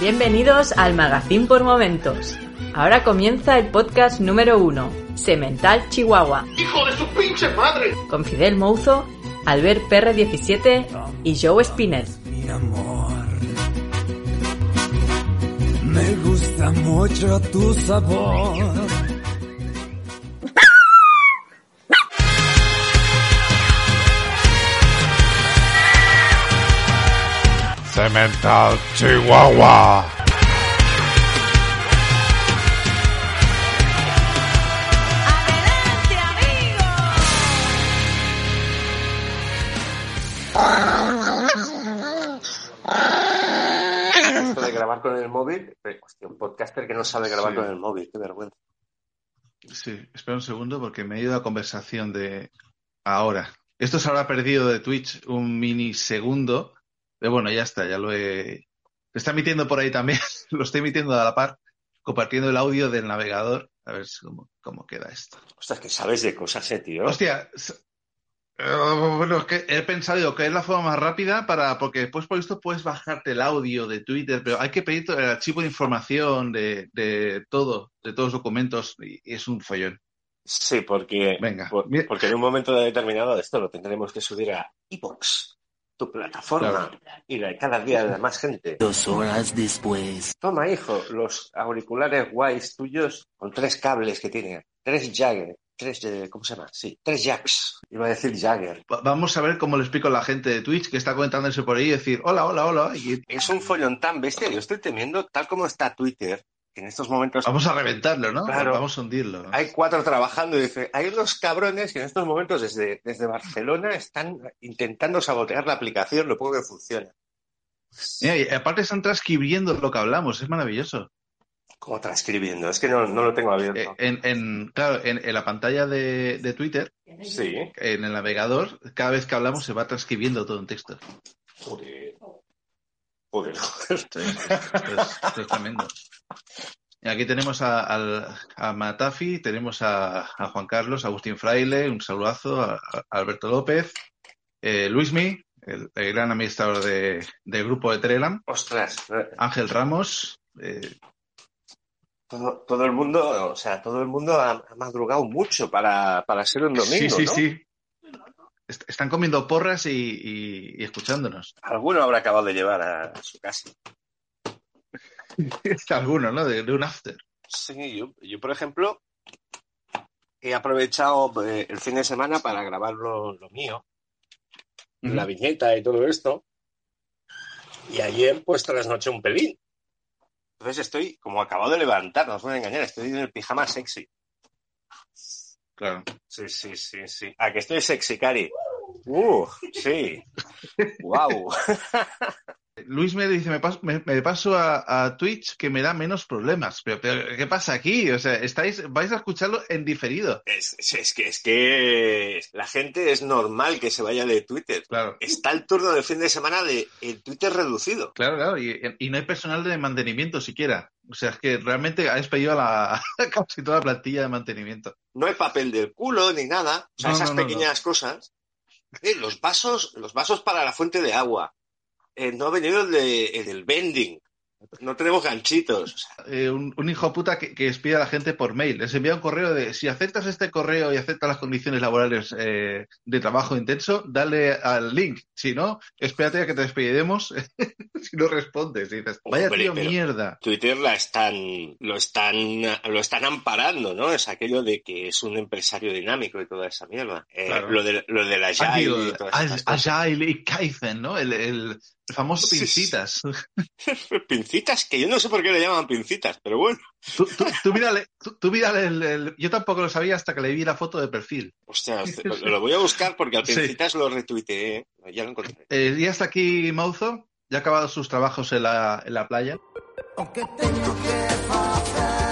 Bienvenidos al Magazine por Momentos. Ahora comienza el podcast número uno, Semental Chihuahua. ¡Hijo de su pinche madre! Con Fidel Mouzo, Albert PR17 y Joe Spinell. Mi amor, me gusta mucho tu sabor. Cemental Chihuahua. ¡Adelante, amigos! Esto de grabar con el móvil, eh, hostia, un podcaster que no sabe grabar Sí. con el móvil, qué vergüenza. Sí, espera un segundo porque me he ido a conversación de ahora. Esto se habrá perdido de Twitch un minisegundo. Pero bueno, ya está, ya lo he. Se está emitiendo por ahí también. lo estoy emitiendo a la par, compartiendo el audio del navegador. A ver cómo, cómo queda esto. Ostras, que sabes de cosas, eh, tío. Hostia, eh, bueno, es que he pensado que es la forma más rápida para, porque después por esto puedes bajarte el audio de Twitter, pero hay que pedir el archivo de información de, de todo, de todos los documentos, y es un follón. Sí, porque, Venga. por- porque en un momento determinado esto lo tendremos que subir a iBox, tu plataforma, y la- cada día de más gente. Dos horas después. Toma, hijo, los auriculares guays tuyos con tres cables que tienen, tres Jagger, tres, eh, ¿cómo se llama? Sí, tres jacks. Iba a decir Jagger. Va- Vamos a ver cómo le explico a la gente de Twitch que está comentándose por ahí y decir, hola, hola, hola. Y Es un follón tan bestia, yo estoy temiendo, tal como está Twitter, en estos momentos vamos a reventarlo, ¿no? Claro. Vamos a hundirlo. ¿no? Hay cuatro trabajando y dice, hay unos cabrones que en estos momentos desde, desde Barcelona están intentando sabotear la aplicación, lo poco que funciona. Mira, y aparte están transcribiendo lo que hablamos, es maravilloso. Como transcribiendo, es que no, no lo tengo Eh, abierto. en, en- claro, en, en la pantalla de, de Twitter, Sí. en el navegador, cada vez que hablamos se va transcribiendo todo en texto. Joder. Joder. Sí, esto, es, esto es tremendo. Y aquí tenemos a, Matafi, tenemos a, a Juan Carlos, a Agustín Fraile, un saludazo, a, a Alberto López, eh, Luismi, el, el gran administrador de, del grupo de Telegram, Ostras, Ángel Ramos, eh, todo, todo el mundo, o sea, todo el mundo ha, ha madrugado mucho para, para ser un domingo, sí, sí, ¿no? sí. Est- Están comiendo porras y, y- y escuchándonos. Alguno habrá acabado de llevar a su casa. Alguno, ¿no? De, de un after. Sí, yo, yo, por ejemplo, he aprovechado eh, el fin de semana para grabar lo, lo mío, la viñeta y todo esto. Y ayer, pues, trasnoché un pelín. Entonces estoy como acabado de levantar, no os voy a engañar, estoy en el pijama sexy. Claro. Sí, sí, sí, sí. ¿A que estoy sexy, Cari? Uh, sí. Wow. Luis me dice, me paso, me, me paso a, a Twitch que me da menos problemas. Pero, pero, ¿qué pasa aquí? O sea, estáis, vais a escucharlo en diferido. Es, es- es que, es que la gente es normal que se vaya de Twitter. Claro. Está el turno del fin de semana de el Twitter reducido. Claro, claro, y, y no hay personal de mantenimiento siquiera. O sea, es que realmente ha despedido a la, casi toda la plantilla de mantenimiento. no hay papel del culo ni nada, o sea, No, esas no, no, pequeñas cosas. Eh, los vasos, los vasos para la fuente de agua. Eh, no ha venido el, de- el del vending. No tenemos ganchitos. O sea, Eh, un, un hijo puta que, que a la gente por mail. Les envía un correo de si aceptas este correo y aceptas las condiciones laborales eh, de trabajo intenso, dale al link. Si no, espérate a que te despediremos si no respondes. Y dices, vaya Hombre, tío mierda. Twitter la están, lo están, lo están amparando, ¿no? Es aquello de que es un empresario dinámico y toda esa mierda. Eh, Claro. Lo de, lo de la Agile y todas cosas. Agile y Kaizen, ¿no? El, el- el famoso Sí, sí. pincitas. Pincitas, que yo no sé por qué le llaman pincitas, pero bueno. Tú, tú, tú mírale, tú, tú mírale el, el- Yo tampoco lo sabía hasta que le vi la foto de perfil. Hostia, lo, lo voy a buscar porque al Sí. pincitas lo retuiteé. Ya lo encontré. Eh, y hasta aquí Mauzo. Ya ha acabado sus trabajos en la, en la playa. O que teño que facer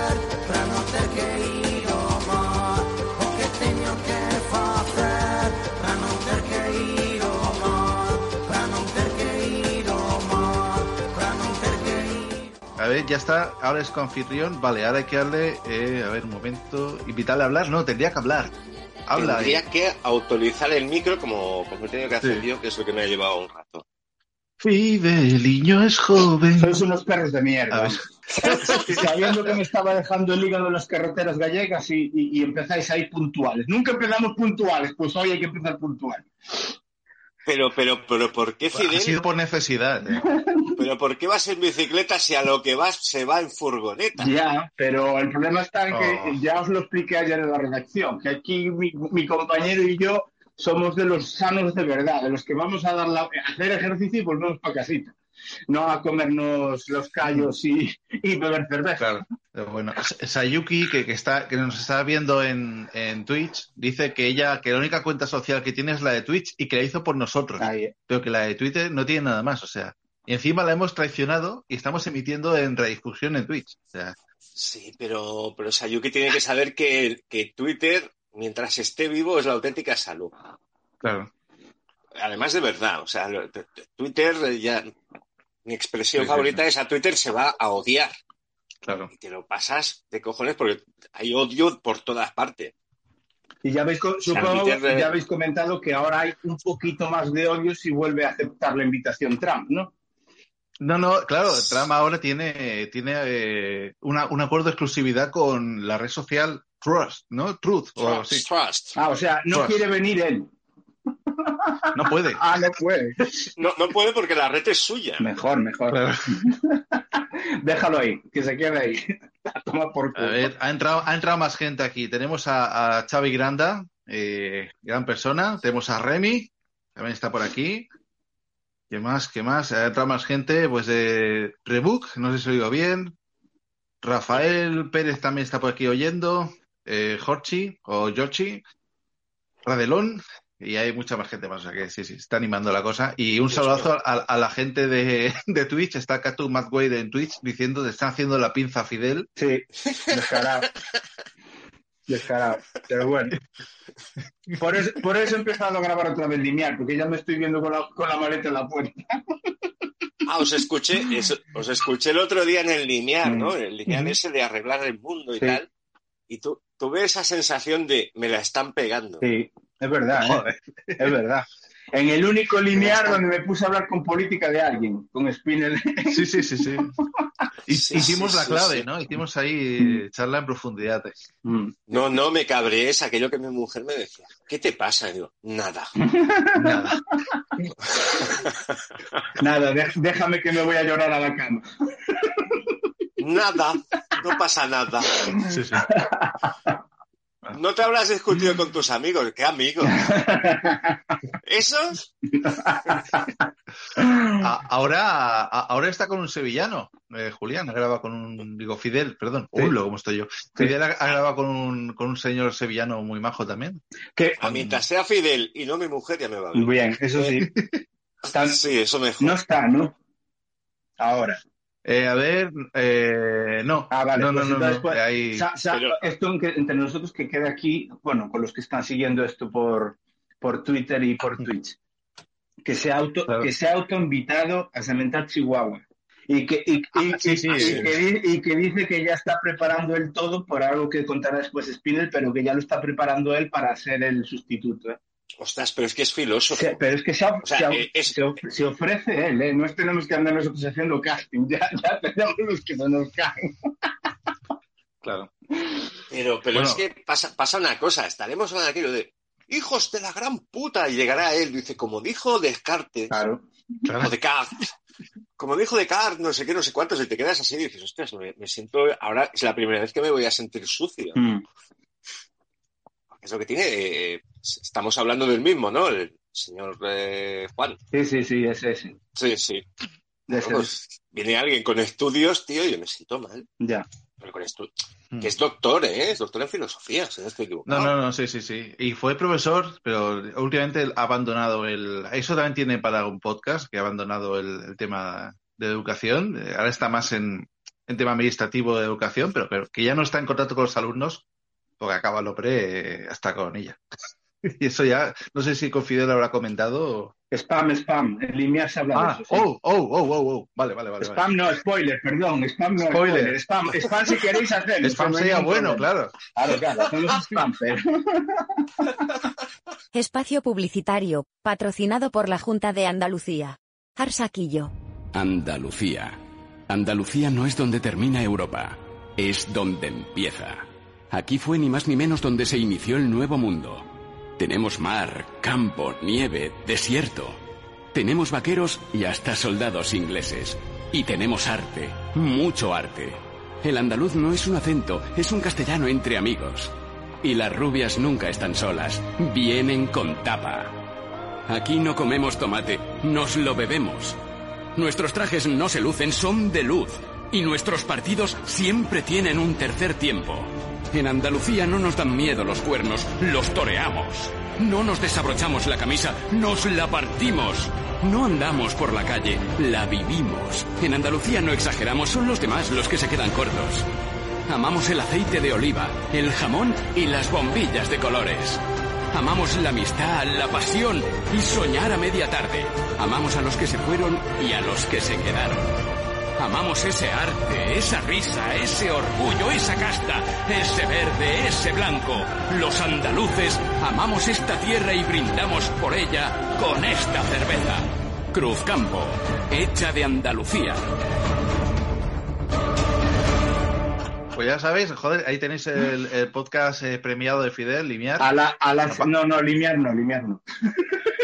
A ver, ya está. Ahora es confitrión. Vale, ahora hay que darle. eh, a ver, un momento. Invitarle a hablar. No, tendría que hablar. Habla. Tendría que autorizar el micro como, como he tenido que hacer Sí. yo, que es lo que me ha llevado un rato. Fideliño es joven. Sois unos perros de mierda. Sabiendo que me estaba dejando el hígado en las carreteras gallegas y, y- y empezáis ahí puntuales. Nunca empezamos puntuales, pues hoy hay que empezar puntual. Pero, pero, pero, ¿por qué Ha Fidel? sido por necesidad. ¿eh? Pero ¿por qué vas en bicicleta si a lo que vas se va en furgoneta? Ya, pero el problema está en que Oh. ya os lo expliqué ayer en la redacción, que aquí mi, mi compañero y yo somos de los sanos de verdad, de los que vamos a dar la, a hacer ejercicio y volvemos para casita. No a comernos los callos y, y beber cerveza. Claro. Pero Bueno, Sa- Sayuki, que, que está, que nos está viendo en, en Twitch, dice que ella, que la única cuenta social que tiene es la de Twitch y que la hizo por nosotros. Ahí. Pero que la de Twitter no tiene nada más, o sea. Y encima la hemos traicionado y estamos emitiendo en rediscusión en Twitch. O sea, Sí, pero, pero Sayuki tiene que saber que, que Twitter, mientras esté vivo, es la auténtica salud. claro. Además de verdad, o sea, Twitter ya... Mi expresión Sí, sí, favorita es a Twitter se va a odiar. Claro. Y te lo pasas de cojones porque hay odio por todas partes. Y ya habéis, supongo, Twitter, ya habéis comentado que ahora hay un poquito más de odio si vuelve a aceptar la invitación Trump, ¿no? No, no, claro, Trump ahora tiene, tiene eh, una- un acuerdo de exclusividad con la red social Trust, ¿no? Truth o algo así. Trust, trust. Ah, o sea, no quiere venir él. No puede. Ah, no puede. No, no puede porque la red es suya. Mejor, mejor. Déjalo ahí, que se quede ahí. Toma por A ver, ha entrado, ha entrado más gente aquí. Tenemos a, a Xavi Granda, eh, gran persona. Tenemos a Remy, también está por aquí. ¿Qué más? ¿Qué más? Ha entrado más gente, pues de Rebook, no sé si digo bien. Rafael Pérez también está por aquí oyendo. Eh, Jorchi o Giorgi. Radelón. Y hay mucha más gente más, o sea que sí, sí, está animando la cosa. Y un Dios saludazo a, a la gente de, de Twitch, está Catu Madway en Twitch diciendo que están haciendo la pinza Fidel. Sí, descarado. Descarado. Pero bueno. Por eso, por eso he empezado a grabar otra vez lineal, porque ya me estoy viendo con la, con la maleta en la puerta. Ah, os escuché, es- os escuché el otro día en el lineal, Mm. ¿no? El lineal ese de arreglar el mundo y Sí. tal. Y tú, tuve esa sensación de me la están pegando. Sí, es verdad, ¿eh? Joder. es verdad. En el único lineal donde me puse a hablar con política de alguien, con Spinel. Sí, sí, sí, sí. Hi- Sí, Hicimos sí, la clave, sí. ¿no? Hicimos ahí charla en profundidad. Mm. No, no, me cabreé, es aquello que mi mujer me decía. ¿Qué te pasa? Y digo, nada. Nada. Nada, dé- déjame que me voy a llorar a la cama. Nada. No pasa nada. Sí, sí. No te habrás discutido con tus amigos. ¿Qué amigos? ¿Esos? Ahora, ahora está con un sevillano. eh, Julián ha grabado con un, digo, Fidel, perdón, Sí. Ulo, como estoy yo. Fidel ha, ha grabado con un, con un señor sevillano muy majo también. Que, A mientras sea Fidel y no mi mujer, ya me va bien. bien, eso sí. Está- Sí, eso mejor. no está, ¿no? Ahora. Eh, a ver, eh, no. Ah, vale, no, no, pues no, entonces, no, pues, ahí- Sa- sa- Pero- Esto en que- entre nosotros que quede aquí, bueno, con los que están siguiendo esto por, por Twitter y por Twitch, que se auto, Claro. que se ha autoinvitado a cementar Chihuahua. Y que, y, y- Ah, sí, y- sí, y sí. que y que dice que ya está preparando el todo por algo que contará después Spinel, pero que ya lo está preparando él para ser el sustituto. ¿eh? Ostras, pero es que es filósofo. Se- pero es que se, O sea, se ha- eh, es- se of- se ofrece él, ¿eh? no es tenemos que andar nosotros haciendo casting, ya, ya tenemos los que se nos caen. Claro. Pero, pero Bueno. es que pasa, pasa una cosa. Estaremos hablando de aquello de hijos de la gran puta. Y llegará él, dice, como dijo Descartes, Claro. o Descartes, como dijo Descartes, no sé qué, no sé cuántos, y te quedas así y dices, ostras, me, me siento, ahora es la primera vez que me voy a sentir sucio. Mm. Es lo que tiene, eh, estamos hablando del mismo, ¿no? El señor eh, Juan. Sí, sí, sí, es ese. Sí, sí. Ese- Pues, viene alguien con estudios, tío, y yo me siento mal. Ya. Pero con estu- Mm. Que es doctor, ¿eh? Es doctor en filosofía, si no estoy No, equivocado. no, no, sí, sí, sí. Y fue profesor, pero últimamente ha abandonado el... Eso también tiene para un podcast, que ha abandonado el, el tema de educación. Eh, Ahora está más en, en tema administrativo de educación, pero, pero que ya no está en contacto con los alumnos, porque acaba lo pre eh, hasta con ella. y eso ya, no sé si con Fidel habrá comentado. Spam, spam. En línea se habla Ah, de eso. sí. oh, oh, oh, oh, oh. Vale, vale, vale. vale. Spam no, spoiler, perdón. Spam no, Spoiler. spoiler. Spam, spam si queréis hacer. Spam sería bueno, claro. Claro, claro. Hacemos spam, pero... Espacio publicitario, patrocinado por la Junta de Andalucía. Arsaquillo. Andalucía. Andalucía no es donde termina Europa, es donde empieza. Aquí fue ni más ni menos donde se inició el nuevo mundo. Tenemos mar, campo, nieve, desierto. Tenemos vaqueros y hasta soldados ingleses. Y tenemos arte, mucho arte. El andaluz no es un acento, es un castellano entre amigos. Y las rubias nunca están solas, vienen con tapa. Aquí no comemos tomate, nos lo bebemos. Nuestros trajes no se lucen, son de luz. Y nuestros partidos siempre tienen un tercer tiempo. En Andalucía no nos dan miedo los cuernos, los toreamos. No nos desabrochamos la camisa, nos la partimos. No andamos por la calle, la vivimos. En Andalucía no exageramos, son los demás los que se quedan cortos. Amamos el aceite de oliva, el jamón y las bombillas de colores. Amamos la amistad, la pasión y soñar a media tarde. Amamos a los que se fueron y a los que se quedaron. Amamos ese arte, esa risa, ese orgullo, esa casta, ese verde, ese blanco. Los andaluces amamos esta tierra y brindamos por ella con esta cerveza. Cruzcampo, hecha de Andalucía. Pues ya sabéis, joder, ahí tenéis el, el podcast eh, premiado de Fidel, Limiar. A la, a la, no, no, Limiar no, Limiar no.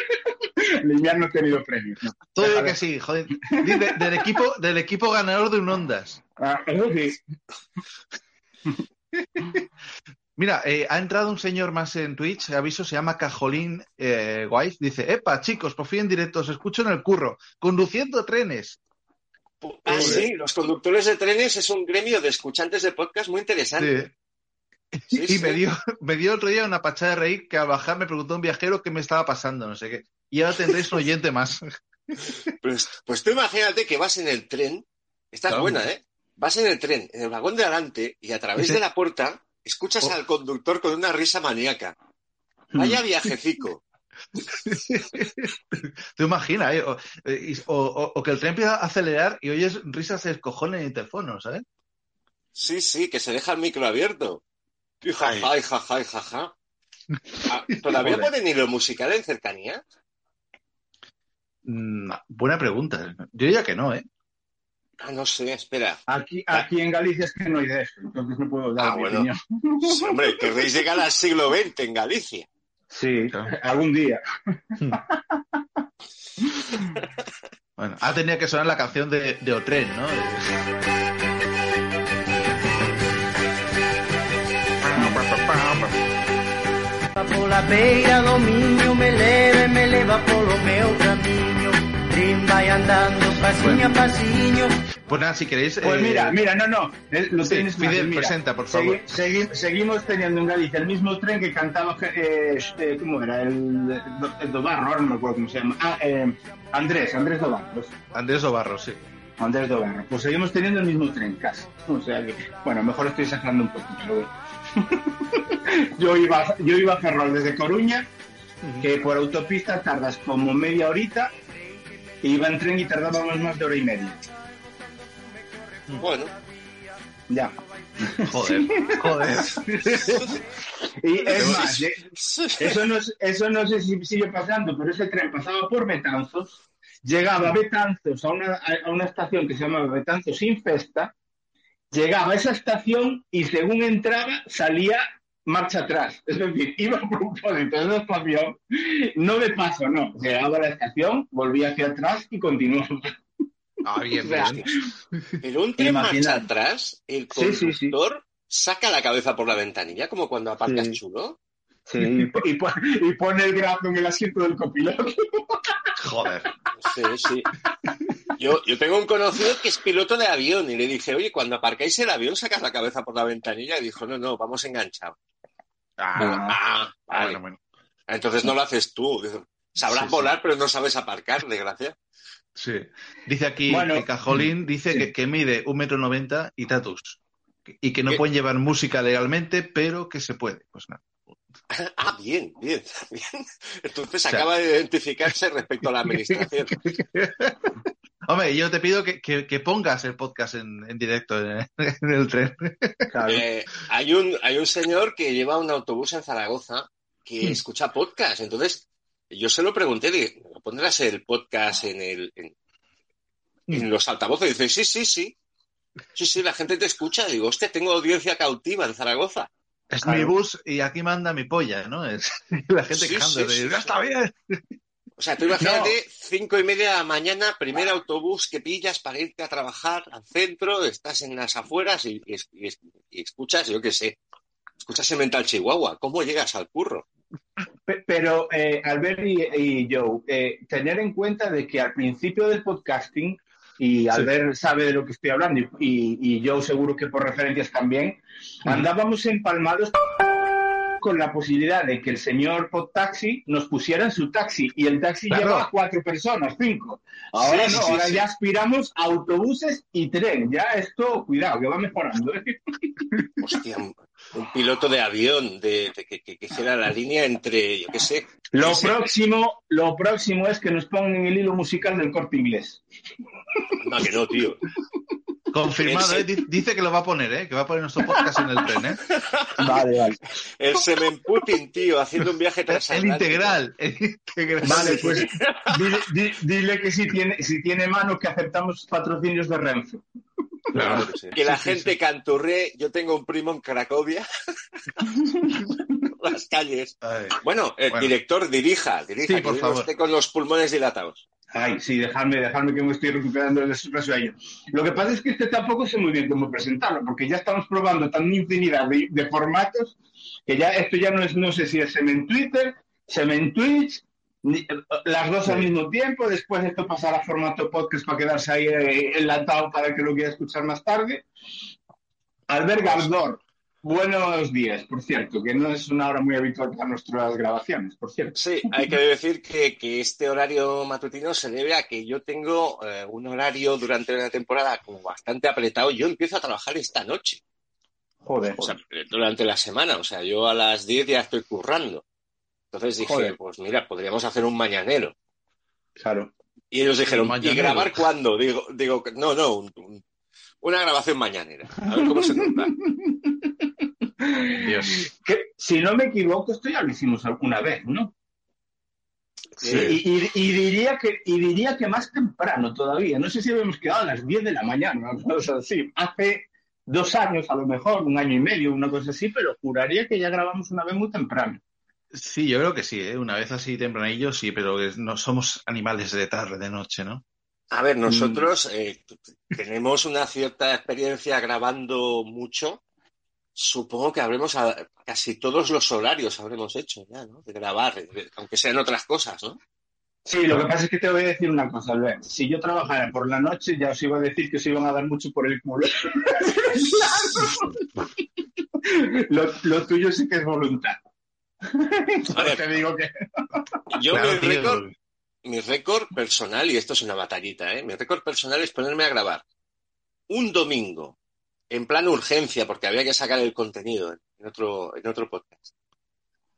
Limiar no ha tenido premios. No. Todo Déjalo. que sí, joder. De- del, equipo, del equipo ganador de un Ondas. Ah, eso sí. Mira, eh, ha entrado un señor más en Twitch, aviso, se llama Cajolín eh, Guay. Dice, epa, chicos, por fin en directo, os escucho en el curro, conduciendo trenes. Ah, sí, los conductores de trenes es un gremio de escuchantes de podcast muy interesante. Sí. Sí, y me dio, me dio otro día una pachada de reír que al bajar me preguntó un viajero qué me estaba pasando, no sé qué. Y ahora tendréis un oyente más. Pues, pues tú imagínate que vas en el tren, esta es Claro. buena, ¿eh? Vas en el tren, en el vagón de adelante, y a través Sí. de la puerta escuchas Oh. al conductor con una risa maníaca. Hmm. Vaya viajecico. Te imaginas, ¿eh? O, eh, o- o- o que el tren empieza a acelerar y oyes risas de cojones en el teléfono, ¿sabes? Sí, sí, que se deja el micro abierto. Y jaja, y jaja, y jaja. Ah, ¿Todavía ponen hilo musical en cercanía? Mm, buena pregunta. Yo diría que no, ¿eh? Ah, no sé, espera. Aquí, aquí en Galicia es que no hay de eso, entonces no puedo dar Ah, mi bueno. opinión. Sí, hombre, querréis llegar al siglo XX en Galicia. Sí, Claro. algún día. Bueno, ah, tenía que sonar la canción de, de Otren, ¿no? Pola beira do miño me leva e me leva polo meu camiño Rin vai andando pasiño a pasiño Pues nada, si queréis. Pues eh, mira, mira, no, no, eh, lo sí, tienes Fidel, mira. presenta, por favor. Segui- segui- seguimos teniendo en Galicia el mismo tren que cantaba, eh, este, ¿cómo era? El, el Dobarro, ahora no me acuerdo cómo se llama. Ah, eh, Andrés, Andrés Dobarro. Andrés Obarro, sí. Andrés Dobarro. Pues seguimos teniendo el mismo tren casi. O sea que, bueno, mejor estoy sacando un poco, pero bueno. yo, iba, yo iba a Ferrol desde Coruña, que por autopista tardas como media horita, iba en tren y tardábamos más de hora y media. Bueno, Ya. Joder, joder. Y es más, eh, eso no, es- eso no sé si sigue pasando, pero ese tren pasaba por Betanzos, llegaba a Betanzos a una, a una estación que se llamaba Betanzos sin festa, llegaba a esa estación y según entraba salía marcha atrás. Es decir, iba a propósito de estación, no de paso, no. Llegaba a la estación, volvía hacia atrás y continuaba. Ah, bien, O sea, pero un tren marcha atrás, el Sí, sí, sí. conductor saca la cabeza por la ventanilla, como cuando aparcas chulo. Sí, y pone el brazo en el asiento del copiloto. Joder. Sí, sí. Yo, yo tengo un conocido que es piloto de avión y le dije, oye, cuando aparcáis el avión sacas la cabeza por la ventanilla y dijo, no, no, vamos enganchados. Ah, ah, vale. bueno, bueno. Entonces no lo haces tú. Sabrás Sí, sí. volar, pero no sabes aparcar, desgracia. Sí. Dice aquí Bueno, que Cajolín dice sí. que, que mide un metro noventa y tatus. Y que no ¿Qué? pueden llevar música legalmente, pero que se puede. Pues nada. Ah, bien, bien, bien. Entonces O sea- acaba de identificarse respecto a la administración. Hombre, yo te pido que, que- que pongas el podcast en, en directo en, en el tren. Claro. Eh, hay, un, hay un señor que lleva un autobús en Zaragoza que escucha podcast. Entonces, yo se lo pregunté, digo, ¿pondrás el podcast en el, en, en los altavoces dice, sí, sí, sí. Sí, sí, la gente te escucha. Digo, hostia, tengo audiencia cautiva en Zaragoza. Es Claro. mi bus y aquí manda mi polla, ¿no? Es la gente Sí, quejándose. sí, sí, "Ya sí. está bien. O sea, tú imagínate, cinco y media de la mañana, primer autobús que pillas para irte a trabajar al centro, estás en las afueras y, y- y- y escuchas, yo qué sé, escuchas en Mental Chihuahua. ¿Cómo llegas al curro? Pe- Pero, eh, Albert y, y Joe, eh, tener en cuenta de que al principio del podcasting, y Albert sabe de lo que estoy hablando, y, y, y Joe seguro que por referencias también, andábamos empalmados con la posibilidad de que el señor Podtaxi nos pusiera en su taxi, y el taxi Claro. lleva a cuatro personas, cinco. Ahora Sí, no, sí, ahora sí. ya aspiramos a autobuses y tren. Ya esto, cuidado, que va mejorando. ¿eh? Hostia, un, piloto de avión de, de que, que, que hiciera la línea entre, yo qué sé. Lo próximo, lo próximo es que nos pongan el hilo musical del corte inglés. No, que no, tío. Confirmado, Ese- ¿eh? Di- Dice que lo va a poner, ¿eh? Que va a poner nuestro podcast en el tren, ¿eh? Vale, vale. El semen Putin, tío, haciendo un viaje El transatlántico. integral. El integral. Vale, pues dile, di- dile que si tiene, si tiene mano que aceptamos patrocinios de Renfe. Claro. Que la Sí, sí, gente canturre. Yo tengo un primo en Cracovia. Las calles. Ay. Bueno, el Bueno. director dirija, dirija, Sí, que por favor. esté con los pulmones dilatados. Ay, sí, dejadme, dejadme que me estoy recuperando del sueño. Lo que pasa es que este tampoco sé muy bien cómo presentarlo, porque ya estamos probando tan infinidad de, de formatos que ya esto ya no es, no sé si es Semen Twitter, Semen Twitch, ni- las dos al mismo tiempo, después esto pasará a formato podcast para quedarse ahí eh, enlatado para que lo quiera escuchar más tarde. Albert Gardor, buenos días, por cierto, que no es una hora muy habitual para nuestras grabaciones, por cierto. Sí, hay que decir que, que este horario matutino se debe a que yo tengo eh, un horario durante la temporada como bastante apretado. Yo empiezo a trabajar esta noche, Joder, o sea, durante la semana. O sea, yo a las 10 ya estoy currando. Entonces dije, Joder. pues mira, podríamos hacer un mañanero. claro. Y ellos dijeron, ¿y grabar cuándo? Digo, digo no, no, un- un- una grabación mañanera. A ver cómo se nota. Dios. Que, si no me equivoco, esto ya lo hicimos alguna vez, ¿no? Sí. Y, y- y diría que, y diría que más temprano todavía. No sé si habíamos quedado a las 10 de la mañana, una cosa así. Hace dos años, a lo mejor, un año y medio, una cosa así, pero juraría que ya grabamos una vez muy temprano. Sí, yo creo que sí, ¿eh? Una vez así tempranillo, sí, pero no somos animales de tarde, de noche, ¿no? A ver, nosotros eh, tenemos una cierta experiencia grabando mucho. Supongo que habremos, a- casi todos los horarios habremos hecho ya, ¿no? De grabar, de- aunque sean otras cosas, ¿no? Sí, lo que pasa es que te voy a decir una cosa, Albert. Si yo trabajara por la noche, ya os iba a decir que os iban a dar mucho por el culo. lo, lo tuyo sí que es voluntad. A ver. te digo que... Yo Claro, mi tío. récord, mi récord personal, y esto es una batallita, ¿eh? Mi récord personal es ponerme a grabar un domingo, en plan urgencia, porque había que sacar el contenido en otro, en otro podcast.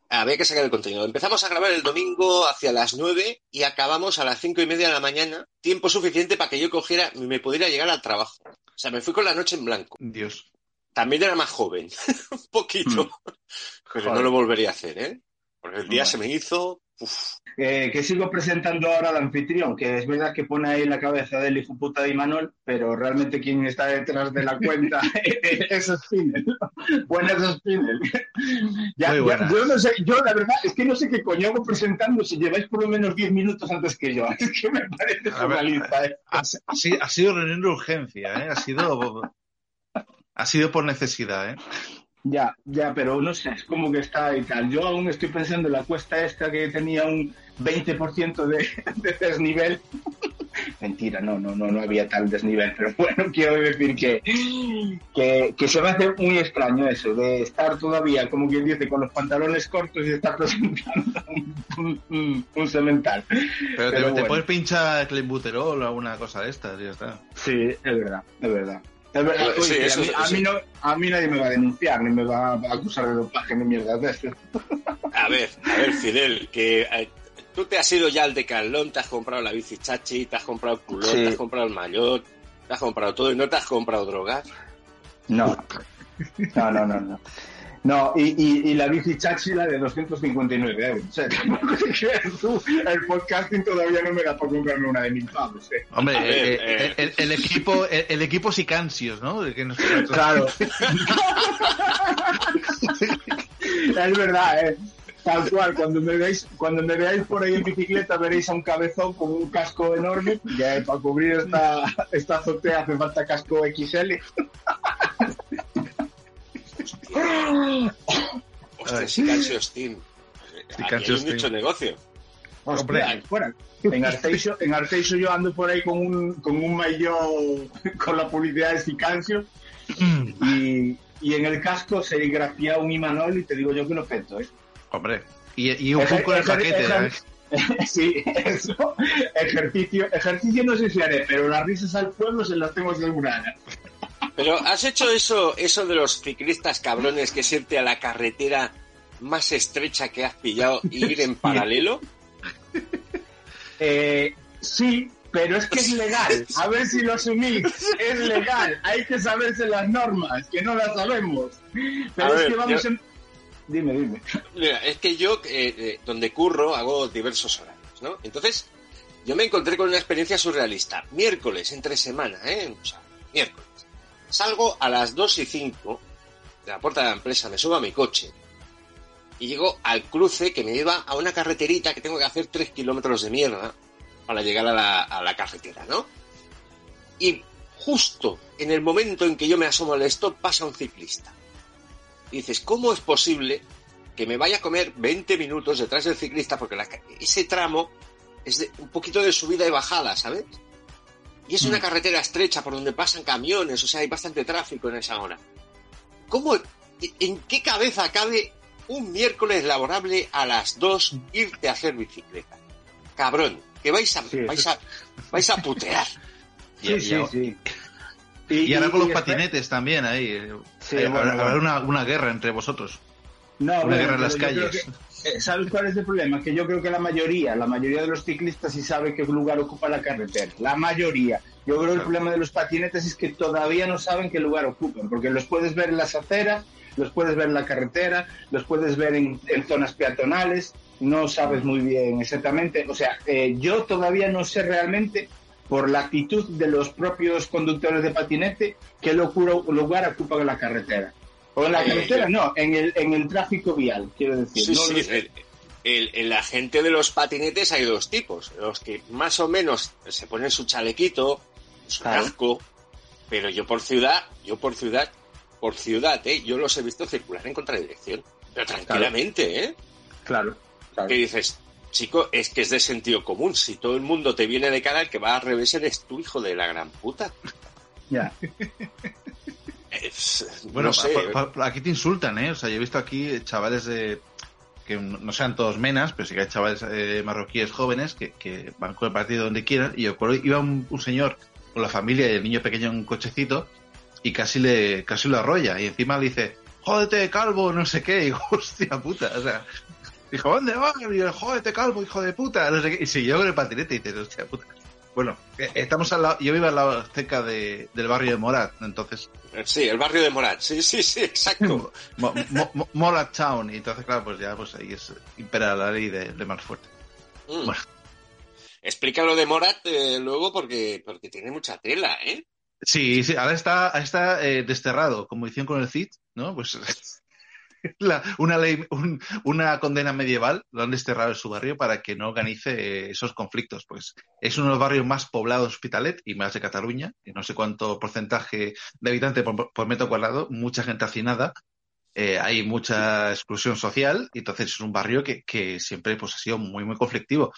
Había que sacar el contenido. Empezamos a grabar el domingo hacia las nueve y acabamos a las cinco y media de la mañana, tiempo suficiente para que yo cogiera y me pudiera llegar al trabajo. O sea, me fui con la noche en blanco. Dios. También era más joven, un poquito, pero no lo volvería a hacer, ¿eh? Porque el día se me hizo... Eh, que sigo presentando ahora al anfitrión, que es verdad que pone ahí la cabeza del hijo puta de Imanol, pero realmente quien está detrás de la cuenta es Spinel. Buenas Spinel. Ya, Muy ya, buenas. yo no sé, yo la verdad es que no sé qué coño hago presentando si lleváis por lo menos 10 minutos antes que yo. Es que me parece surrealista. ¿eh? Ha, ha sido reunión de urgencia, ¿eh? Ha sido, ha sido por necesidad, ¿eh? Ya, ya, pero no sé, es como que está y tal. Yo aún estoy pensando en la cuesta esta que tenía un 20% de, de desnivel. Mentira, no, no, no, no había tal desnivel, pero bueno, quiero decir que, que, que se me hace muy extraño eso, de estar todavía, como quien dice, con los pantalones cortos y estar presentando un, un, semental. Pero, Pero te, te bueno. puedes pinchar clenbuterol o alguna cosa de estas, ya está. Sí, es verdad, es verdad. Es verdad. Sí, Oye, eso a, mí, es- a, mí no, a mí nadie me va a denunciar, ni me va a acusar de dopaje ni mierda de eso. A ver, a ver, Fidel, que eh, tú te has ido ya al Decathlon, te has comprado la bici chachi, te has comprado el culón, Sí. te has comprado el maillot, te has comprado todo y no te has comprado drogas. No. No, no, no, no. No, y, y, y la bici chachi la de 259 euros. O sea, tampoco te creas tú, el podcasting todavía no me da para comprarme una de mil pavos. ¿eh? Hombre, ver, eh, eh. el, el equipo, el, el equipo Sicansios, ¿no? De que nos- Claro. es verdad, ¿eh? Tal cual, cuando me veáis, cuando me veáis por ahí en bicicleta veréis a un cabezón con un casco enorme, que para cubrir esta, esta azotea hace falta casco XL. Hostia, Calcio Steam. Aquí hay mucho negocio. Hombre. Hostia, fuera. En Arteixo, en Arteixo yo ando por ahí con un, con un maillot con la publicidad de Sicancio y, y en el casco serigrafía un Imanol y te digo yo que lo peto, ¿eh? Hombre. Y, y un poco en el ejer- paquete. ejer- ¿eh? Sí, eso. Ejercicio, ejercicio no sé si haré, pero las risas al pueblo se las tengo aseguradas. Pero has hecho eso, eso de los ciclistas cabrones que es irte a la carretera más estrecha que has pillado y ir en paralelo. Eh, sí, pero es que es legal. A ver si lo asumís. Es legal. Hay que saberse las normas, que no las sabemos. Pero A es ver, que vamos yo- en... Dime, dime. Mira, es que yo, eh, eh, donde curro, hago diversos horarios, ¿no? Entonces, yo me encontré con una experiencia surrealista. Miércoles, entre semana, ¿eh? O sea, miércoles. Salgo a las 2 y 5 de la puerta de la empresa, me subo a mi coche y llego al cruce que me lleva a una carreterita que tengo que hacer 3 kilómetros de mierda para llegar a la, a carretera, ¿no? Y justo en el momento en que yo me asomo al stop pasa un ciclista. Dices, ¿cómo es posible que me vaya a comer 20 minutos detrás del ciclista? Porque ese tramo es de un poquito de subida y bajada, ¿sabes? Y es una carretera estrecha por donde pasan camiones, o sea, hay bastante tráfico en esa hora. ¿Cómo, en qué cabeza cabe un miércoles laborable a las 2 irte a hacer bicicleta? Cabrón, que vais a, Sí, vais a, vais a putear. Y- Sí, y- sí, sí. Y, ahora con los patinetes también ahí. Sí, bueno, habrá bueno. una, una guerra entre vosotros. No, Una bueno, guerra en las calles. Eh, ¿Sabes cuál es el problema? Que yo creo que la mayoría, la mayoría de los ciclistas sí sabe qué lugar ocupa la carretera. La mayoría. Yo creo que el problema de los patinetes es que todavía no saben qué lugar ocupan, porque los puedes ver en las aceras, los puedes ver en la carretera, los puedes ver en, en zonas peatonales, no sabes muy bien exactamente. O sea, eh, yo todavía no sé realmente, por la actitud de los propios conductores de patinete, qué locura- lugar ocupan la carretera. O en la Eh, carretera, no, en el, en el tráfico vial, quiero decir. Sí, no sí, lo sé. el- el- en la gente de los patinetes hay dos tipos. Los que más o menos se ponen su chalequito, su Claro. casco, pero yo por ciudad, yo por ciudad, por ciudad, ¿eh? yo los he visto circular en contradirección. Pero tranquilamente, ¿eh? Claro, claro. Que dices, chico, es que es de sentido común. Si todo el mundo te viene de cara, el que va al revés eres tu hijo de la gran puta. Ya. Es- Bueno, no sé. pa- pa- aquí te insultan, ¿eh? O sea, yo he visto aquí chavales de que no sean todos menas, pero sí que hay chavales eh, marroquíes jóvenes que, que van con el partido donde quieran. Y yo recuerdo, iba un, un señor con la familia y el niño pequeño en un cochecito y casi le casi lo arrolla. Y encima le dice, jódete, calvo, no sé qué. Y digo, hostia puta, o sea... Dijo, ¿dónde vas? Y yo, jódete, calvo, hijo de puta. No sé qué. Y siguió con el patinete y dice, hostia puta. Bueno, eh, estamos al lado, yo vivo al lado cerca de, del barrio de Morat, entonces Sí, el barrio de Morat. Sí, sí, sí, exacto. Mo- Mo- Mo- Morat Town. Y entonces, claro, pues ya pues ahí es impera la ley de, de más fuerte. Mm. Bueno. Explica lo de Morat eh, luego porque, porque tiene mucha tela, ¿eh? Sí, sí, ahora está, está eh, desterrado, como hicieron con el CID, ¿no? Pues la- una ley, un- una condena medieval, lo han desterrado en su barrio para que no organice esos conflictos. Pues es uno de los barrios más poblados de Hospitalet y más de Cataluña, y no sé cuánto porcentaje de habitantes por, por metro cuadrado, mucha gente hacinada, eh, hay mucha exclusión social, y entonces es un barrio que, que siempre pues, ha sido muy, muy conflictivo.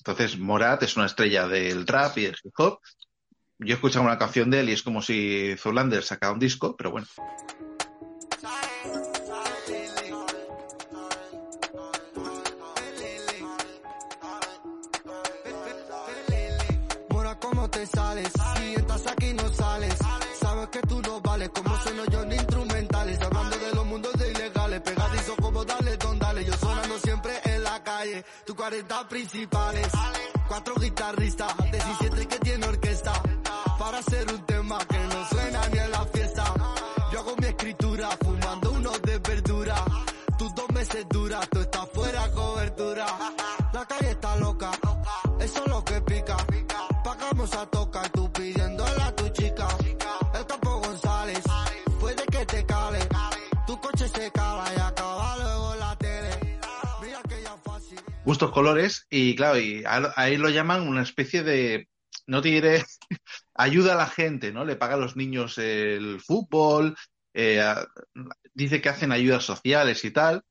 Entonces, Morat es una estrella del rap y del hip hop. Yo he escuchado una canción de él y es como si Zoolander sacara un disco, pero bueno. 40 principales, cuatro guitarristas, 17 que tiene orquesta, para hacer un tema que no suena ni en la fiesta. Yo hago mi escritura, fumando unos de verdura, tus dos meses duras, tú estás gustos colores y claro, y ahí lo llaman una especie de, no te diré, ayuda a la gente, ¿no? Le paga a los niños el fútbol, eh, dice que hacen ayudas sociales y tal.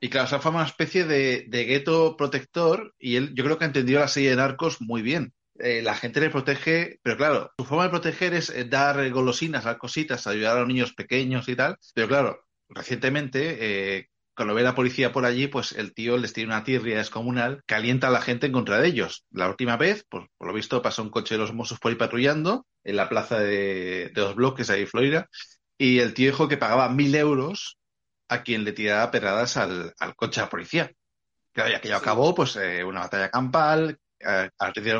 Y claro, se ha formado una especie de, de gueto protector y él, yo creo que ha entendido la serie de narcos muy bien. Eh, la gente le protege, pero claro, su forma de proteger es eh, dar golosinas, dar cositas, ayudar a los niños pequeños y tal. Pero claro, recientemente, cuando ve la policía por allí, pues el tío les tiene una tirria descomunal que alienta a la gente en contra de ellos. La última vez, pues, por lo visto, pasó un coche de los Mossos por ahí patrullando en la plaza de, de los bloques ahí en Florida y el tío dijo que pagaba mil euros a quien le tirara pedradas al, al coche de la policía. Claro, y aquello acabó, pues, eh, una batalla campal, eh,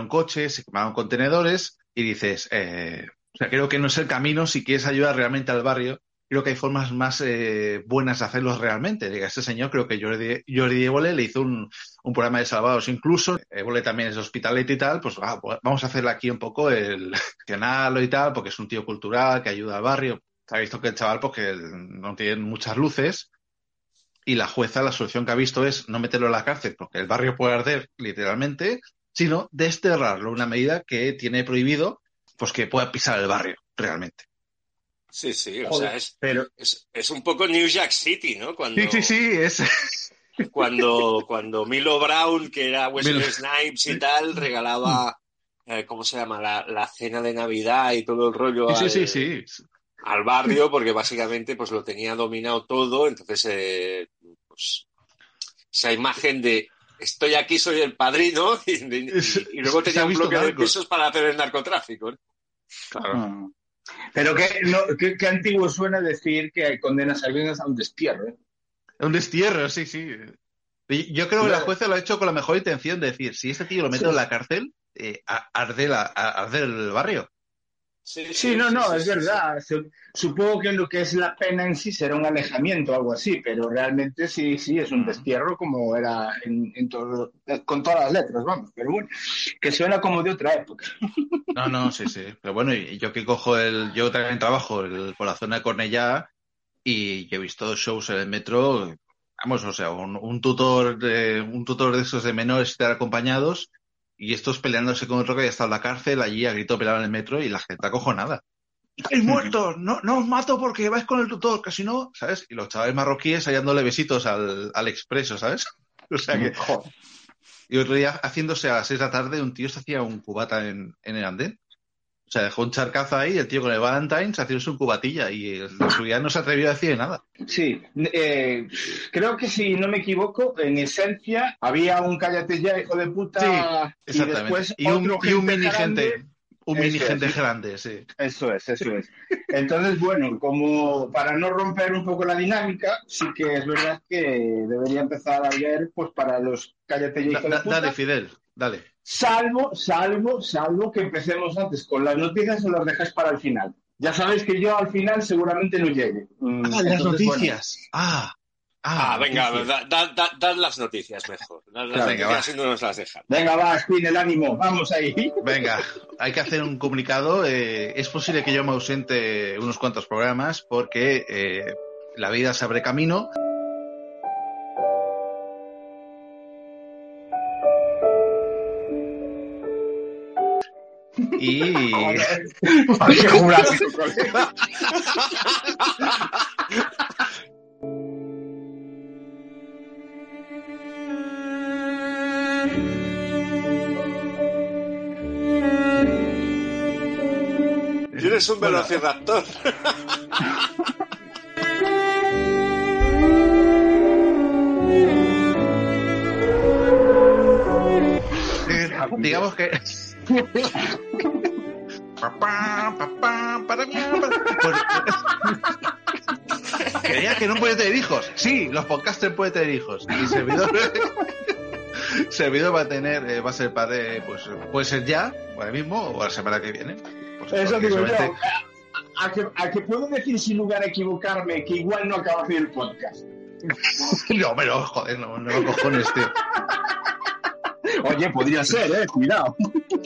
coches, se quemaron contenedores y dices, eh, o sea, creo que no es el camino si quieres ayudar realmente al barrio. Creo que hay formas más eh, buenas de hacerlo realmente. Diga, este señor, creo que Jordi, Évole le hizo un, programa de salvados incluso. Évole también es hospitalete y tal. Pues ah, pues vamos a hacerle aquí un poco el canal y tal, porque es un tío cultural que ayuda al barrio. Se ha visto que el chaval, pues que no tiene muchas luces. Y la jueza, la solución que ha visto es no meterlo en la cárcel, porque el barrio puede arder literalmente, sino desterrarlo. Una medida que tiene prohibido, pues que pueda pisar el barrio realmente. Sí, sí, o Joder, sea, es, Pero es, es un poco New Jack City, ¿no? Cuando, Sí, sí, sí, es. Cuando, cuando Milo Brown, que era Wesley Milo- Snipes y tal, regalaba, eh, ¿cómo se llama? La, la cena de Navidad y todo el rollo Sí, al, sí, sí, sí. al barrio, porque básicamente pues lo tenía dominado todo, entonces eh, pues, esa imagen de estoy aquí, soy el padrino, y, y- y luego tenía un bloque de pisos para hacer el narcotráfico. ¿no? Ah. Pero qué, no, qué, qué antiguo suena decir que condenas a alguien a un destierro. ¿eh? Un destierro, sí, sí. Yo creo que la jueza lo ha hecho con la mejor intención de decir, si este tío lo meto Sí. en la cárcel, eh, a- arde, la, a- arde el barrio. Sí, no, no, es verdad. Su- Supongo que lo que es la pena en sí será un alejamiento o algo así, pero realmente sí, sí, es un destierro como era en, en todo- con todas las letras, vamos. Pero bueno, que suena como de otra época. No, no, sí, sí. Pero bueno, yo que cojo el. Yo también trabajo el- por la zona de Cornellá y he visto shows en el metro. Vamos, o sea, un, un tutor de, un tutor de esos de menores estar acompañados y estos peleándose con otro que ya está en la cárcel, allí a grito pelado en el metro y la gente acojonada. ¡Estáis muertos! No, no os mato porque vais con el tutor, que si no, ¿sabes? Y los chavales marroquíes ahí dándole besitos al, al expreso, ¿sabes? O sea que. Joder. Y otro día, haciéndose a las 6 de la tarde, un tío se hacía un cubata en, en el andén. O sea, dejó un charcazo ahí, el tío con el Valentine se hacía un cubatilla y su vida no se atrevió a decir nada. Sí, eh, creo que si no me equivoco, en esencia había un cállate ya, hijo de puta, y después Y un, otro y un gente mini grande. gente, un Eso mini es, gente grande, sí. Eso es, eso es. Entonces, bueno, como para no romper un poco la dinámica, sí que es verdad que debería empezar a ver, pues para los cállate ya, Da- hijo de puta. dale, Fidel, dale. Salvo, salvo, salvo que empecemos antes con las noticias o las dejáis para el final. Ya sabéis que yo al final seguramente no llegue. Mm, Ah, las noticias. Ah, ah, Ah, venga, noticias. da, da- da- dad las noticias mejor. Dad las Claro, venga, noticias va. y no nos las dejan. Venga, va, Spin, el ánimo, vamos ahí. Venga, hay que hacer un comunicado. eh, es posible que yo me ausente unos cuantos programas porque eh, la vida se abre camino. Y. Tienes un velociraptor. digamos que Creía que no puede tener hijos. Sí, los podcasters pueden tener hijos. Y servidor, servidor va a tener, eh, va a ser padre, pues puede ser ya, ahora mismo, o la semana que viene. Pues Eso digo yo. solamente- A que, a que puedo decir sin lugar a equivocarme que igual no acabo de el podcast. No, pero joder, no, no cojones, tío. Oye, podría ser, eh, cuidado.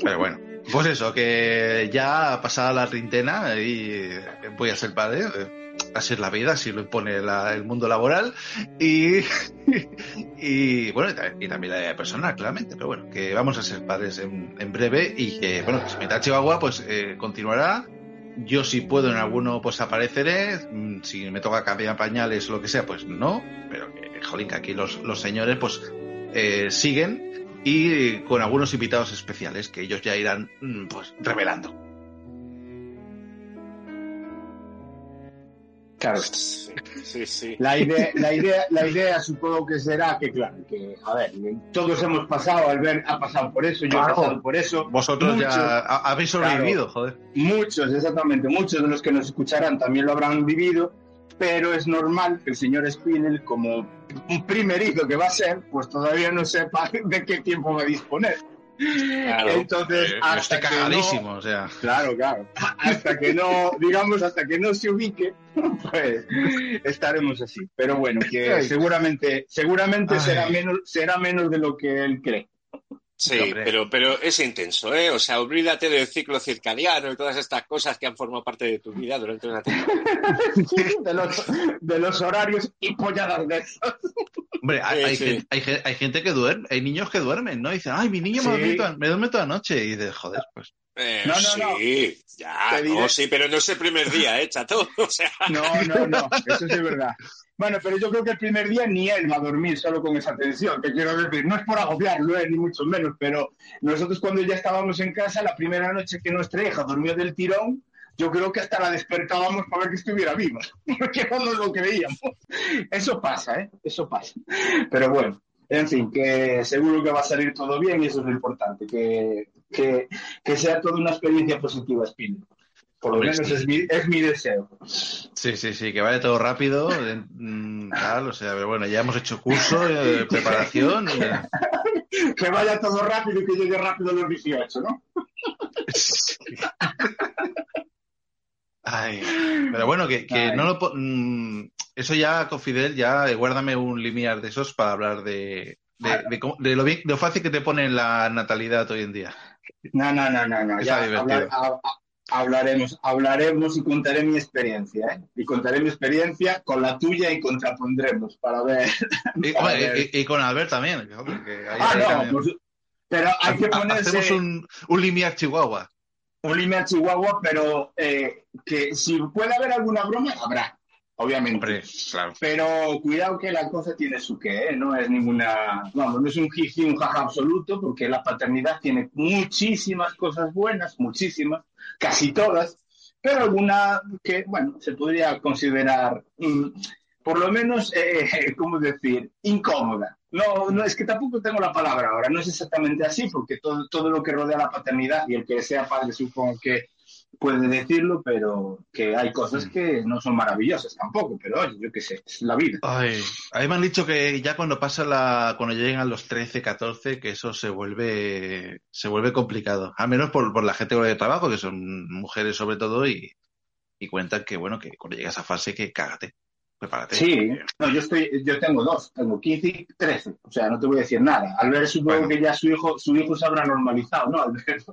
Pero bueno, Pues eso, que ya pasada la treintena y voy a ser padre. eh, Así es la vida, así lo impone la- el mundo laboral y, y bueno, y ta- y también la vida personal, claramente. Pero bueno, que vamos a ser padres en, en breve y que, bueno, que Cemental Chihuahua pues eh, continuará. Yo si puedo en alguno pues apareceré. Mm, Si me toca cambiar pañales o lo que sea, pues no. Pero que, jolín, que aquí los, los señores pues eh, siguen y con algunos invitados especiales que ellos ya irán mm, pues revelando. Claro. Sí, sí, sí. La idea, la idea, la idea supongo que será que, claro, que, a ver, todos hemos pasado, Albert ha pasado por eso, yo Claro. he pasado por eso. Vosotros Muchos, ya ha- habéis sobrevivido, joder. Muchos, exactamente, muchos de los que nos escucharán también lo habrán vivido, pero es normal que el señor Spinel, como un primerizo que va a ser, pues todavía no sepa de qué tiempo va a disponer. Claro. Entonces, Eh, hasta que no- o sea. Claro, claro. Hasta que no, digamos, hasta que no se ubique, pues estaremos así. Pero bueno, que seguramente, seguramente Ay. será menos, será menos de lo que él cree. Sí, Hombre. pero, pero es intenso, ¿eh? O sea, olvídate del ciclo circadiano y todas estas cosas que han formado parte de tu vida durante una temporada. De los, de los horarios y polladas de esos. Hombre, hay, Sí, hay sí. gen- hay gen- hay gente que duerme, hay niños que duermen, ¿no? Dicen, ay, mi niño me, duerme toda, me duerme toda la noche. Y de joder, pues. Eh, No, no, no. sí, ya, Te diré- no, sí, pero no es el primer día, ¿eh, chato? O sea, No, no, no, eso sí es verdad. Bueno, pero yo creo que el primer día ni él va a dormir solo con esa tensión, te quiero decir. No es por agobiarlo, eh, ni mucho menos, pero nosotros cuando ya estábamos en casa, la primera noche que nuestra hija durmió del tirón, yo creo que hasta la despertábamos para ver que estuviera viva, porque no nos lo creíamos. Eso pasa, ¿eh? Eso pasa. Pero bueno, en fin, que seguro que va a salir todo bien y eso es lo importante, que, que, que sea toda una experiencia positiva, Spin. Por lo menos es mi, es mi deseo. Sí, sí, sí, que vaya todo rápido, mm, tal, o sea, pero bueno, ya hemos hecho curso eh, de preparación. y que vaya todo rápido y que llegue rápido los 18, ¿no? Ay, pero bueno, que, que no lo... mm, eso ya, con Fidel, ya eh, guárdame un limiar de esos para hablar de, de, de lo, bien- lo fácil que te pone la natalidad hoy en día. No, no, no, no, no. Ya hablar- ha- ha- hablaremos, hablaremos y contaré mi experiencia, ¿eh? Y contaré mi experiencia con la tuya y contrapondremos para ver. Y, para hombre, ver. y- y con Albert también. que, que ahí- ah, no, también. pues, pero hay que ponerse Hacemos un, un, un limiar chihuahua. límite a Chihuahua, pero eh, que si puede haber alguna broma, habrá, obviamente. Hombre, claro. Pero cuidado que la cosa tiene su qué, ¿eh? no es ninguna, vamos, no es un jiji, un jaja absoluto, porque la paternidad tiene muchísimas cosas buenas, muchísimas, casi todas, pero alguna que, bueno, se podría considerar, mm, por lo menos, eh, ¿cómo decir?, incómoda. No, no, es que tampoco tengo la palabra ahora, no es exactamente así, porque todo, todo lo que rodea la paternidad, y el que sea padre supongo que puede decirlo, pero que hay cosas que no son maravillosas tampoco, pero oye, yo qué sé, es la vida. Ay, a mí me han dicho que ya cuando pasa la, cuando llegan los 13, 14, que eso se vuelve, se vuelve complicado. Al menos por, por la gente de trabajo, que son mujeres sobre todo, y, y cuentan que bueno, que cuando llega esa fase que cágate, prepárate. Sí, no, yo estoy, yo tengo dos, tengo 15 y 13, o sea, no te voy a decir nada. Albert supongo Bueno. que ya su hijo, su hijo se habrá normalizado, ¿no, Albert?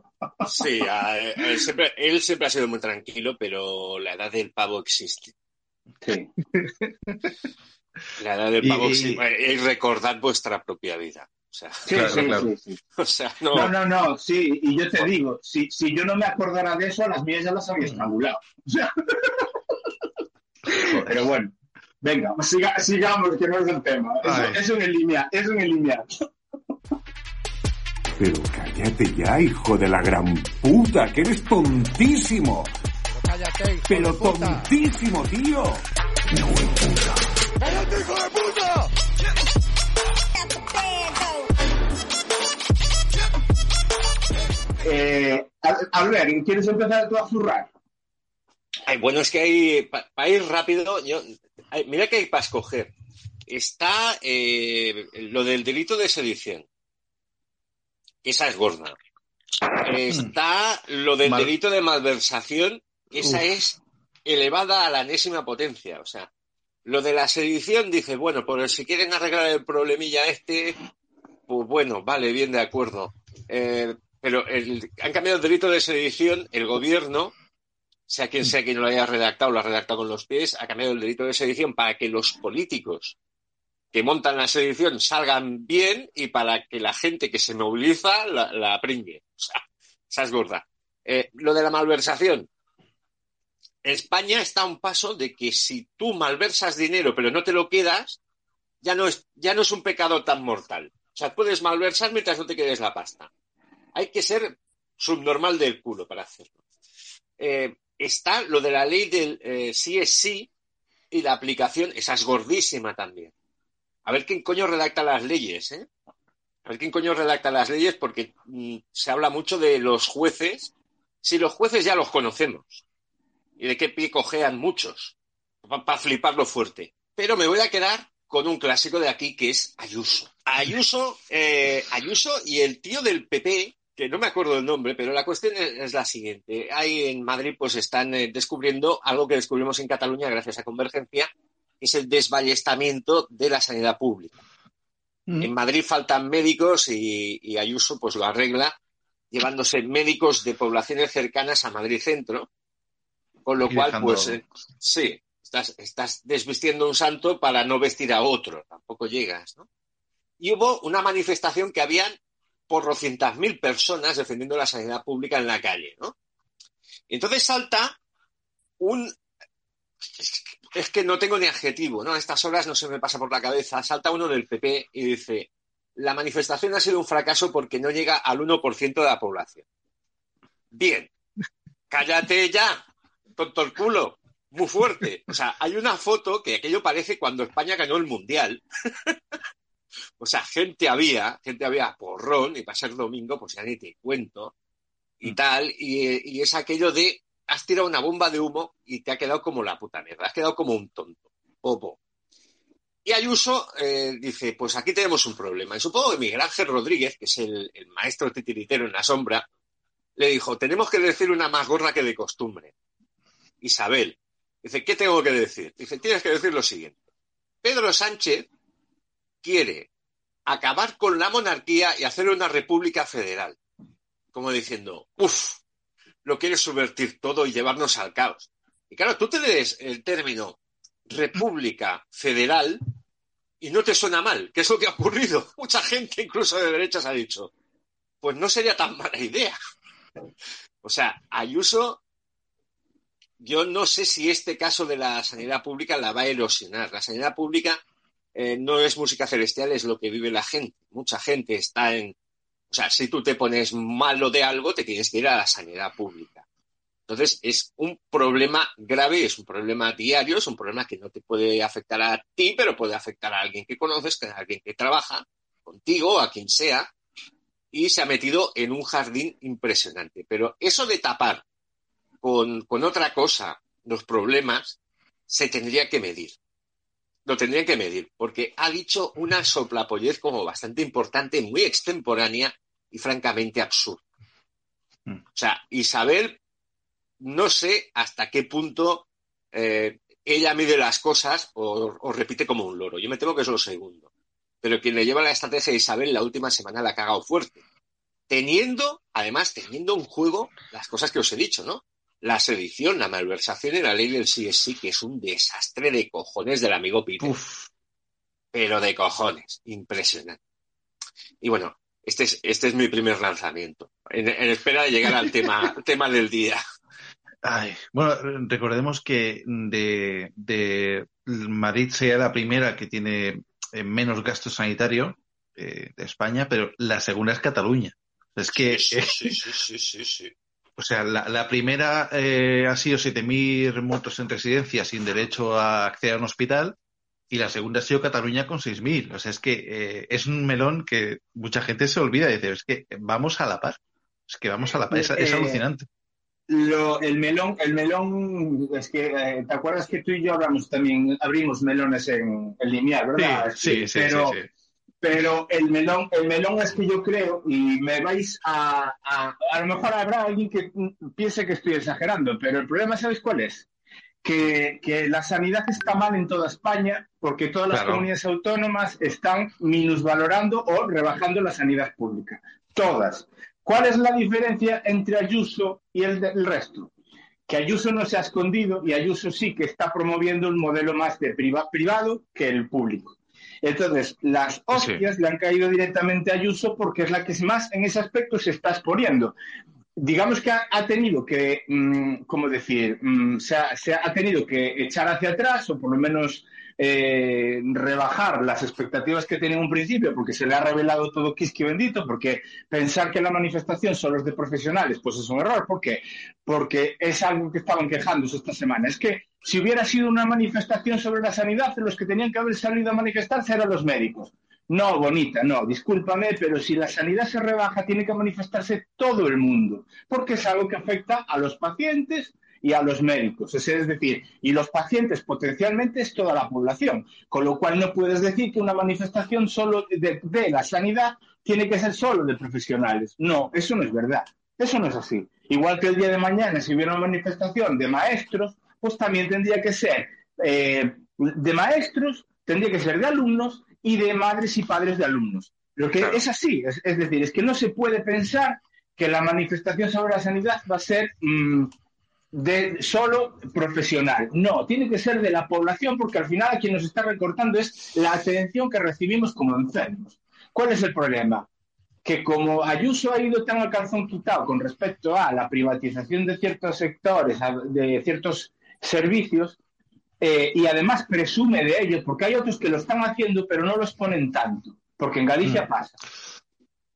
sí, a- él, siempre, él siempre ha sido muy tranquilo, pero la edad del pavo existe. Sí. La edad del Y- pavo y- existe. Es recordar vuestra propia vida. O sea, Sí, Claro, sí, claro. sí, sí. o sea, no. No, no, no, sí, y yo te digo, si, si yo no me acordara de eso, a las mías ya las había estrangulado. O sea, Joder. pero bueno, venga, siga- sigamos, que no es el tema. Eso, eso en el línea, eso en el línea. Pero cállate ya, hijo de la gran puta, que eres tontísimo. Cállate, hijo Pero de puta. tontísimo, tío. ¡Cállate, hijo de puta! Eh, Al- Albert, ¿quieres empezar tú a zurrar? Ay, bueno, es que hay, para ir rápido, yo, mira que hay para escoger. Está eh, lo del delito de sedición. Esa es gorda. Está lo del Mal- delito de malversación. Esa Uf. es elevada a la enésima potencia. O sea, lo de la sedición dice, bueno, pues si quieren arreglar el problemilla este, pues bueno, vale, bien de acuerdo. Eh, pero el- han cambiado el delito de sedición, el gobierno, sea quien sea quien lo haya redactado, lo ha redactado con los pies, ha cambiado el delito de sedición para que los políticos que montan la sedición salgan bien y para que la gente que se moviliza la, la pringue. O sea, esa es gorda. Eh, lo de la malversación. España está a un paso de que si tú malversas dinero pero no te lo quedas, ya no es, ya no es un pecado tan mortal. O sea, puedes malversar mientras no te quedes la pasta. Hay que ser subnormal del culo para hacerlo. Eh, está lo de la ley del eh, sí es sí y la aplicación, esa es gordísima también. A ver quién coño redacta las leyes, ¿eh? A ver quién coño redacta las leyes porque mm, se habla mucho de los jueces. Si los jueces ya los conocemos y de qué pie cojean muchos para fliparlo fuerte. Pero me voy a quedar con un clásico de aquí que es Ayuso. Ayuso, eh, Ayuso y el tío del PP, que no me acuerdo el nombre, pero la cuestión es, la siguiente. Ahí en Madrid pues están eh, descubriendo algo que descubrimos en Cataluña gracias a Convergencia, que es el desballestamiento de la sanidad pública. En Madrid faltan médicos y, y Ayuso pues lo arregla llevándose médicos de poblaciones cercanas a Madrid Centro, con lo Y cual dejando- pues eh, sí, estás, estás desvistiendo un santo para no vestir a otro, tampoco llegas, ¿no? Y hubo una manifestación que habían por mil personas defendiendo la sanidad pública en la calle, ¿no? Y entonces salta un... Es que no tengo ni adjetivo, ¿no? A estas horas no se me pasa por la cabeza. Salta uno del PP y dice, la manifestación ha sido un fracaso porque no llega al 1% de la población. Bien, cállate ya, tonto el culo, muy fuerte. O sea, hay una foto que aquello parece cuando España ganó el Mundial. o sea, gente había, gente había porrón, y para ser domingo, pues ya ni te cuento, y tal, y, y es aquello de, has tirado una bomba de humo y te ha quedado como la puta mierda, has quedado como un tonto, bobo. Y Ayuso eh, dice, pues aquí tenemos un problema. Y supongo que Miguel Ángel Rodríguez, que es el, el maestro titiritero en la sombra, le dijo, tenemos que decir una más gorda que de costumbre. Isabel, dice, ¿qué tengo que decir? Dice, tienes que decir lo siguiente. Pedro Sánchez quiere acabar con la monarquía y hacer una república federal. Como diciendo, uff, lo quiere subvertir todo y llevarnos al caos. Y claro, tú te lees el término república federal y no te suena mal, que es lo que ha ocurrido. Mucha gente, incluso de derechas, ha dicho, pues no sería tan mala idea. O sea, Ayuso, yo no sé si este caso de la sanidad pública la va a erosionar. La sanidad pública eh, no es música celestial, es lo que vive la gente. Mucha gente está en... O sea, si tú te pones malo de algo, te tienes que ir a la sanidad pública. Entonces, es un problema grave, es un problema diario, es un problema que no te puede afectar a ti, pero puede afectar a alguien que conoces, a alguien que trabaja contigo, a quien sea, y se ha metido en un jardín impresionante. Pero eso de tapar con, con otra cosa los problemas, se tendría que medir. Lo tendrían que medir, porque ha dicho una soplapollez como bastante importante, muy extemporánea y francamente absurda. O sea, Isabel, no sé hasta qué punto eh, ella mide las cosas o, o repite como un loro. Yo me temo que es lo segundo. Pero quien le lleva la estrategia de Isabel la última semana la ha cagado fuerte. Teniendo, además, teniendo en juego las cosas que os he dicho, ¿no? La sedición, la malversación y la ley del sí es sí, que es un desastre de cojones del amigo Pipe. Pero de cojones. Impresionante. Y bueno, este es, este es mi primer lanzamiento. En, en espera de llegar al tema, tema del día. Ay, bueno, recordemos que de, de Madrid sea la primera que tiene eh, menos gasto sanitario eh, de España, pero la segunda es Cataluña. Es que, Sí, sí, sí, sí, sí, sí. O sea, la, la primera eh, ha sido 7.000 muertos en residencia sin derecho a acceder a un hospital y la segunda ha sido Cataluña con 6.000. O sea, es que eh, es un melón que mucha gente se olvida y dice, es que vamos a la par. Es que vamos a la par. Es, es Eh, alucinante. Lo, el melón, el melón, es que, eh, ¿te acuerdas que tú y yo hablamos también, abrimos melones en el lineal, verdad? Sí, sí, sí, pero, sí, sí. Pero el melón, el melón es que yo creo, y me vais a, a, a lo mejor habrá alguien que piense que estoy exagerando, pero el problema, ¿sabes cuál es? Que, que la sanidad está mal en toda España porque todas las Claro. comunidades autónomas están minusvalorando o rebajando la sanidad pública. Todas. ¿Cuál es la diferencia entre Ayuso y el, el resto? Que Ayuso no se ha escondido y Ayuso sí que está promoviendo un modelo más de priva- privado que el público. Entonces, las hostias le han caído directamente a Ayuso porque es la que más en ese aspecto se está exponiendo. Digamos que ha, ha tenido que, mm, ¿cómo decir? Mm, se, ha, se ha tenido que echar hacia atrás o por lo menos eh, rebajar las expectativas que tenía en un principio porque se le ha revelado todo quisqui bendito, porque pensar que la manifestación solo es de profesionales, pues es un error. ¿Por qué? Porque es algo que estaban quejándose esta semana. Es que si hubiera sido una manifestación sobre la sanidad, los que tenían que haber salido a manifestarse eran los médicos. No, bonita, no, discúlpame, pero si la sanidad se rebaja, tiene que manifestarse todo el mundo, porque es algo que afecta a los pacientes y a los médicos. Es decir, y los pacientes potencialmente es toda la población, con lo cual no puedes decir que una manifestación solo de, de la sanidad tiene que ser solo de profesionales. No, eso no es verdad. Eso no es así. Igual que el día de mañana, si hubiera una manifestación de maestros, pues también tendría que ser eh, de maestros, tendría que ser de alumnos y de madres y padres de alumnos. Lo que es así, es, es decir, es que no se puede pensar que la manifestación sobre la sanidad va a ser mm, de solo profesional. No, tiene que ser de la población porque al final a quien nos está recortando es la atención que recibimos como enfermos. ¿Cuál es el problema? Que como Ayuso ha ido tan al calzón quitado con respecto a la privatización de ciertos sectores, de ciertos servicios, eh, y además presume de ello, porque hay otros que lo están haciendo pero no los ponen tanto, porque en Galicia pasa.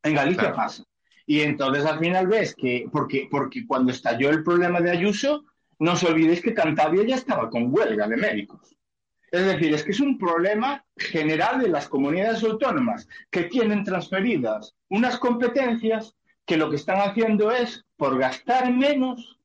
En Galicia Claro. pasa. Y entonces al final ves que, porque, porque cuando estalló el problema de Ayuso, no os olvidéis que Cantabria ya estaba con huelga de médicos. Es decir, es que es un problema general de las comunidades autónomas que tienen transferidas unas competencias que lo que están haciendo es, por gastar menos,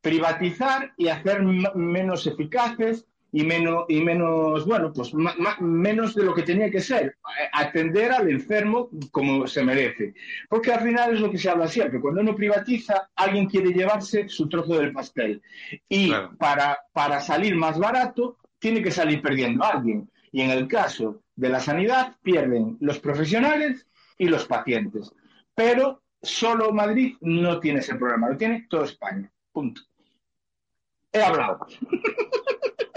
privatizar y hacer menos eficaces y menos, y menos bueno, pues ma- ma- menos de lo que tenía que ser, atender al enfermo como se merece. Porque al final es lo que se habla siempre, cuando uno privatiza, alguien quiere llevarse su trozo del pastel. Y Claro. para, para salir más barato, tiene que salir perdiendo a alguien. Y en el caso de la sanidad, pierden los profesionales y los pacientes. Pero solo Madrid no tiene ese problema, lo tiene toda España. Punto. He hablado.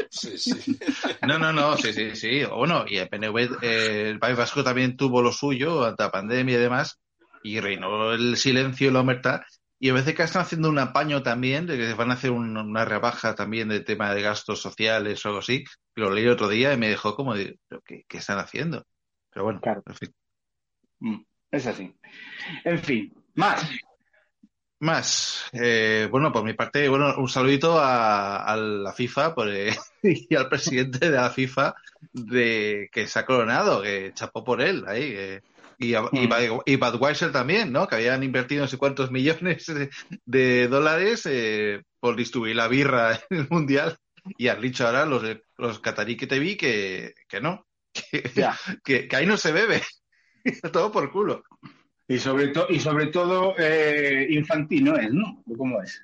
Sí, sí. No, no, no, sí, sí, sí. Bueno, y el PNV, eh, el País Vasco también tuvo lo suyo ante la pandemia y demás, y reinó el silencio y la omertà. Y a veces que están haciendo un apaño también, de que van a hacer un- una rebaja también del tema de gastos sociales o algo así. Lo leí otro día y me dejó como, de, ¿pero ¿qué, qué están haciendo? Pero bueno, Claro. en fin. Mm, Es así. En fin, más. Más, eh, bueno, por mi parte, bueno, un saludito a, a la FIFA por, eh, y al presidente de la FIFA de que se ha coronado, que chapó por él ahí. eh, y, a- y, Mm. Bud- y Budweiser también, ¿no? Que habían invertido no sé cuántos millones de, de dólares eh, por distribuir la birra en el mundial. Y han dicho ahora los, los catarí que te vi que, que no, que, que, que ahí no se bebe. Todo por culo. Y sobre, to- y sobre todo eh, infantino es, ¿no? ¿Cómo es?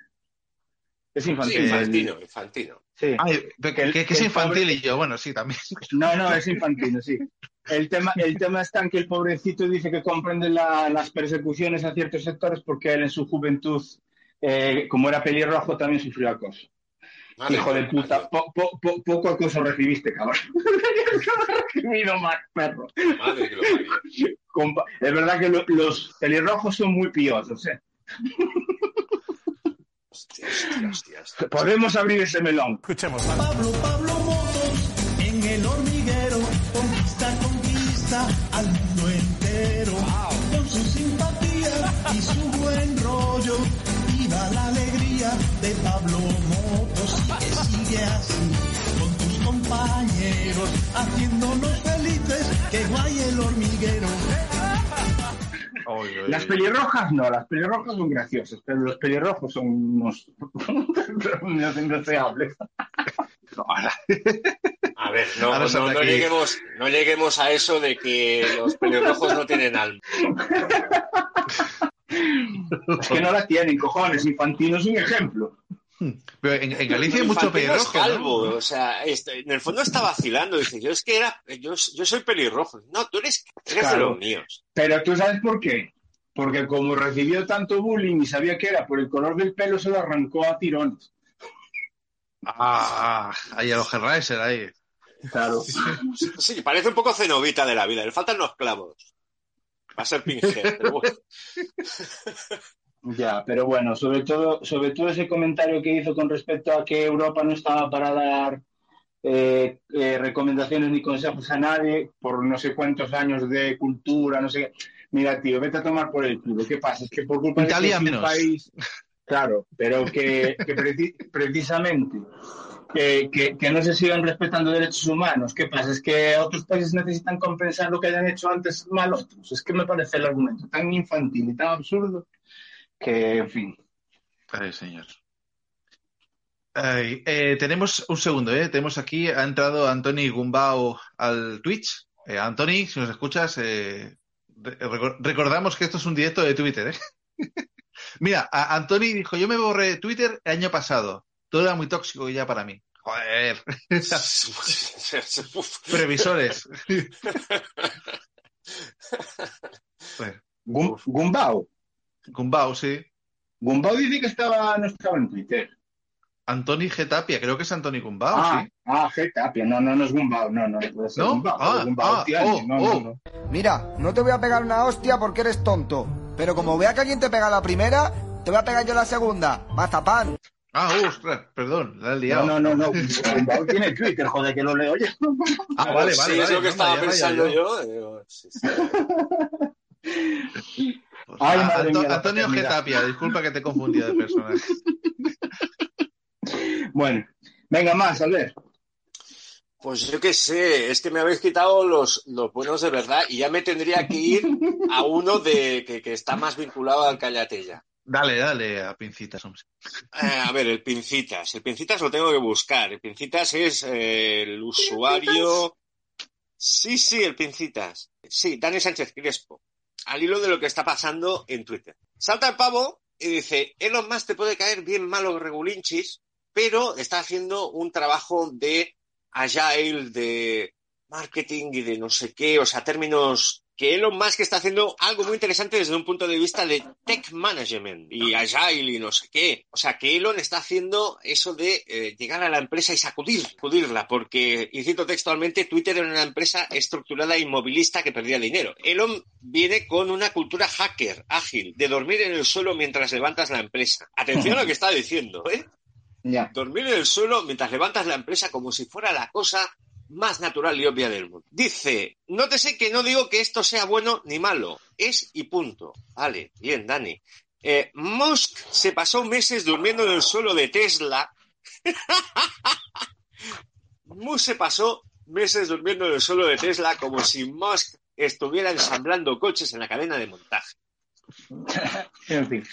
Es Sí, infantil. infantino, infantino. Sí. Ay, que, Que el- que- que que es el infantil pobre- y yo, bueno, sí, también. No, no, es infantino, sí. El tema, el tema está en que el pobrecito dice que comprende la- las persecuciones a ciertos sectores porque él en su juventud, eh, como era pelirrojo, también sufrió acoso. Madre Hijo de puta, po- po- po- poco acoso recibiste, cabrón. Recibido más, perro. Madre que lo parió. Es verdad que lo- los pelirrojos son muy piosos, ¿eh? Hostia, hostia, hostia, hostia. Podemos abrir ese melón. Escuchemos. Pablo, Pablo Motos, en el hormiguero, conquista, conquista al mundo entero. Con su simpatía y su buen rollo, viva la alegría con tus compañeros, haciéndonos felices, que guay el hormiguero. Las pelirrojas no, las pelirrojas son graciosas, pero los pelirrojos son unos, unos indeseables. A ver, no, no, lleguemos, no lleguemos a eso de que los pelirrojos no tienen alma. Es que no la tienen, cojones. Infantino es un ejemplo. Pero en, en Galicia hay mucho es pelirrojo, calvo, ¿no? o sea, este, en el fondo está vacilando. Dice, yo es que era, yo, yo soy pelirrojo. No, tú eres, eres de Claro. los míos. Pero tú sabes por qué. porque como recibió tanto bullying y sabía que era por el color del pelo, se lo arrancó a tirones. Ah, ahí a los Hellraiser, ahí. Claro. Sí, parece un poco cenovita de la vida. Le faltan los clavos. Va a ser Pinhead, pero bueno. Ya, pero bueno, sobre todo, sobre todo ese comentario que hizo con respecto a que Europa no estaba para dar eh, eh, recomendaciones ni consejos a nadie por no sé cuántos años de cultura, no sé. Mira, tío, vete a tomar por el culo. ¿Qué pasa? Es que por culpa Italia de que es un país, claro, pero que, que preci- precisamente que, que- que no se sigan respetando derechos humanos. ¿Qué pasa? Es que otros países necesitan compensar lo que hayan hecho antes mal otros. Es que me parece el argumento tan infantil y tan absurdo que, en fin. Ay, señor. Ay, eh, tenemos un segundo, ¿eh? Tenemos aquí, ha entrado Antoni Gumbao al Twitch. Eh, Antoni, si nos escuchas, eh, re- recor- recordamos que esto es un directo de Twitter, ¿eh? Mira, a- Antoni dijo, yo me borré de Twitter el año pasado. Todo era muy tóxico ya para mí. Joder. Previsores. Bueno, Gumbao. Gumbao, sí. Gumbao dice que estaba, no estaba en Twitter. Antoni Getapia, creo que es Antoni Gumbao, ah, sí. ah, Getapia. No, no, no es Gumbao. No, no, puede ser ¿No? Gumbao. Ah, Gumbao ah, Tiani. oh, no, oh. no, no. Mira, no te voy a pegar una hostia porque eres tonto. Pero como vea que alguien te pega la primera, te voy a pegar yo la segunda. Mazapán. Ah, ostras, perdón, la he No, liado. no, no, no. Gumbao tiene Twitter, joder, que lo leo yo. Ah, vale, vale, sí, vale. es lo que no, estaba pensando yo. yo. sí, sí. Pues, Ay, ah, madre Anto- mía, la Antonio paternidad. Getapia, disculpa que te he confundido de personaje. Bueno, venga más, a ver. Pues yo qué sé, es que me habéis quitado los, los buenos de verdad y ya me tendría que ir a uno de que, que está más vinculado al Callatella. Dale, dale a pincitas, hombre. Eh, a ver, el Pincitas. El Pincitas lo tengo que buscar. El Pincitas es eh, el usuario. Sí, sí, el Pincitas. Sí, Dani Sánchez Crespo. Al hilo de lo que está pasando en Twitter. Salta el pavo y dice: Elon Musk te puede caer bien malo regulinchis, pero está haciendo un trabajo de agile, de marketing y de no sé qué, o sea, términos que Elon Musk está haciendo algo muy interesante desde un punto de vista de tech management y agile y no sé qué. O sea, que Elon está haciendo eso de eh, llegar a la empresa y sacudir, sacudirla, porque, y cito textualmente, Twitter era una empresa estructurada inmovilista que perdía dinero. Elon viene con una cultura hacker, ágil, de dormir en el suelo mientras levantas la empresa. Atención a lo que está diciendo, ¿eh? Ya. dormir en el suelo mientras levantas la empresa como si fuera la cosa más natural y obvia del mundo. Dice, nótese que no digo que esto sea bueno ni malo, es y punto. Vale, bien, Dani. Eh, Musk se pasó meses durmiendo en el suelo de Tesla. Musk se pasó meses durmiendo en el suelo de Tesla como si Musk estuviera ensamblando coches en la cadena de montaje. En fin.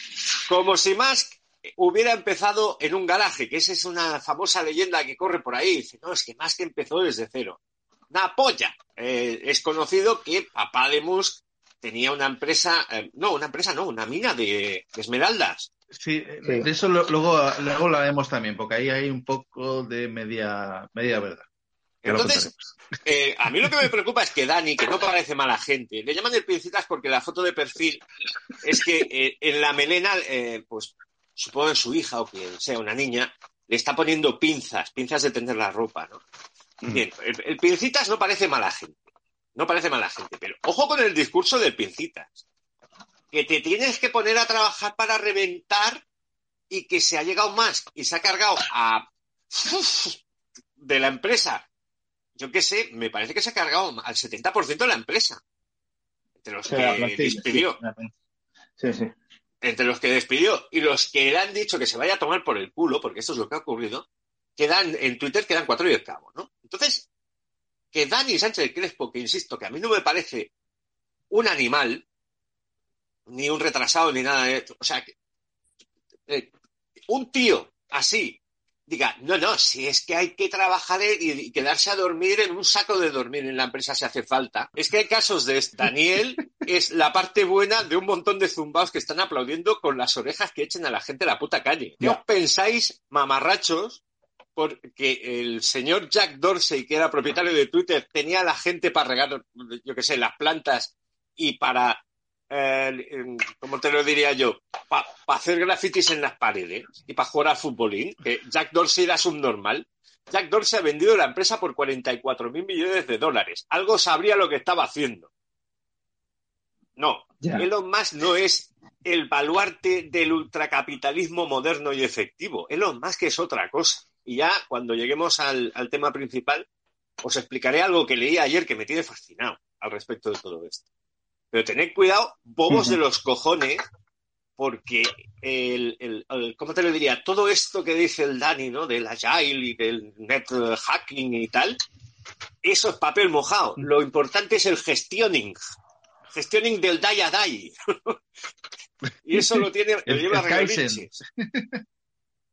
Como si Musk hubiera empezado en un garaje, que esa es una famosa leyenda que corre por ahí. Dice, no, es que Musk empezó desde cero. Una polla. Eh, es conocido que papá de Musk tenía una empresa, eh, no, una empresa no, una mina de, de esmeraldas. Sí, eh, Sí. de eso lo- luego, luego lo haremos también, porque ahí hay un poco de media, media verdad. Entonces, eh, a mí lo que me preocupa es que Dani, que no parece mala gente, le llaman el pincitas porque la foto de perfil es que eh, en la melena, eh, pues supongo que su hija o quien sea una niña, le está poniendo pinzas, pinzas de tender la ropa, ¿no? Bien, el, el pincitas no parece mala gente, no parece mala gente, pero ojo con el discurso del pincitas, que te tienes que poner a trabajar para reventar y que se ha llegado más y se ha cargado a de la empresa yo qué sé, me parece que se ha cargado al 70% de la empresa. Entre los que despidió. Sí, sí. Entre los que despidió y los que le han dicho que se vaya a tomar por el culo, porque esto es lo que ha ocurrido, quedan, en Twitter quedan cuatro y cabo, ¿no? Entonces, que Dani Sánchez Crespo, que insisto, que a mí no me parece un animal, ni un retrasado, ni nada de esto, o sea, que, eh, un tío así diga, no, no, si es que hay que trabajar y, quedarse a dormir en un saco de dormir en la empresa si hace falta. Es que hay casos de este. Daniel es la parte buena de un montón de zumbaos que están aplaudiendo con las orejas que echen a la gente a la puta calle. ¿Qué os pensáis, mamarrachos, porque el señor Jack Dorsey, que era propietario de Twitter, tenía a la gente para regar, yo qué sé, las plantas y para eh, eh, ¿cómo te lo diría yo? Para hacer grafitis en las paredes y para jugar al futbolín, que Jack Dorsey era subnormal. Jack Dorsey ha vendido la empresa por 44 mil millones de dólares. Algo sabría lo que estaba haciendo. No. Elon Musk no es el baluarte del ultracapitalismo moderno y efectivo. Elon Musk es otra cosa. Y ya cuando lleguemos al, al tema principal, os explicaré algo que leí ayer que me tiene fascinado al respecto de todo esto. Pero tened cuidado, bobos de los cojones, porque el, el- el- ¿cómo te lo diría? Todo esto que dice el Dani, ¿no? Del agile y del net hacking y tal, eso es papel mojado. Lo importante es el gestioning. Gestioning del die a die. y eso lo tiene, lo lleva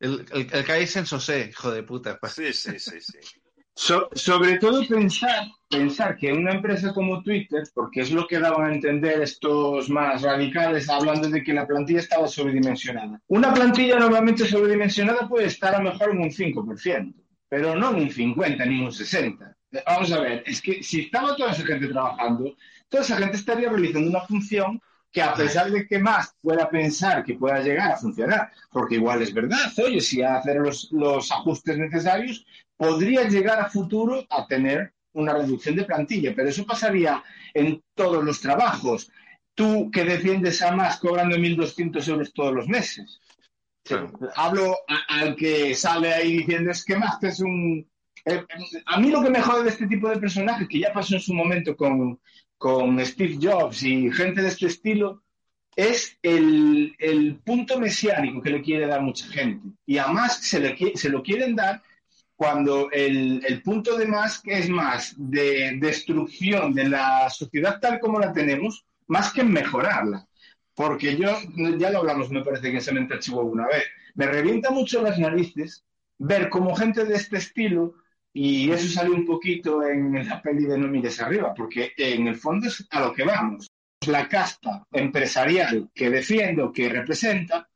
el. El, el, Kaizen Sosé, hijo de puta. pues. Sí, sí, sí, sí. So- sobre todo pensar, pensar que una empresa como Twitter, porque es lo que daban a entender estos más radicales hablando de que la plantilla estaba sobredimensionada. Una plantilla normalmente sobredimensionada puede estar a lo mejor en un 5%, pero no en un 50 ni en un 60. Eh, Vamos a ver, es que si estaba toda esa gente trabajando, toda esa gente estaría realizando una función que a pesar de que más pueda pensar que pueda llegar a funcionar, porque igual es verdad, oye, si hacer los, los ajustes necesarios, podría llegar a futuro a tener una reducción de plantilla, pero eso pasaría en todos los trabajos. Tú que defiendes a más cobrando 1.200 euros todos los meses. Claro. Hablo a- al que sale ahí diciendo es que más es un... eh, a mí lo que me jode de este tipo de personajes, que ya pasó en su momento con, con Steve Jobs y gente de este estilo, es el, el punto mesiánico que le quiere dar mucha gente. Y además se, le, se lo quieren dar cuando el, el punto de más es más de destrucción de la sociedad tal como la tenemos, más que mejorarla. Porque yo, ya lo hablamos, me parece que en Cemento Chihuahua una vez, me revienta mucho las narices ver como gente de este estilo, y eso sale un poquito en la peli de No mires arriba, porque en el fondo es a lo que vamos. La casta empresarial que defiendo, que representa,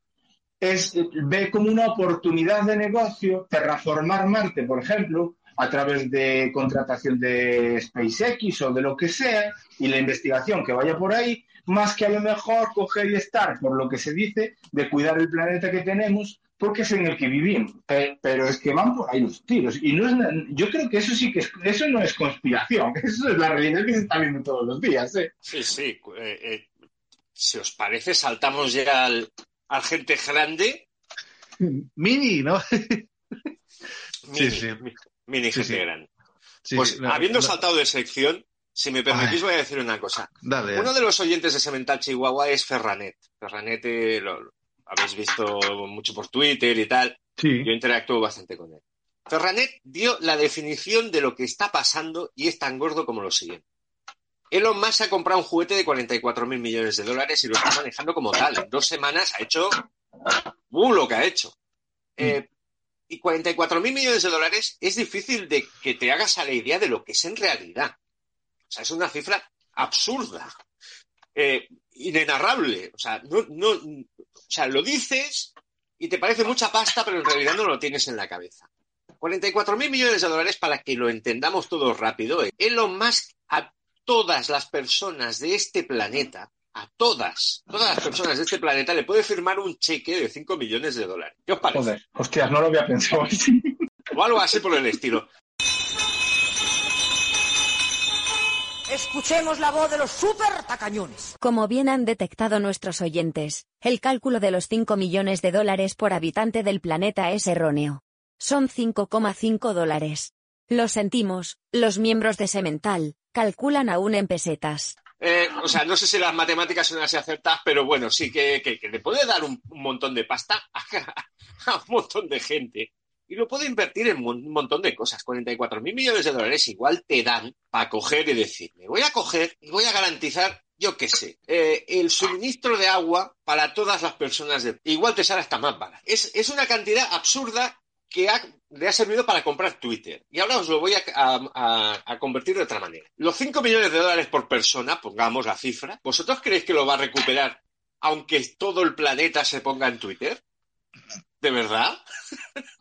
es, ve como una oportunidad de negocio terraformar Marte, por ejemplo, a través de contratación de SpaceX o de lo que sea, y la investigación que vaya por ahí, más que a lo mejor coger y estar, por lo que se dice, de cuidar el planeta que tenemos, porque es en el que vivimos. Pe- Pero es que van por ahí los tiros. Y no es, yo creo que eso sí que es, eso no es conspiración, eso es la realidad que se está viendo todos los días. ¿eh? Sí, sí. eh, eh, si os parece, saltamos ya al, al gente grande. Mini, ¿no? Mini, sí. mi- mini Sí, gente sí. grande. Sí, pues sí, no, habiendo no. saltado de sección, si me permitís, voy a decir una cosa. Dale. Uno de los oyentes de Semental Chihuahua es Ferranet. Ferranet eh, lo, lo habéis visto mucho por Twitter y tal. Sí. Yo interactúo bastante con él. Ferranet dio la definición de lo que está pasando y es tan gordo como lo siguiente. Elon Musk ha comprado un juguete de 44 mil millones de dólares y lo está manejando como tal. En dos semanas ha hecho uh, lo que ha hecho. Eh, y 44 mil millones de dólares es difícil de que te hagas a la idea de lo que es en realidad. O sea, es una cifra absurda, eh, inenarrable. O sea, no, no, o sea, lo dices y te parece mucha pasta, pero en realidad no lo tienes en la cabeza. 44 mil millones de dólares para que lo entendamos todos rápido. Elon Musk a todas las personas de este planeta, a todas, todas las personas de este planeta le puede firmar un cheque de 5 millones de dólares. ¿Qué os parece? Joder, hostias, no lo había pensado así. O algo así por el estilo. Escuchemos la voz de los super tacañones. Como bien han detectado nuestros oyentes, el cálculo de los 5 millones de dólares por habitante del planeta es erróneo. Son 5,5 dólares. Lo sentimos, los miembros de Semental calculan aún en pesetas. Eh, o sea, no sé si las matemáticas son así acertadas, pero bueno, sí que, que- que le puede dar un, montón de pasta a, a un montón de gente. Y lo puede invertir en un montón de cosas. 44 mil millones de dólares igual te dan para coger y decir, me voy a coger y voy a garantizar, yo qué sé, eh, el suministro de agua para todas las personas. De... Igual te sale hasta más barato. Es, es una cantidad absurda que le ha servido para comprar Twitter. Y ahora os lo voy a- a convertir de otra manera. Los 5 millones de dólares por persona, pongamos la cifra, ¿vosotros creéis que lo va a recuperar aunque todo el planeta se ponga en Twitter? ¿De verdad?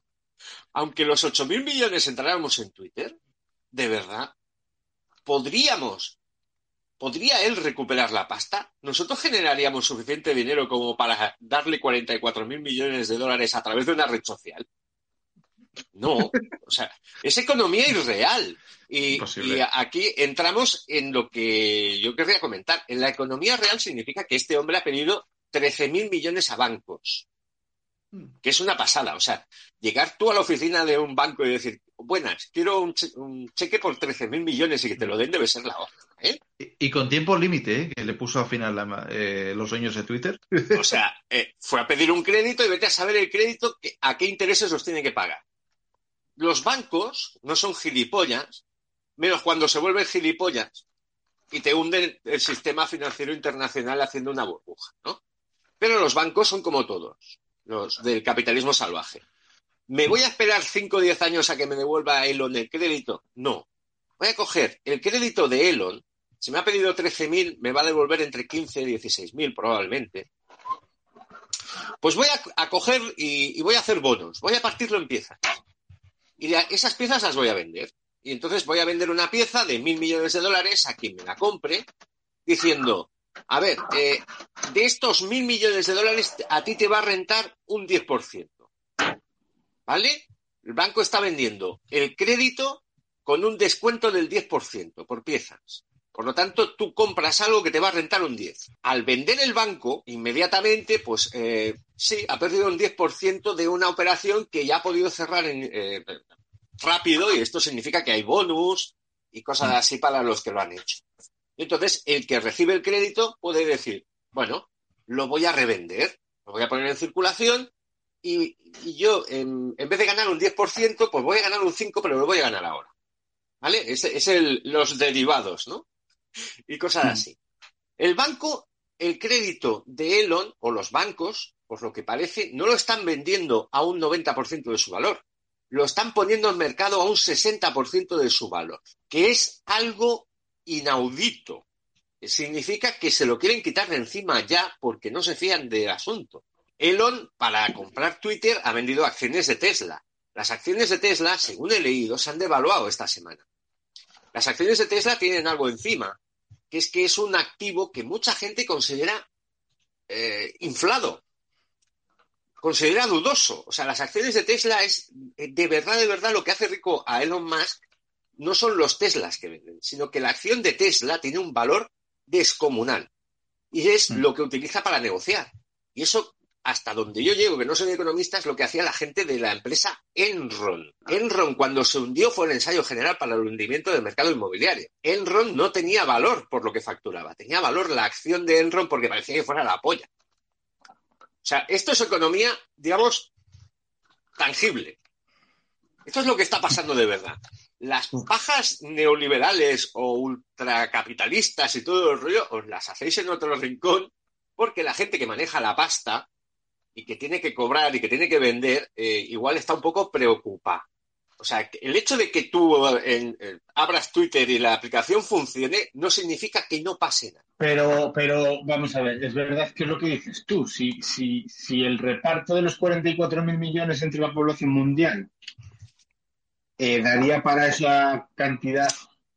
aunque los 8 mil millones entráramos en Twitter, ¿de verdad? ¿Podríamos, ¿podría él recuperar la pasta? ¿Nosotros generaríamos suficiente dinero como para darle 44 mil millones de dólares a través de una red social? No, o sea, es economía irreal. Y, aquí entramos en lo que yo querría comentar. En la economía real significa que este hombre ha pedido 13 mil millones a bancos, que es una pasada. O sea, llegar tú a la oficina de un banco y decir, buenas, quiero un, che- un cheque por 13 mil millones y que te lo den debe ser la hostia. ¿eh? Y, y con tiempo límite, ¿eh? que le puso al final la- eh, los sueños de Twitter. O sea, eh, fue a pedir un crédito y vete a saber el crédito que- a qué intereses los tiene que pagar. Los bancos no son gilipollas, menos cuando se vuelven gilipollas y te hunden el sistema financiero internacional haciendo una burbuja, ¿no? Pero los bancos son como todos, los del capitalismo salvaje. ¿Me voy a esperar 5 o 10 años a que me devuelva Elon el crédito? No. Voy a coger el crédito de Elon. Si me ha pedido 13.000, me va a devolver entre 15 y 16.000 probablemente. Pues voy a, coger y, y voy a hacer bonos. Voy a partirlo en piezas. Y esas piezas las voy a vender. Y entonces voy a vender una pieza de mil millones de dólares a quien me la compre, diciendo, a ver, eh, de estos mil millones de dólares a ti te va a rentar un 10%. ¿Vale? El banco está vendiendo el crédito con un descuento del 10% por piezas. Por lo tanto, tú compras algo que te va a rentar un 10. Al vender el banco, inmediatamente, pues eh, sí, ha perdido un 10% de una operación que ya ha podido cerrar en, eh, rápido y esto significa que hay bonus y cosas así para los que lo han hecho. Entonces, el que recibe el crédito puede decir, bueno, lo voy a revender, lo voy a poner en circulación y, y yo, en, en vez de ganar un 10%, pues voy a ganar un 5%, pero lo voy a ganar ahora. ¿Vale? Es, es el, los derivados, ¿no? Y cosas así. El banco, el crédito de Elon o los bancos, por lo que parece, no lo están vendiendo a un 90% de su valor. Lo están poniendo en mercado a un 60% de su valor, que es algo inaudito. Significa que se lo quieren quitar de encima ya porque no se fían del asunto. Elon, para comprar Twitter, ha vendido acciones de Tesla. Las acciones de Tesla, según he leído, se han devaluado esta semana. Las acciones de Tesla tienen algo encima, que es que es un activo que mucha gente considera eh, inflado, considera dudoso. O sea, las acciones de Tesla es eh, de verdad, de verdad lo que hace rico a Elon Musk no son los Teslas que venden, sino que la acción de Tesla tiene un valor descomunal y es lo que utiliza para negociar. Y eso, hasta donde yo llego, que no soy economista, es lo que hacía la gente de la empresa Enron. Enron, cuando se hundió, fue el ensayo general para el hundimiento del mercado inmobiliario. Enron no tenía valor por lo que facturaba, tenía valor la acción de Enron porque parecía que fuera la polla. O sea, esto es economía, digamos, tangible. Esto es lo que está pasando de verdad. Las pajas neoliberales o ultracapitalistas y todo el rollo os las hacéis en otro rincón porque la gente que maneja la pasta y que tiene que cobrar y que tiene que vender, eh, igual está un poco preocupada. O sea, el hecho de que tú en- eh, abras Twitter y la aplicación funcione no significa que no pase nada. Pero, pero vamos a ver, es verdad que es lo que dices tú. Si, si, si el reparto de los 44 mil millones entre la población mundial eh, daría para esa cantidad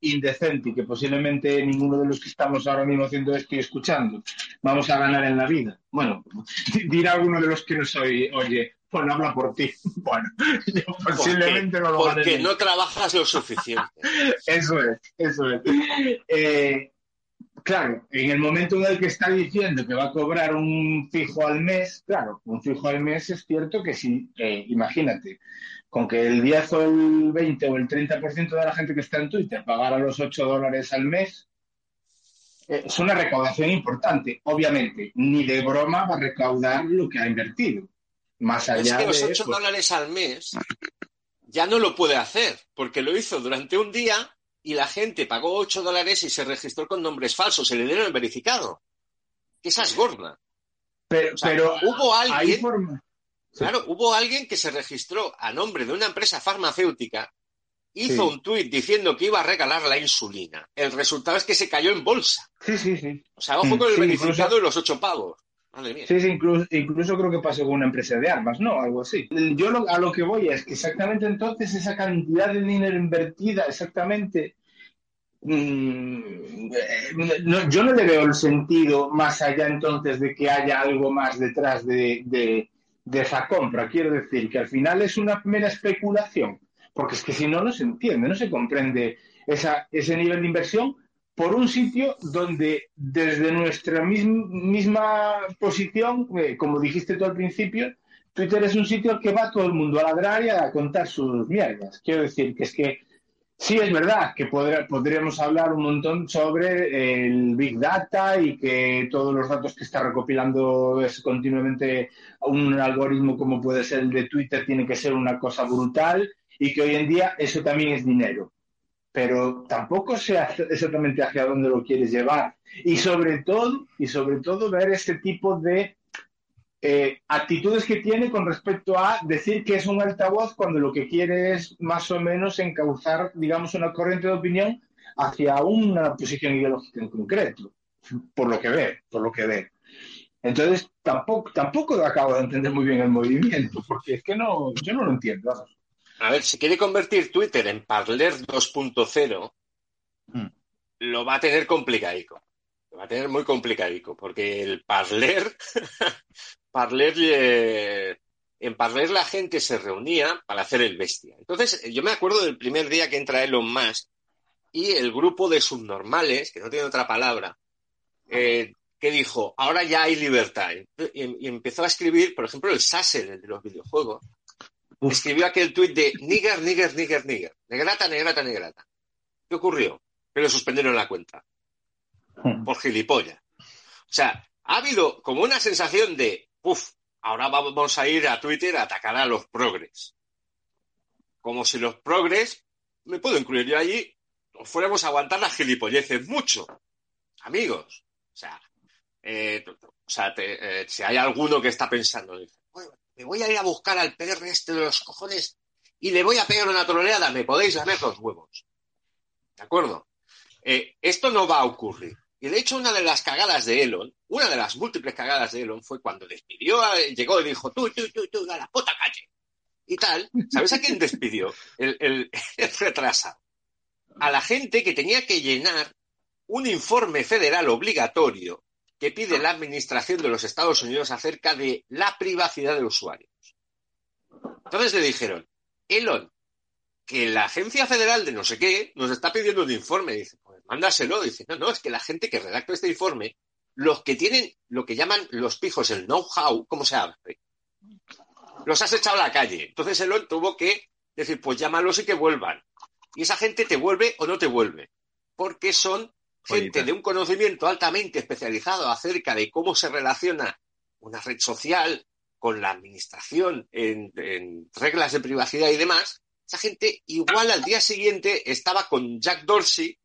indecente y que posiblemente ninguno de los que estamos ahora mismo haciendo esto y escuchando vamos a ganar en la vida. Bueno, di- dirá alguno de los que nos oye, oye, bueno, habla por ti. Bueno, yo posiblemente no lo Porque no trabajas lo suficiente. Eso es, eso es. Eh, claro, en el momento en el que está diciendo que va a cobrar un fijo al mes, claro, un fijo al mes es cierto que si, eh, imagínate, con que el 10 o el 20 o el 30% de la gente que está en Twitter pagara los 8 dólares al mes, eh, es una recaudación importante. Obviamente, ni de broma va a recaudar lo que ha invertido. Más Es allá que los de 8 pues, dólares al mes ya no lo puede hacer, porque lo hizo durante un día y la gente pagó 8 dólares y se registró con nombres falsos, se le dieron el verificado. Esa es gorda. Pero, O sea, pero hubo alguien, forma. Claro, hubo alguien que se registró a nombre de una empresa farmacéutica, hizo Sí. un tuit diciendo que iba a regalar la insulina. El resultado es que se cayó en bolsa. Sí, sí, sí. O sea, ojo Mm, con el sí, verificado incluso- y los 8 pavos. Madre mía. Sí, sí, incluso, incluso creo que pasó con una empresa de armas, ¿no? Algo así. Yo lo- a lo que voy es que exactamente entonces esa cantidad de dinero invertida, exactamente, mm, eh, no- yo no le veo el sentido más allá entonces de que haya algo más detrás de, de- de esa compra. Quiero decir que al final es una mera especulación, porque es que si no, no se entiende, no se comprende esa- ese nivel de inversión por un sitio donde desde nuestra mis- misma posición, eh, como dijiste tú al principio, Twitter es un sitio que va todo el mundo a ladrar y a contar sus mierdas. Quiero decir que es que sí es verdad que podríamos hablar un montón sobre el Big Data y que todos los datos que está recopilando es continuamente un algoritmo como puede ser el de Twitter tiene que ser una cosa brutal y que hoy en día eso también es dinero pero tampoco sé exactamente hacia dónde lo quieres llevar. Y sobre todo, y sobre todo ver este tipo de eh, actitudes que tiene con respecto a decir que es un altavoz cuando lo que quiere es más o menos encauzar, digamos, una corriente de opinión hacia una posición ideológica en concreto, por lo que ve, por lo que ve. Entonces, tampoco, tampoco acabo de entender muy bien el movimiento, porque es que no, yo no lo entiendo. vamos. A ver, si quiere convertir Twitter en Parler 2.0, Hmm. lo va a tener complicadico. Lo va a tener muy complicadico, porque el Parler, Parler, eh, en Parler la gente se reunía para hacer el bestia. Entonces, yo me acuerdo del primer día que entra Elon Musk y el grupo de subnormales, que no tiene otra palabra, eh, que dijo, ahora ya hay libertad. Y, y empezó a escribir, por ejemplo, el Sassel, el de los videojuegos, escribió aquel tuit de nigger, nigger, nigger, nigger, negrata, negrata, negrata. ¿Qué ocurrió? Que le suspendieron la cuenta. Por gilipollas. O sea, ha habido como una sensación de, uff, ahora vamos a ir a Twitter a atacar a los progres. Como si los progres, me puedo incluir yo allí, nos fuéramos a aguantar las gilipolleces mucho. Amigos. O sea, eh, o sea eh, si hay alguno que está pensando, dice, "Bueno, me voy a ir a buscar al PR este de los cojones y le voy a pegar una troleada, me podéis lamer los huevos. ¿De acuerdo? Eh, esto no va a ocurrir. Y de hecho, una de las cagadas de Elon, una de las múltiples cagadas de Elon fue cuando despidió, llegó y dijo, tú, tú, tú, tú, a la puta calle. Y tal. ¿Sabes a quién despidió? El, el retrasado. A la gente que tenía que llenar un informe federal obligatorio que pide la Administración de los Estados Unidos acerca de la privacidad de usuarios. Entonces le dijeron, Elon, que la agencia federal de no sé qué nos está pidiendo un informe. Dice, pues mándaselo. Dice, no, no, es que la gente que redacta este informe, los que tienen lo que llaman los pijos, el know-how, ¿cómo se llama? Los has echado a la calle. Entonces Elon tuvo que decir, pues llámalos y que vuelvan. Y esa gente te vuelve o no te vuelve. Porque son gente de un conocimiento altamente especializado acerca de cómo se relaciona una red social con la administración en, en reglas de privacidad y demás, esa gente igual al día siguiente estaba con Jack Dorsey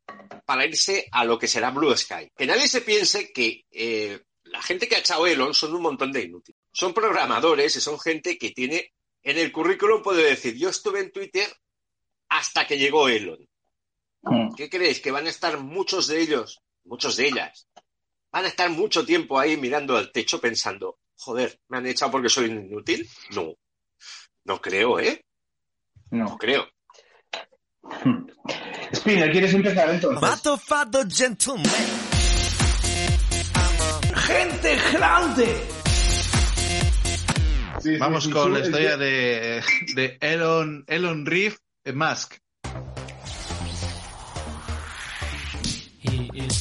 para irse a lo que será Blue Sky. Que nadie se piense que eh, la gente que ha echado Elon son un montón de inútiles. Son programadores y son gente que tiene en el currículum puede decir, yo estuve en Twitter hasta que llegó Elon. ¿Qué creéis? ¿Que van a estar muchos de ellos, muchos de ellas, van a estar mucho tiempo ahí mirando al techo pensando, joder, ¿me han echado porque soy inútil? No, no creo, ¿eh? No, creo. Spinner, ¿quieres empezar entonces? Mato fado gentleman. Gente grande. Vamos sí, con sí, la historia de, de Elon, Elon Reef Musk.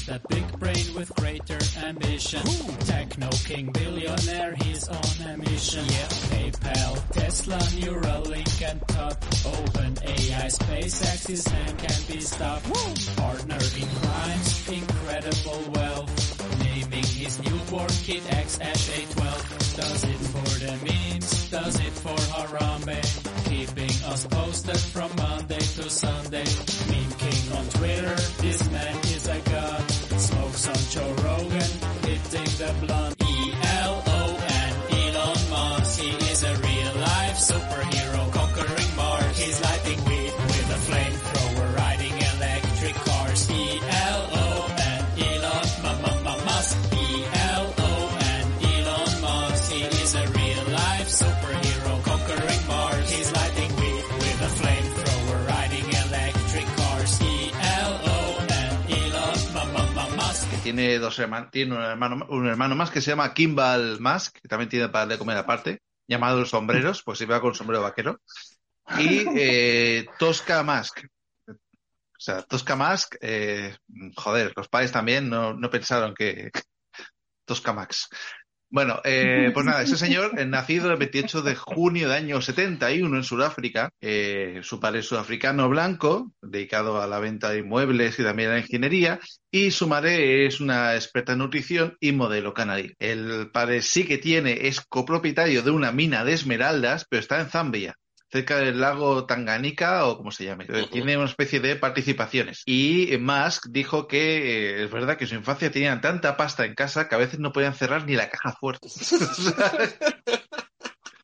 The big brain with greater ambition. Techno king billionaire, he's on a mission. Yeah. PayPal, Tesla, Neuralink, and Top. Open AI, SpaceX, his man can't be stopped. Partner in crimes, incredible wealth. Naming his newborn kid X Ash A12. Does it for the memes, does it for Harambe. Keeping us posted from Monday to Sunday. Tiene dos hermanos, tiene un hermano, un hermano más que se llama Kimball Musk, que también tiene para de comer aparte, llamado Los Sombreros, pues iba con sombrero vaquero. Y eh, Tosca Musk. O sea, Tosca Musk, eh, joder, los padres también no, no pensaron que Tosca Max. Bueno, eh, pues nada, ese señor, eh, nacido el 28 de junio de año 71 en Sudáfrica, eh, su padre es sudafricano blanco, dedicado a la venta de inmuebles y también a la ingeniería, y su madre es una experta en nutrición y modelo canarí. El padre sí que tiene, es copropietario de una mina de esmeraldas, pero está en Zambia cerca del lago Tanganica o como se llame. Tiene una especie de participaciones. Y Musk dijo que eh, es verdad que en su infancia tenían tanta pasta en casa que a veces no podían cerrar ni la caja fuerte.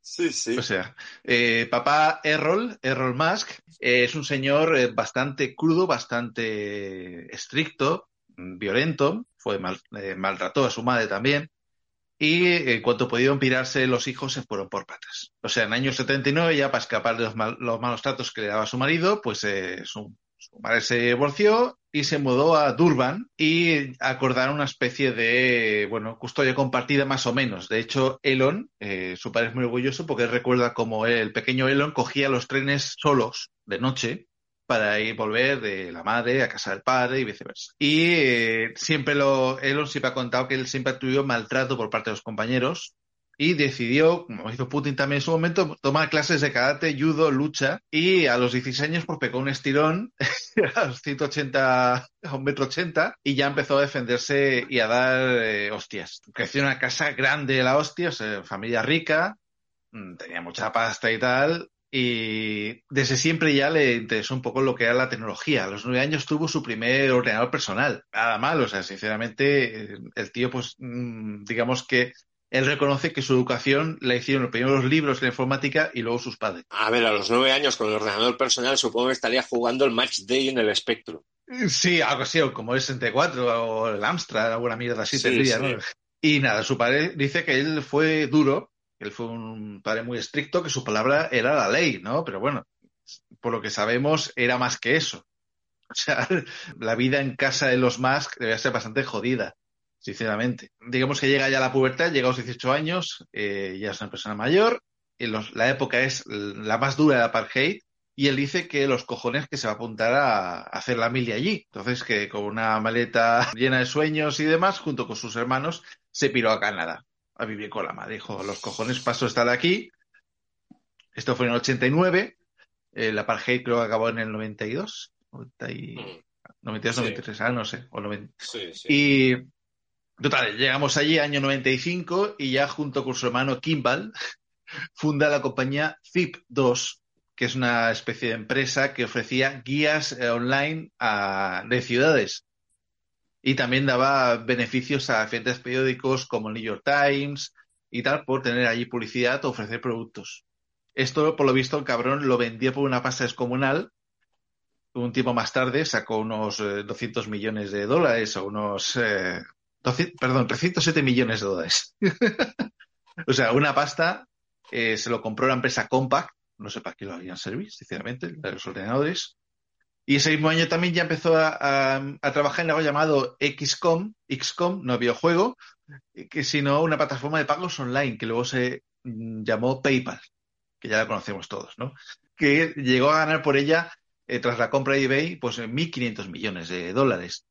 Sí, sí. O sea, eh, papá Errol, Errol Musk, eh, es un señor eh, bastante crudo, bastante estricto, mm, violento, fue mal- eh, maltrató a su madre también, y en cuanto pudieron pirarse los hijos se fueron por patas. O sea, en el año 79 ya para escapar de los, mal- los malos tratos que le daba su marido, pues eh, su, su madre se divorció y se mudó a Durban y acordaron una especie de, bueno, custodia compartida más o menos. De hecho, Elon, eh, su padre es muy orgulloso porque recuerda como el pequeño Elon cogía los trenes solos de noche para ir volver de la madre a casa del padre y viceversa. Y eh, siempre lo, Elon siempre ha contado que él siempre tenido maltrato por parte de los compañeros y decidió, como hizo Putin también en su momento, tomar clases de karate, judo, lucha y a los 16 años pues pegó un estirón a los 180, a un metro ochenta y ya empezó a defenderse y a dar eh, hostias. Creció en una casa grande de la hostia, o sea, familia rica, mm, tenía mucha pasta y tal, y desde siempre ya le interesó un poco lo que era la tecnología. A los nueve años tuvo su primer ordenador personal. Nada mal, o sea, sinceramente, eh, el tío, pues, mm, digamos que él reconoce que su educación la hicieron primero los libros, la informática y luego sus padres. A ver, a los nueve años con el ordenador personal supongo que estaría jugando el Match Day en el Spectrum. Sí, algo así, o como el 64 o el Amstrad, alguna mierda así Sí, tendría, sí. ¿no? Y nada, su padre dice que él fue duro, él fue un padre muy estricto, que su palabra era la ley, ¿no? Pero bueno, por lo que sabemos, era más que eso. O sea, la vida en casa de los Musk debe ser bastante jodida, sinceramente. Digamos que llega ya la pubertad, llega a los 18 años, eh, ya es una persona mayor, los- la época es la más dura de apartheid, y él dice que los cojones que se va a apuntar a, a hacer la mili allí. Entonces, que con una maleta llena de sueños y demás, junto con sus hermanos, se piró a Canadá a vivir con la madre. Dijo, los cojones paso a estar aquí. Esto fue en el 89. El apartheid creo que acabó en el 92. 90 y- 92, Sí. 93, ah, no sé. O 90. Sí, sí. Y total, llegamos allí año 95 y ya junto con su hermano Kimball funda la compañía Zip2, que es una especie de empresa que ofrecía guías eh, online a- de ciudades. Y también daba beneficios a diferentes periódicos como el New York Times y tal por tener allí publicidad o ofrecer productos. Esto, por lo visto, el cabrón lo vendía por una pasta descomunal. Un tiempo más tarde sacó unos eh, 200 millones de dólares o unos, eh, 200 perdón, 307 millones de dólares. o sea, una pasta eh, se lo compró la empresa Compaq, no sé para qué lo habían servido, sinceramente, los ordenadores. Y ese mismo año también ya empezó a, a- a trabajar en algo llamado XCOM, XCOM, no videojuego, que sino una plataforma de pagos online que luego se mm, llamó PayPal, que ya la conocemos todos, ¿no? Que llegó a ganar por ella, eh, tras la compra de eBay, pues 1.500 millones de dólares.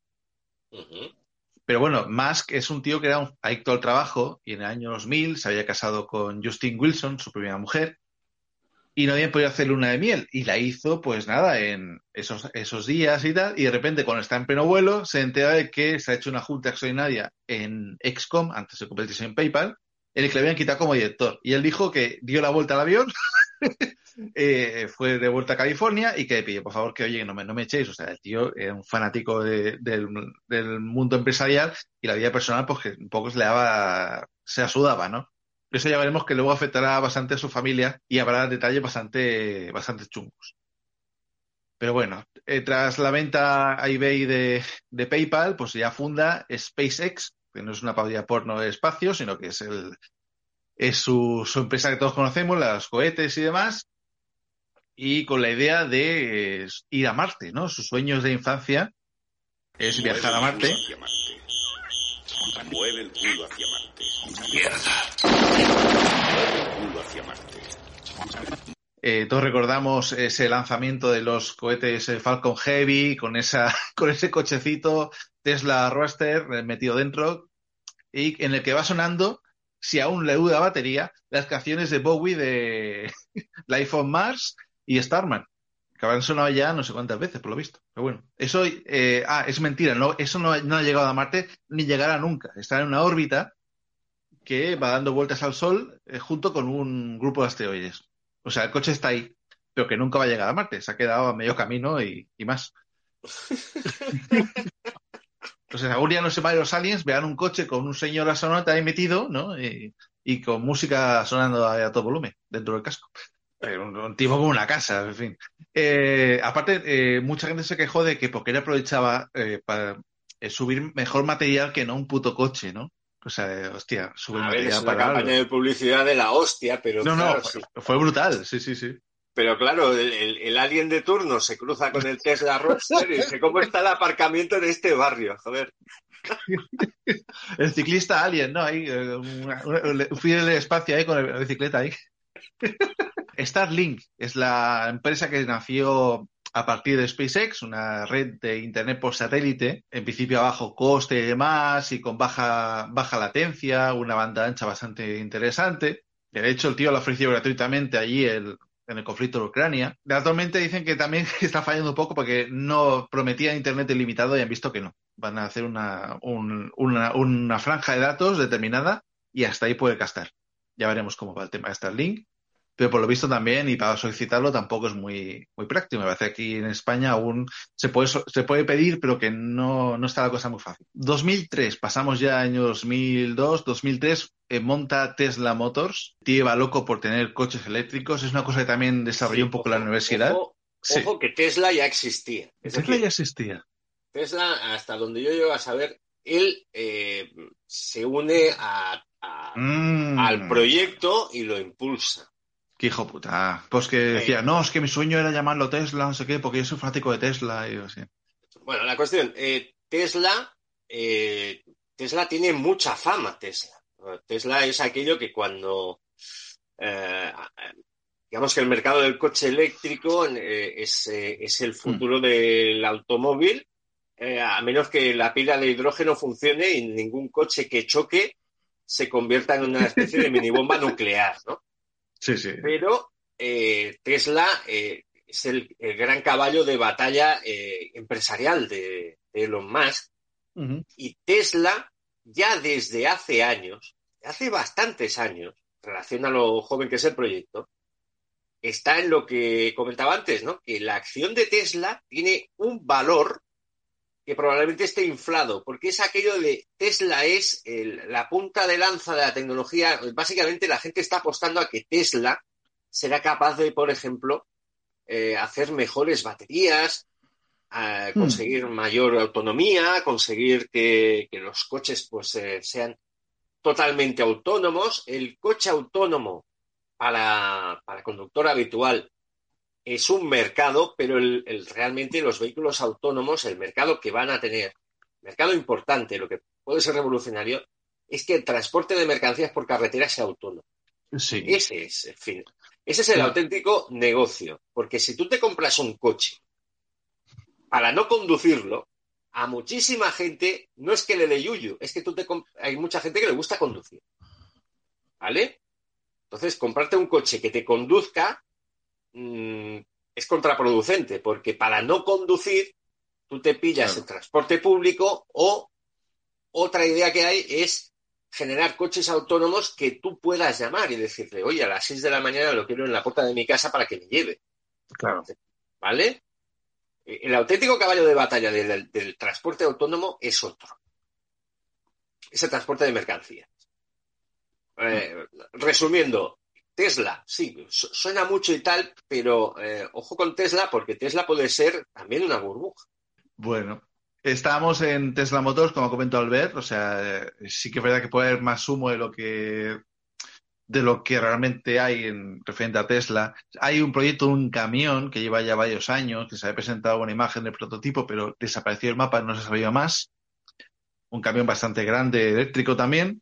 Pero bueno, Musk es un tío que era un adicto al trabajo y en el año 2000 se había casado con Justin Wilson, su primera mujer, y no habían podido hacer luna de miel. Y la hizo, pues nada, en esos, esos días y tal. Y de repente, cuando está en pleno vuelo, se entera de que se ha hecho una junta extraordinaria en XCOM, antes de convertirse en PayPal, en el que le habían quitado como director. Y él dijo que dio la vuelta al avión, eh, fue de vuelta a California y que le pidió, por favor, que oye, no me, no me echéis. O sea, el tío era un fanático de- del, del mundo empresarial y la vida personal, pues que un poco se le daba, se asudaba, ¿no? Eso ya veremos que luego afectará bastante a su familia y habrá detalles bastante, bastante chungos. Pero bueno, eh, tras la venta a eBay de, de PayPal, pues ya funda SpaceX, que no es una parodia porno de espacio, sino que es el, es su, su empresa que todos conocemos, los cohetes y demás, y con la idea de eh, ir a Marte, ¿no? Sus sueños de infancia es viajar a Marte. Mueve el culo hacia Marte. Mueve el culo hacia Marte. Eh, todos recordamos ese lanzamiento de los cohetes eh, Falcon Heavy con esa, con ese cochecito Tesla Roadster eh, metido dentro y en el que va sonando, si aún le duda batería, las canciones de Bowie de Life on Mars y Starman. Que habrán sonado ya no sé cuántas veces, por lo visto. Pero bueno, eso eh, ah, es mentira, no, eso no, no ha llegado a Marte ni llegará nunca. Está en una órbita que va dando vueltas al Sol eh, junto con un grupo de asteroides. O sea, el coche está ahí, pero que nunca va a llegar a Marte. Se ha quedado a medio camino y, y más. Entonces, algún día no se vayan los aliens, vean un coche con un señor astronauta ahí metido, ¿no? Y, y con música sonando a, a todo volumen dentro del casco. Eh, Un, un tipo como una casa, en fin. Eh, aparte, eh, mucha gente se quejó de que porque él aprovechaba eh, para subir mejor material que no un puto coche, ¿no? O sea, hostia, subir A ver, material una para campaña algo. de publicidad de la hostia, pero No, claro, no, sí. fue, brutal, sí, sí, sí. Pero claro, el, el- el alien de turno se cruza con el Tesla Roadster y dice, ¿cómo está el aparcamiento en este barrio? Joder. El ciclista alien, ¿no? Ahí, una- una- fui en el espacio ahí con la bicicleta ahí. Starlink es la empresa que nació a partir de SpaceX, una red de Internet por satélite, en principio a bajo coste y demás, y con baja, baja latencia, una banda ancha bastante interesante. De hecho, el tío lo ofreció gratuitamente allí en el conflicto de Ucrania. Actualmente dicen que también está fallando un poco porque no prometía Internet ilimitado y han visto que no. Van a hacer una, un- una, una franja de datos determinada y hasta ahí puede gastar. Ya veremos cómo va el tema de Starlink. Pero por lo visto también, y para solicitarlo tampoco es muy, muy práctico. Me parece que aquí en España aún se puede, se puede pedir, pero que no, no está la cosa muy fácil. 2003, pasamos ya año 2002, 2003, eh, monta Tesla Motors. Tío va loco por tener coches eléctricos. Es una cosa que también desarrolló un poco la universidad. Ojo, Sí. ojo que Tesla ya existía. Es Tesla decir, ya existía. Tesla, hasta donde yo llego a saber, él eh, se une a- a- Mm. al proyecto y lo impulsa. Qué hijo puta. Pues que decía, no, es que mi sueño era llamarlo Tesla, no sé qué, porque yo soy fanático de Tesla. Y así. Bueno, la cuestión, eh, Tesla, eh, Tesla tiene mucha fama, Tesla. Tesla es aquello que cuando, eh, digamos que el mercado del coche eléctrico es, es el futuro del automóvil, a menos que la pila de hidrógeno funcione y ningún coche que choque se convierta en una especie de minibomba nuclear, ¿no? Sí, sí. Pero eh, Tesla eh, es el, el gran caballo de batalla eh, empresarial de, de Elon Musk y Tesla ya desde hace años, hace bastantes años, en relación a lo joven que es el proyecto, está en lo que comentaba antes, ¿no? Que la acción de Tesla tiene un valor que probablemente esté inflado, porque es aquello de Tesla es el- la punta de lanza de la tecnología. Básicamente la gente está apostando a que Tesla será capaz de, por ejemplo, eh, hacer mejores baterías, a conseguir mayor autonomía, conseguir que, que los coches pues eh, sean totalmente autónomos. El coche autónomo para, para conductor habitual es un mercado, pero el, el- realmente los vehículos autónomos, el mercado que van a tener, mercado importante, lo que puede ser revolucionario, es que el transporte de mercancías por carretera sea autónomo. Sí. Ese es, en fin, ese es el auténtico negocio, porque si tú te compras un coche para no conducirlo, a muchísima gente no es que le dé yuyu, es que tú te hay mucha gente que le gusta conducir. ¿Vale? Entonces, comprarte un coche que te conduzca mm, es contraproducente, porque para no conducir, tú te pillas el transporte público o otra idea que hay es generar coches autónomos que tú puedas llamar y decirle, oye, a las 6 de la mañana lo quiero en la puerta de mi casa para que me lleve. Claro. ¿Vale? El auténtico caballo de batalla del, del transporte autónomo es otro. Es el transporte de mercancías. Eh, resumiendo, Tesla, sí, su- suena mucho y tal, pero eh, ojo con Tesla porque Tesla puede ser también una burbuja. Bueno, estábamos en Tesla Motors, como comentó Albert, o sea, eh, sí que es verdad que puede haber más humo de lo que de lo que realmente hay en referente a Tesla. Hay un proyecto, un camión que lleva ya varios años, que se había presentado una imagen del prototipo, pero desapareció el mapa, no se sabía más. un camión bastante grande, eléctrico también.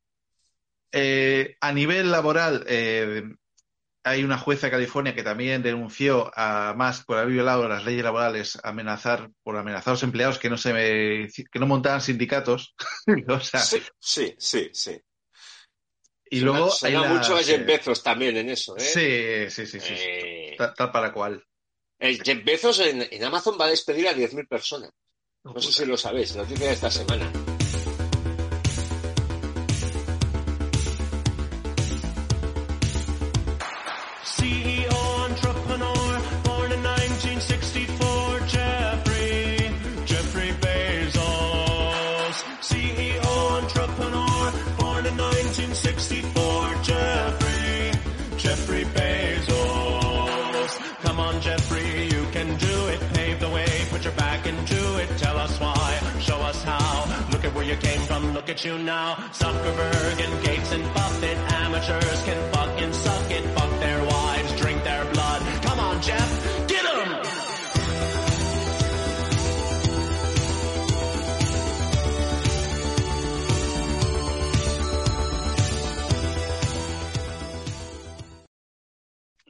Eh, a nivel laboral, eh, hay una jueza de California que también denunció a Musk por haber violado las leyes laborales, amenazar por amenazar a los empleados que no se que no montaran sindicatos. o sea, Sí, sí, sí, sí. y luego Suena hay la- mucho a. Jeff Bezos también en eso, ¿eh? Sí, sí, sí, sí. Eh, Tal, tal para cual. el Jeff Bezos en, en Amazon va a despedir a 10.000 personas. No sé si lo sabéis, noticia de esta semana. You came from, look at you now. Zuckerberg and Gates and Buffett, amateurs can fucking suck it. Fuck their wives, drink their blood. Come on, Jeff, get 'em!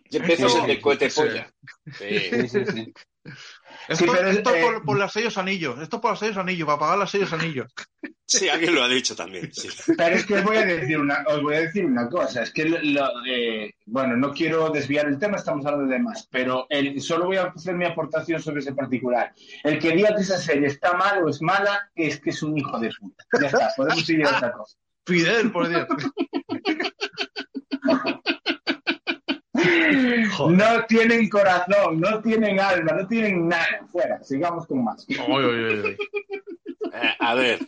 Jeff Bezos el de cohete Sí. polla. Sí. Esto, pero es- esto eh, por, por los sellos anillos, esto por los sellos anillos, para pagar los sellos anillos. Sí, alguien lo ha dicho también. Sí. Pero es que os voy a decir una, os voy a decir una cosa, es que lo- lo, eh, bueno, no quiero desviar el tema, estamos hablando de más, pero el- solo voy a hacer mi aportación sobre ese particular. El que diga que esa serie está mal o es mala, es que es un hijo de puta. Ya está, podemos ir a otra cosa. Fidel, por Dios. No tienen corazón, no tienen alma, no tienen nada. Fuera, sigamos con más. Eh, a ver,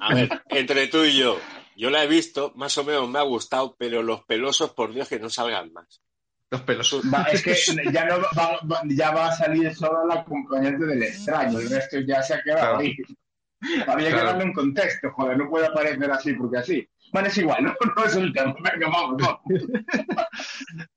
a ver, entre tú y yo, yo la he visto, más o menos me ha gustado, pero los pelosos, por Dios, que no salgan más. Los pelos. Va, es que ya, no va, va- ya va a salir solo la acompañante del extraño, el resto ya se ha quedado Claro. ahí. Había que darle un contexto, joder, no puede aparecer así porque así. Bueno, es igual, no, no.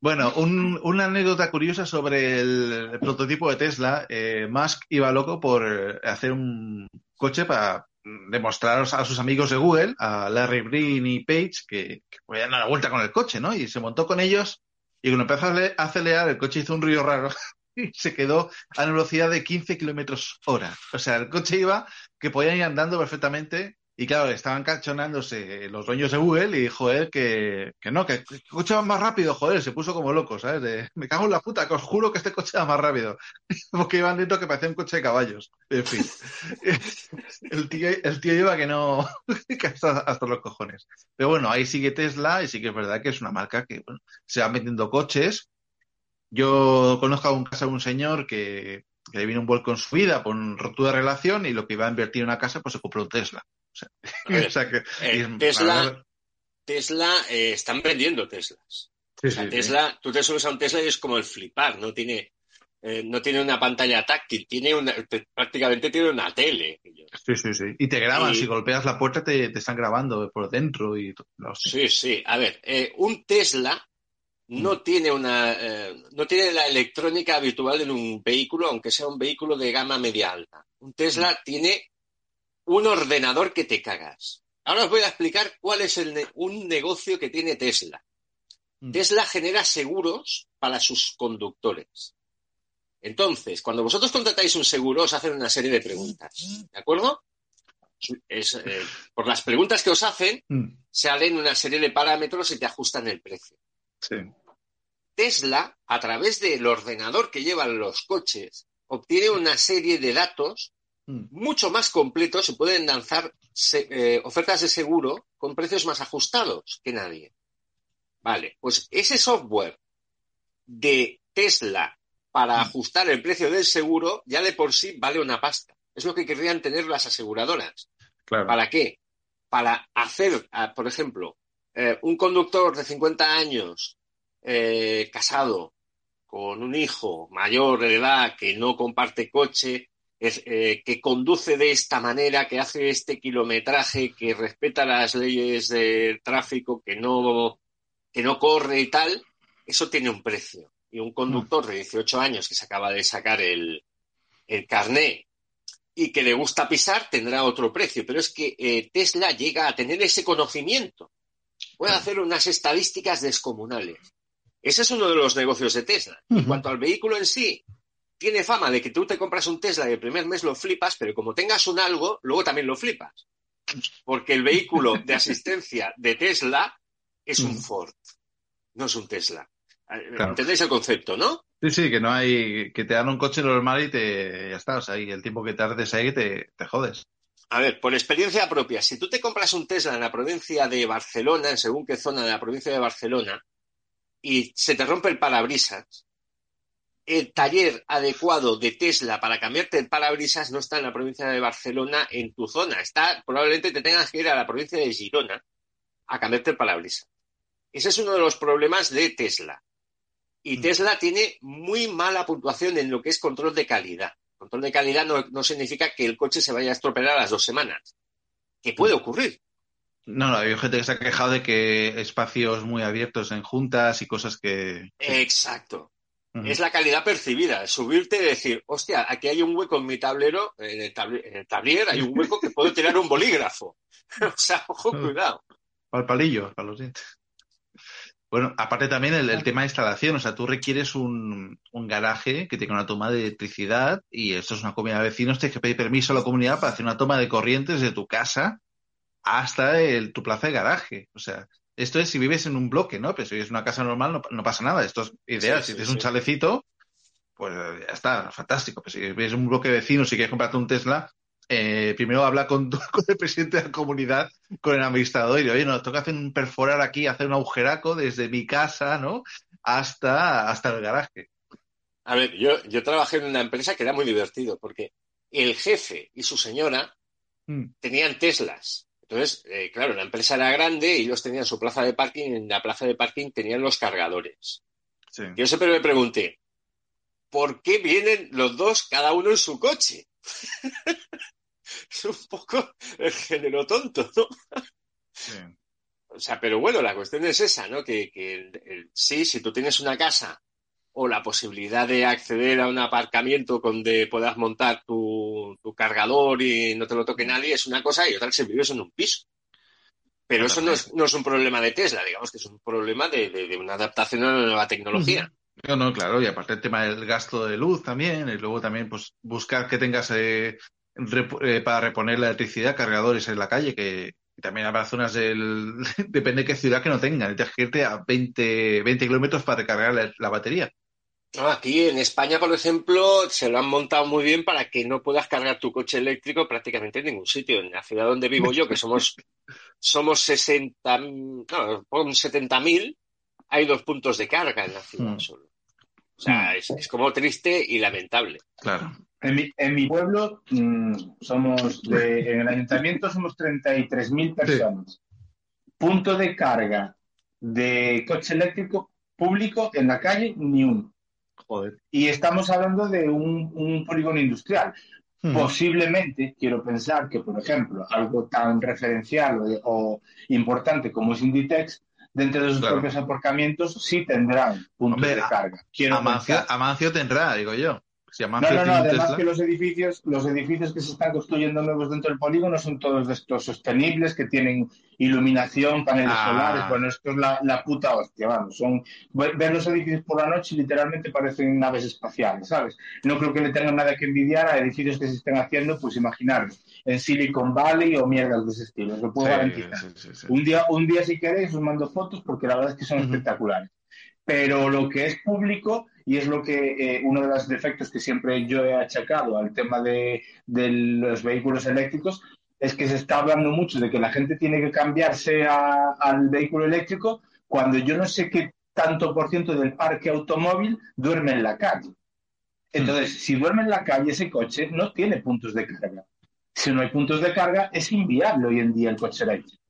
Bueno, un- una anécdota curiosa sobre el prototipo de Tesla. Eh, Musk iba loco por eh, hacer un coche para demostrar a sus amigos de Google, a Larry Green y Page, que, que podían dar la vuelta con el coche, ¿no? Y se montó con ellos y cuando empezó a acelerar el coche hizo un ruido raro y se quedó a una velocidad de 15 kilómetros hora. O sea, el coche iba que podían ir andando perfectamente y claro, estaban cachonándose los dueños de Google y dijo él que, que no, que el coche va más rápido, joder, se puso como loco, ¿sabes? Me cago en la puta, que os juro que este coche va más rápido. Porque iban dentro que parecía un coche de caballos. En fin. El tío, el tío iba que no, que hasta, hasta los cojones. Pero bueno, ahí sigue Tesla y sí que es verdad que es una marca que bueno, se va metiendo coches. Yo conozco a un caso de un señor que, que le vino un vuelco en su vida por una ruptura de relación y lo que iba a invertir en una casa, pues se compró un Tesla. O sea, A ver, o sea que, eh, Tesla, verdad- Tesla, eh, están vendiendo Teslas. Sí, O sea, sí, sí. Tesla, tú te subes a un Tesla y es como el flipar, no tiene, eh, no tiene una pantalla táctil, tiene una, te- prácticamente tiene una tele. Sí, sí, sí. Y te graban, Y- si golpeas la puerta te, te están grabando por dentro y. No. Sí, sí. A ver, eh, un Tesla no tiene una, eh, no tiene la electrónica habitual en un vehículo, aunque sea un vehículo de gama media alta. Un Tesla tiene un ordenador que te cagas. Ahora os voy a explicar cuál es el ne- un negocio que tiene Tesla. Tesla genera seguros para sus conductores. Entonces, cuando vosotros contratáis un seguro, os hacen una serie de preguntas. ¿De acuerdo? Es, eh, por las preguntas que os hacen, Mm, salen una serie de parámetros y te ajustan el precio. sí. Tesla, a través del ordenador que llevan los coches, obtiene una serie de datos Mm. Mucho más completos y pueden lanzar se- eh, ofertas de seguro con precios más ajustados que nadie. Vale, pues ese software de Tesla para ajustar el precio del seguro ya de por sí vale una pasta. Es lo que querrían tener las aseguradoras. Claro. ¿Para qué? Para hacer, ah, por ejemplo, eh, un conductor de 50 años eh, casado con un hijo mayor de edad que no comparte coche, es, eh, que conduce de esta manera, que hace este kilometraje, que respeta las leyes de tráfico, que no, que no corre y tal, eso tiene un precio. Y un conductor de 18 años que se acaba de sacar el, el carné y que le gusta pisar tendrá otro precio, pero es que eh, Tesla llega a tener ese conocimiento. Puede hacer unas estadísticas descomunales. Ese es uno de los negocios de Tesla. En cuanto al vehículo en sí, tiene fama de que tú te compras un Tesla y el primer mes lo flipas, pero como tengas un algo, luego también lo flipas. Porque el vehículo de asistencia de Tesla es un Ford, no es un Tesla. Claro. ¿Entendéis el concepto, no? Sí, sí, que no hay, que te dan un coche normal y te, ya está, o sea, y el tiempo que tardes ahí te, te jodes. A ver, por experiencia propia, si tú te compras un Tesla en la provincia de Barcelona, en según qué zona de la provincia de Barcelona, y se te rompe el parabrisas, el taller adecuado de Tesla para cambiarte el parabrisas no está en la provincia de Barcelona, en tu zona. Está, probablemente te tengas que ir a la provincia de Girona a cambiarte el parabrisas. Ese es uno de los problemas de Tesla. Y Tesla tiene muy mala puntuación en lo que es control de calidad. Control de calidad no, no significa que el coche se vaya a estropear a las dos semanas. Que puede ocurrir. No, no, hay gente que se ha quejado de que espacios muy abiertos en juntas y cosas que... Exacto. Es la calidad percibida. Subirte y decir, hostia, aquí hay un hueco en mi tablero, en el, tabl- en el tablier hay un hueco que puedo tirar un bolígrafo. o sea, ojo, cuidado. Para el palillo, para los dientes. Bueno, aparte también el, el tema de instalación, o sea, tú requieres un, un garaje que tenga una toma de electricidad y esto es una comunidad de vecinos, tienes que pedir permiso a la comunidad para hacer una toma de corrientes de tu casa hasta el, tu plaza de garaje. O sea, esto es si vives en un bloque, ¿no? Pero si vives en una casa normal no, no pasa nada, esto es ideal. Sí, si sí, tienes un chalecito, pues ya está, fantástico. Pero si vives en un bloque de vecinos y quieres comprarte un Tesla, eh, primero habla con, el presidente de la comunidad, con el administrador, y dice, oye, nos toca hacer un perforar aquí, hacer un agujeraco desde mi casa, ¿no? Hasta, hasta el garaje. A ver, yo, yo trabajé en una empresa que era muy divertido porque el jefe y su señora Mm. tenían Teslas. Entonces, eh, claro, la empresa era grande y ellos tenían su plaza de parking y en la plaza de parking tenían los cargadores. Sí. Yo siempre me pregunté, ¿por qué vienen los dos cada uno en su coche? es un poco el género tonto, ¿no? Sí. O sea, pero bueno, la cuestión es esa, ¿no? Que, que el- el- sí, si tú tienes una casa o la posibilidad de acceder a un aparcamiento donde puedas montar tu, tu cargador y no te lo toque nadie, es una cosa y otra si vives en un piso. Pero eso no es, no es un problema de Tesla, digamos que es un problema de, de- de una adaptación a una nueva tecnología. No, no, claro, y aparte el tema del gasto de luz también, y luego también pues buscar que tengas eh, rep- eh, para reponer la electricidad cargadores en la calle, que también habrá zonas del, depende de qué ciudad que no tengan, tienes que irte a 20, 20 kilómetros para recargar la, la batería. No, aquí en España, por ejemplo, se lo han montado muy bien para que no puedas cargar tu coche eléctrico prácticamente en ningún sitio. En la ciudad donde vivo yo, que somos, somos 60, no, pon 70.000, hay dos puntos de carga en la ciudad Mm. solo. O sea, es, es como triste y lamentable. Claro. En mi, en mi pueblo mm, somos de, en el ayuntamiento somos 33.000 personas. Punto de carga de coche eléctrico público en la calle, ni uno. Joder. Y estamos hablando de un, un polígono industrial. Ujú. Posiblemente, quiero pensar que, por ejemplo, algo tan referencial o, o importante como es Inditex, dentro de sus Claro. propios aparcamientos sí tendrán puntos Hombre, de carga. Quiero Amancio. Amancio tendrá, digo yo. No, no, no, además Tesla- que los edificios, los edificios que se están construyendo nuevos dentro del polígono son todos de estos sostenibles, que tienen iluminación, paneles Ah. solares, bueno, esto es la, la puta hostia, vamos, son, ver los edificios por la noche literalmente parecen naves espaciales, ¿sabes? No creo que le tengan nada que envidiar a edificios que se estén haciendo, pues imaginaros, en Silicon Valley o mierdas de ese estilo, os lo puedo Sí, garantizar. sí, sí, sí. Un día, un día si queréis os mando fotos porque la verdad es que son espectaculares. Pero lo que es público, y es lo que eh, uno de los defectos que siempre yo he achacado al tema de, de los vehículos eléctricos, es que se está hablando mucho de que la gente tiene que cambiarse a- al vehículo eléctrico cuando yo no sé qué tanto por ciento del parque automóvil duerme en la calle. Entonces, si duerme en la calle, ese coche no tiene puntos de carga. Si no hay puntos de carga, es inviable hoy en día el coche eléctrico.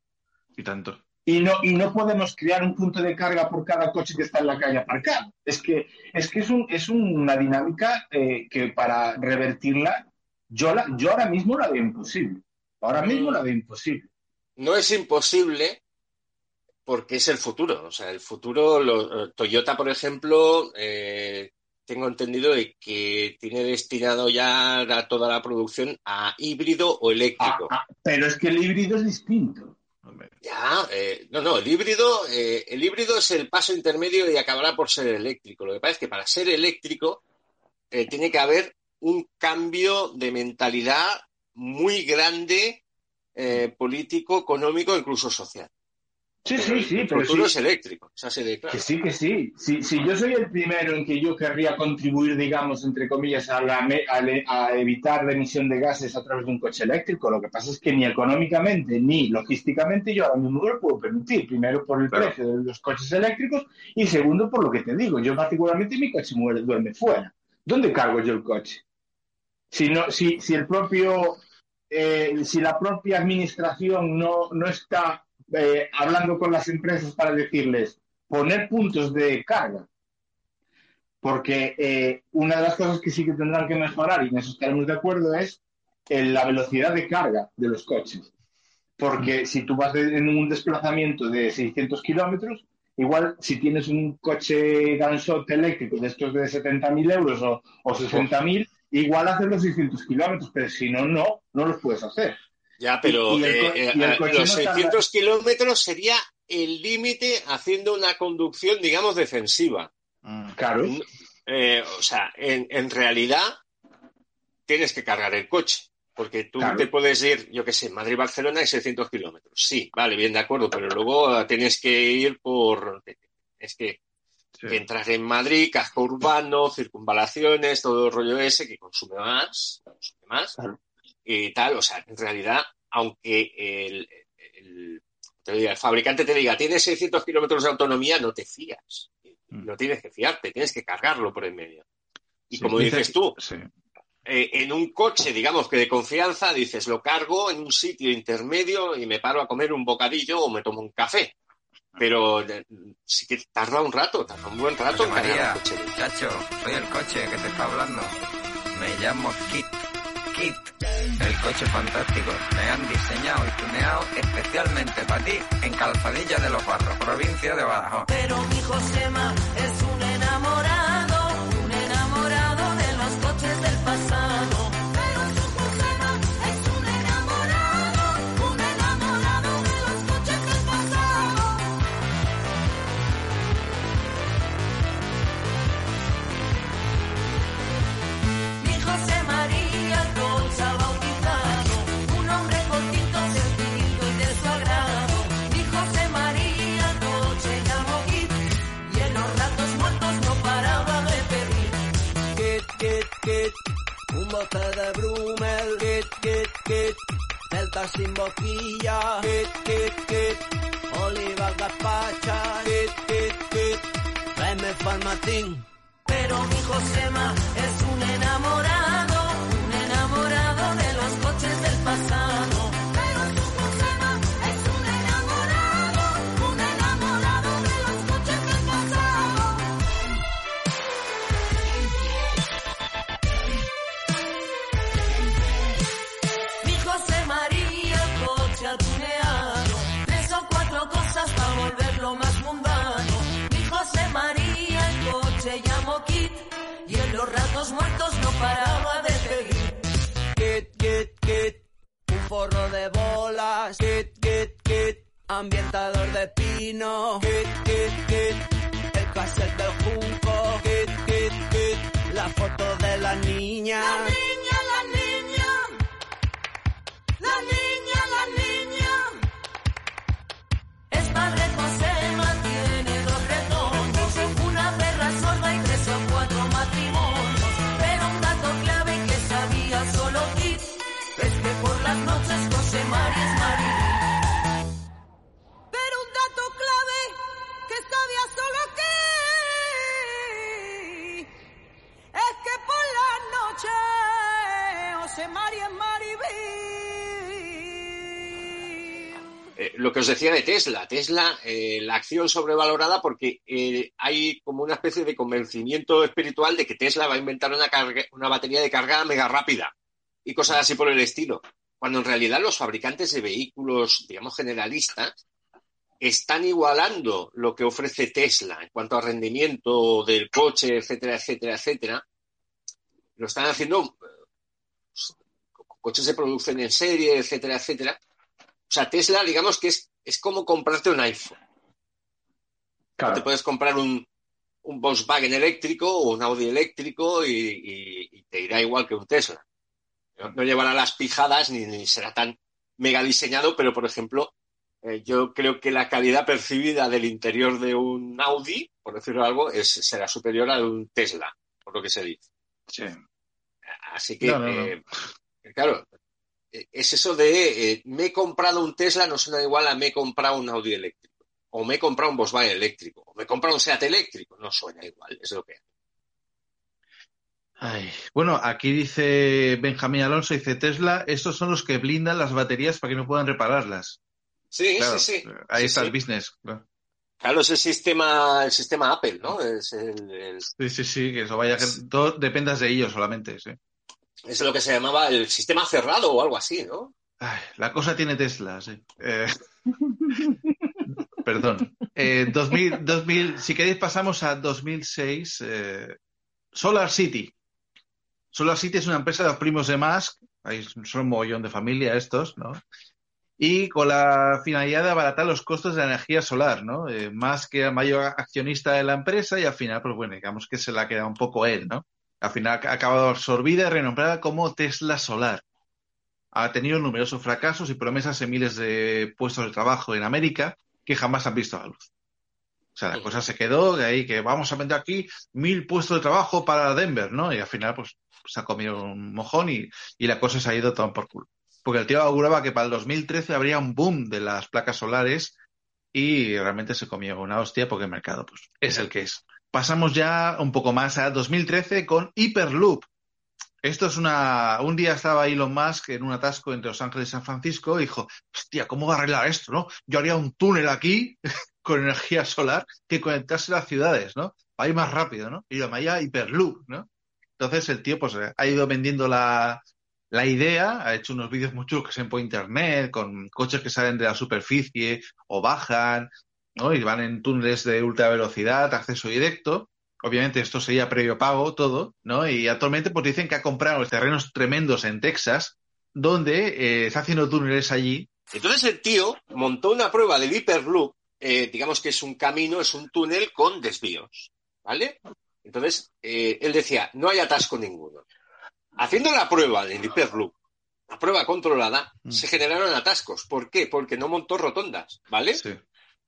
Y tanto. Y no, y no podemos crear un punto de carga por cada coche que está en la calle aparcado. Es que es, que es, un- es una dinámica eh, que para revertirla, yo, la, yo ahora mismo la veo imposible. Ahora mismo la veo imposible. No es imposible porque es el futuro. O sea, el futuro, lo- Toyota, por ejemplo, eh, tengo entendido de que tiene destinado ya la- toda la producción a híbrido o eléctrico. Ah, Pero es que el híbrido es distinto. Ya, eh, no, no, el híbrido, eh, el híbrido es el paso intermedio y acabará por ser eléctrico. Lo que pasa es que para ser eléctrico eh, tiene que haber un cambio de mentalidad muy grande, eh, político, económico, incluso social. Sí, sí, sí, el pero futuro sí. es eléctrico, es así de claro. Que sí, que sí. Si, si yo soy el primero en que yo querría contribuir, digamos, entre comillas, a, la a le- a evitar la emisión de gases a través de un coche eléctrico, lo que pasa es que ni económicamente ni logísticamente yo ahora mismo no lo puedo permitir. Primero por el precio de los coches eléctricos y segundo por lo que te digo. Yo particularmente mi coche muere, duerme fuera. ¿Dónde cargo yo el coche? Si, no, si, si el propio, eh, si la propia administración no, no está eh, hablando con las empresas para decirles poner puntos de carga. Porque eh, una de las cosas que sí que tendrán que mejorar, y en eso estaremos de acuerdo, es en la velocidad de carga de los coches. Porque si tú vas de- en un desplazamiento de 600 kilómetros, igual si tienes un coche Gunshot eléctrico de estos de 70.000 euros o, o 60.000, igual haces los 600 kilómetros, pero si no, no, no los puedes hacer. Ya, pero Y- y el co- eh, y el coche los no tarda- 600 kilómetros sería el límite haciendo una conducción, digamos, defensiva. Claro. Eh, o sea, en, en realidad tienes que cargar el coche, porque tú Claro. te puedes ir, yo qué sé, Madrid-Barcelona y 600 kilómetros. Sí, vale, bien de acuerdo, pero luego eh, tienes que ir por... Es que, que entrar en Madrid, casco urbano, circunvalaciones, todo el rollo ese que consume más, consume más y tal. O sea, en realidad, aunque el, el- te diga, el fabricante te diga, tienes 600 kilómetros de autonomía, no te fías. No tienes que fiarte, tienes que cargarlo por en medio. Y Sí, como dice- dices tú, sí. eh, en un coche, digamos que de confianza, dices, lo cargo en un sitio intermedio y me paro a comer un bocadillo o me tomo un café. Pero eh, sí que tarda un rato, tarda un buen rato en José cargar María, el coche. chacho, soy el coche que te está hablando. Me llamo Kit. El coche fantástico. Me han diseñado y tuneado especialmente para ti en Calzadilla de los Barros, provincia de Badajoz. Pero mi Josema es un enamorado, Un bote de Brumel. Kit, Kit, Kit, Delta sin boquilla. Kit, Kit, Kit, Oliva gazpacha. Kit, Kit, Kit, tráeme Farmatín. Pero mi Josema es un enamorado, un enamorado de los coches del pasado. Kit, un forro de bolas. Kit, Kit, Kit, ambientador de pino. Kit, Kit, Kit, el cassette del junco. Kit, Kit, Kit, la foto de. La niña, la niña. Eh, lo que os decía de Tesla, Tesla, eh, la acción sobrevalorada porque eh, hay como una especie de convencimiento espiritual de que Tesla va a inventar una, una batería de carga mega rápida y cosas así por el estilo. Cuando en realidad los fabricantes de vehículos, digamos, generalistas, están igualando lo que ofrece Tesla en cuanto a rendimiento del coche, etcétera, etcétera, etcétera. Lo están haciendo pues, coches se producen en serie, etcétera, etcétera. O sea, Tesla, digamos que es, es como comprarte un iPhone. Claro. Te puedes comprar un, un Volkswagen eléctrico o un Audi eléctrico y, y- y te irá igual que un Tesla. No, no llevará las pijadas ni, ni será tan mega diseñado, pero por ejemplo, eh, yo creo que la calidad percibida del interior de un Audi, por decirlo algo, es, será superior a de un Tesla, por lo que se dice. Sí. Así que, No, no, no. eh, claro, eh, es eso de eh, me he comprado un Tesla, no suena igual a me he comprado un Audi eléctrico. O me he comprado un Volkswagen eléctrico. O me he comprado un Seat eléctrico. No suena igual, es lo que Ay, Bueno, aquí dice Benjamín Alonso, dice Tesla, estos son los que blindan las baterías para que no puedan repararlas. Sí, Claro, sí, sí. Ahí Sí, está sí. el business. claro. Claro, es el sistema, el sistema Apple, ¿no? Es, el- el- Sí, sí, sí, que eso vaya, que todo dependas de ellos solamente, sí. es lo que se llamaba el sistema cerrado o algo así, ¿no? Ay, la cosa tiene Tesla, sí. Eh, perdón. Eh, 2000, 2000, si queréis pasamos a 2006. eh, Solar City. Solar City es una empresa de los primos de Musk. Ahí son un mogollón de familia estos, ¿no? Y con la finalidad de abaratar los costos de la energía solar, ¿no? Eh, Musk era el mayor accionista de la empresa y al final, pues bueno, digamos que se la ha quedado un poco él, ¿no? Al final ha acabado absorbida y renombrada como Tesla Solar ha tenido numerosos fracasos y promesas en miles de puestos de trabajo en América que jamás han visto la luz. O sea, la cosa se quedó de ahí que vamos a vender aquí mil puestos de trabajo para Denver, ¿no? Y al final, pues, se ha comido un mojón y, y la cosa se ha ido todo por culo. Porque el tío auguraba que para el 2013 habría un boom de las placas solares y realmente se comió una hostia porque el mercado, pues, es el que es. Pasamos ya un poco más a 2013 con Hyperloop. Esto es una. Un día estaba Elon Musk en un atasco entre Los Ángeles y San Francisco y dijo: Hostia, ¿cómo va a arreglar esto, no? Yo haría un túnel aquí con energía solar que conectase las ciudades, ¿no? Para ir más rápido, ¿no? Y lo llamaba Hyperloop, ¿no? Entonces el tío, pues, ha ido vendiendo la, la idea, ha hecho unos vídeos muy chulos que se ven por internet, con coches que salen de la superficie o bajan, ¿no? Y van en túneles de ultra velocidad, acceso directo. Obviamente esto sería previo pago todo, ¿no? Y actualmente pues dicen que ha comprado terrenos tremendos en Texas, donde eh, está haciendo túneles allí. Entonces el tío montó una prueba del Hyperloop, eh, digamos que es un camino, es un túnel con desvíos, ¿vale? Entonces eh, él decía, no hay atasco ninguno. Haciendo la prueba del Hyperloop, la prueba controlada, se generaron atascos. ¿Por qué? Porque no montó rotondas, ¿vale?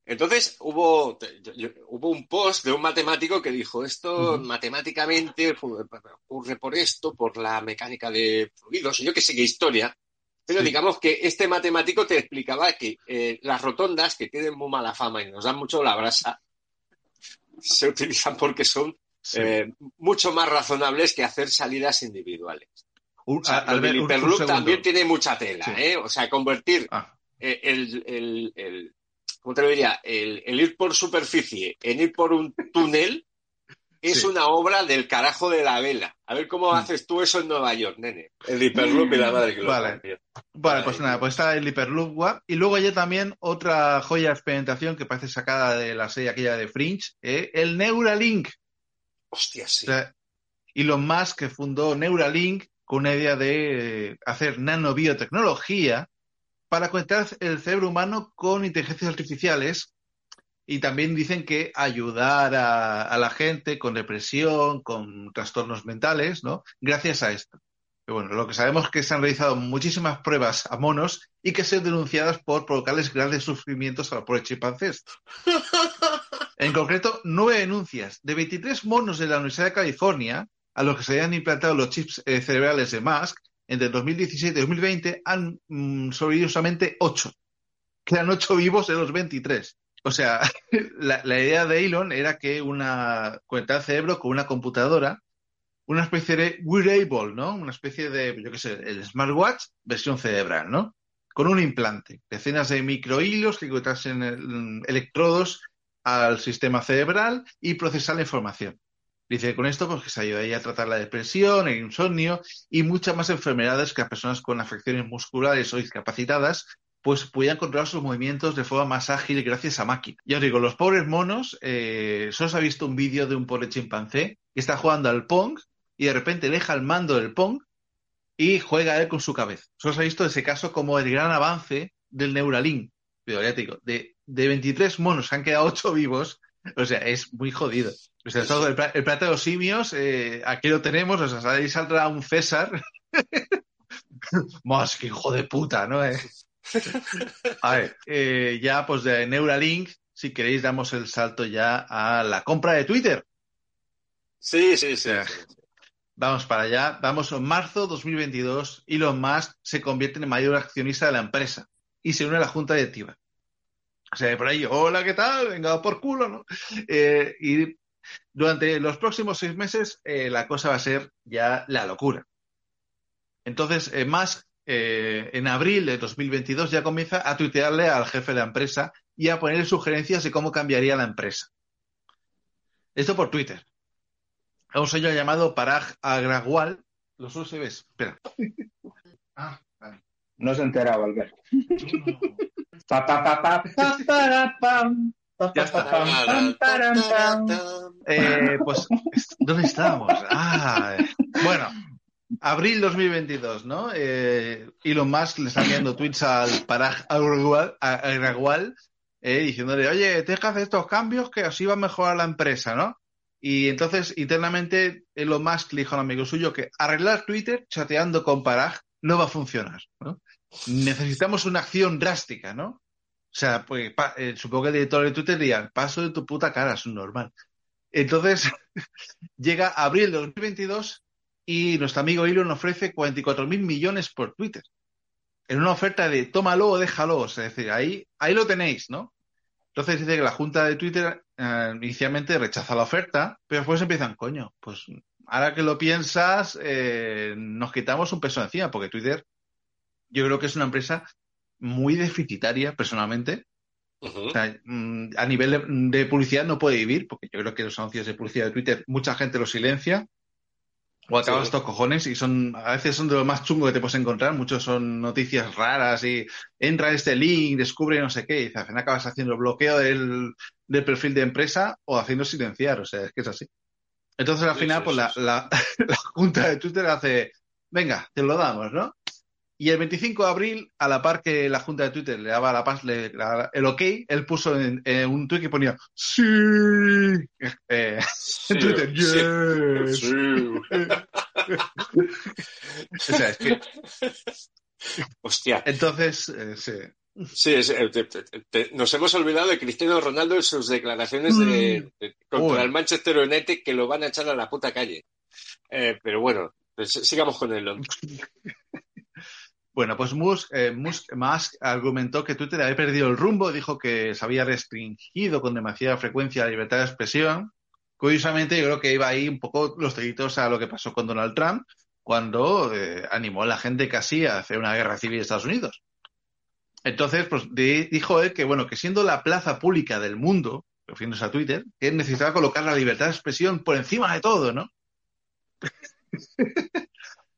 Entonces hubo, yo- yo- hubo un post de un matemático que dijo esto matemáticamente ocurre por esto, por la mecánica de fluidos, yo que sé qué historia. Pero Sí. digamos que este matemático te explicaba que eh, las rotondas, que tienen muy mala fama y nos dan mucho la brasa, se utilizan porque son eh, mucho más razonables que hacer salidas individuales. Un- O sea, a- un- un también tiene mucha tela, Sí. ¿eh? O sea, convertir Ah. eh, el, el, el- ¿cómo te lo diría? El, el ir por superficie en ir por un túnel es Sí. una obra del carajo de la vela. A ver cómo haces tú eso en Nueva York, nene. El Hyperloop y la madre que lo Vale. Vale, pues nada, pues está el Hyperloop One. Y luego hay también otra joya de experimentación que parece sacada de la serie aquella de Fringe, ¿eh? el Neuralink. Hostia, sí. O sea, Elon Musk que fundó Neuralink con una idea de eh, hacer nanobiotecnología para conectar el cerebro humano con inteligencias artificiales y también dicen que ayudar a, a la gente con depresión, con trastornos mentales, ¿no? Gracias a esto. Pero bueno, lo que sabemos es que se han realizado muchísimas pruebas a monos y que son denunciadas por provocarles grandes sufrimientos a los pobres chimpancés. En concreto, nueve denuncias de 23 monos de la Universidad de California a los que se habían implantado los chips eh, cerebrales de Musk entre 2017 y 2020 han mm, sobrevivido solamente ocho. Quedan ocho vivos de los 23. O sea, la, idea de Elon era que una conectar el cerebro con una computadora, una especie de wearable, ¿no? Una especie de, yo qué sé, el smartwatch versión cerebral, ¿no? Con un implante, decenas de microhilos que conectasen el- electrodos al sistema cerebral y procesar la información. Dice con esto pues que se ayudaría a tratar la depresión, el insomnio y muchas más enfermedades que a personas con afecciones musculares o discapacitadas pues podían controlar sus movimientos de forma más ágil gracias a máquina. Ya os digo, los pobres monos, eh, solo se ha visto un vídeo de un pobre chimpancé que está jugando al Pong y de repente deja el mando del Pong y juega él con su cabeza. Solo se ha visto ese caso como el gran avance del Neuralink. De, de 23 monos han quedado 8 vivos, o sea, es muy jodido. O sea, todo el, el plato de los simios, eh, aquí lo tenemos, o sea, ahí saldrá un César. Más que hijo de puta, ¿no? Eh, A ver, eh, ya pues de Neuralink, si queréis, damos el salto ya a la compra de Twitter. Sí, sí, sí. Vamos para allá. Vamos en marzo 2022. Elon Musk se convierte en el mayor accionista de la empresa y se une a la junta directiva. O sea, por ahí, hola, ¿qué tal? Venga, por culo, ¿no? Eh, y durante los próximos seis meses eh, la cosa va a ser ya la locura. Entonces, eh, Musk eh, en abril de 2022 ya comienza a tuitearle al jefe de la empresa y a ponerle sugerencias de cómo cambiaría la empresa. Esto por Twitter. A un señor llamado Parag Agrawal. Los USBs. Espera. Ah. No se enteraba, Albert. Pa, pa, pa, pa, pa, para, pam. Pa, Ya pa, está. pa, pam, pam, param, pam. Eh, pues, ¿dónde estábamos? Ah, bueno, abril 2022, ¿no? Eh, Elon Musk le está enviando tweets al Agrawal, Agrawal, eh, diciéndole, oye, tienes que hacer estos cambios que así va a mejorar la empresa, ¿no? Y entonces, internamente, Elon Musk le dijo a un amigo suyo que arreglar Twitter chateando con Parag no va a funcionar, ¿no? Necesitamos una acción drástica, ¿no? O sea, pues eh, supongo que el director de Twitter diría, paso de tu puta cara, es normal. Entonces, llega abril de 2022 y nuestro amigo Elon ofrece 44 mil millones por Twitter. En una oferta de tómalo o déjalo. Es decir, ahí, ahí lo tenéis, ¿no? Entonces dice que la junta de Twitter eh, inicialmente rechaza la oferta, pero después empiezan, coño, pues ahora que lo piensas, eh, nos quitamos un peso encima, porque Twitter yo creo que es una empresa muy deficitaria, personalmente. O sea, mm, a nivel de, de publicidad no puede vivir, porque yo creo que los anuncios de publicidad de Twitter mucha gente los silencia o acaba Sí. estos cojones y son a veces son de lo más chungo que te puedes encontrar. Muchos son noticias raras y entra este link, descubre no sé qué, y al final acabas haciendo bloqueo del, del perfil de empresa o haciendo silenciar. O sea, es que es así. Entonces al Sí, final, sí, pues sí, la, sí. la, la junta de Twitter hace, venga, te lo damos, ¿no? Y el 25 de abril, a la par que la junta de Twitter le daba la paz, le- la- el ok, él puso en, en un tweet que ponía ¡Sí! Eh, en Twitter, ¡Yes! o sea, es que... Hostia. Entonces, eh, sí. Sí, es- eh, te- te- te- nos hemos olvidado de Cristiano Ronaldo en sus declaraciones de, de- contra Uy. el Manchester United que lo van a echar a la puta calle. Eh, pero bueno, pues sigamos con el Bueno, pues Musk, eh, Musk- Musk argumentó que Twitter había perdido el rumbo, dijo que se había restringido con demasiada frecuencia la libertad de expresión. Curiosamente, yo creo que iba ahí un poco los deditos a lo que pasó con Donald Trump cuando eh, animó a la gente casi a hacer una guerra civil en Estados Unidos. Entonces, pues di- dijo él que, bueno, que siendo la plaza pública del mundo, refiriéndose a Twitter, que necesitaba colocar la libertad de expresión por encima de todo, ¿no?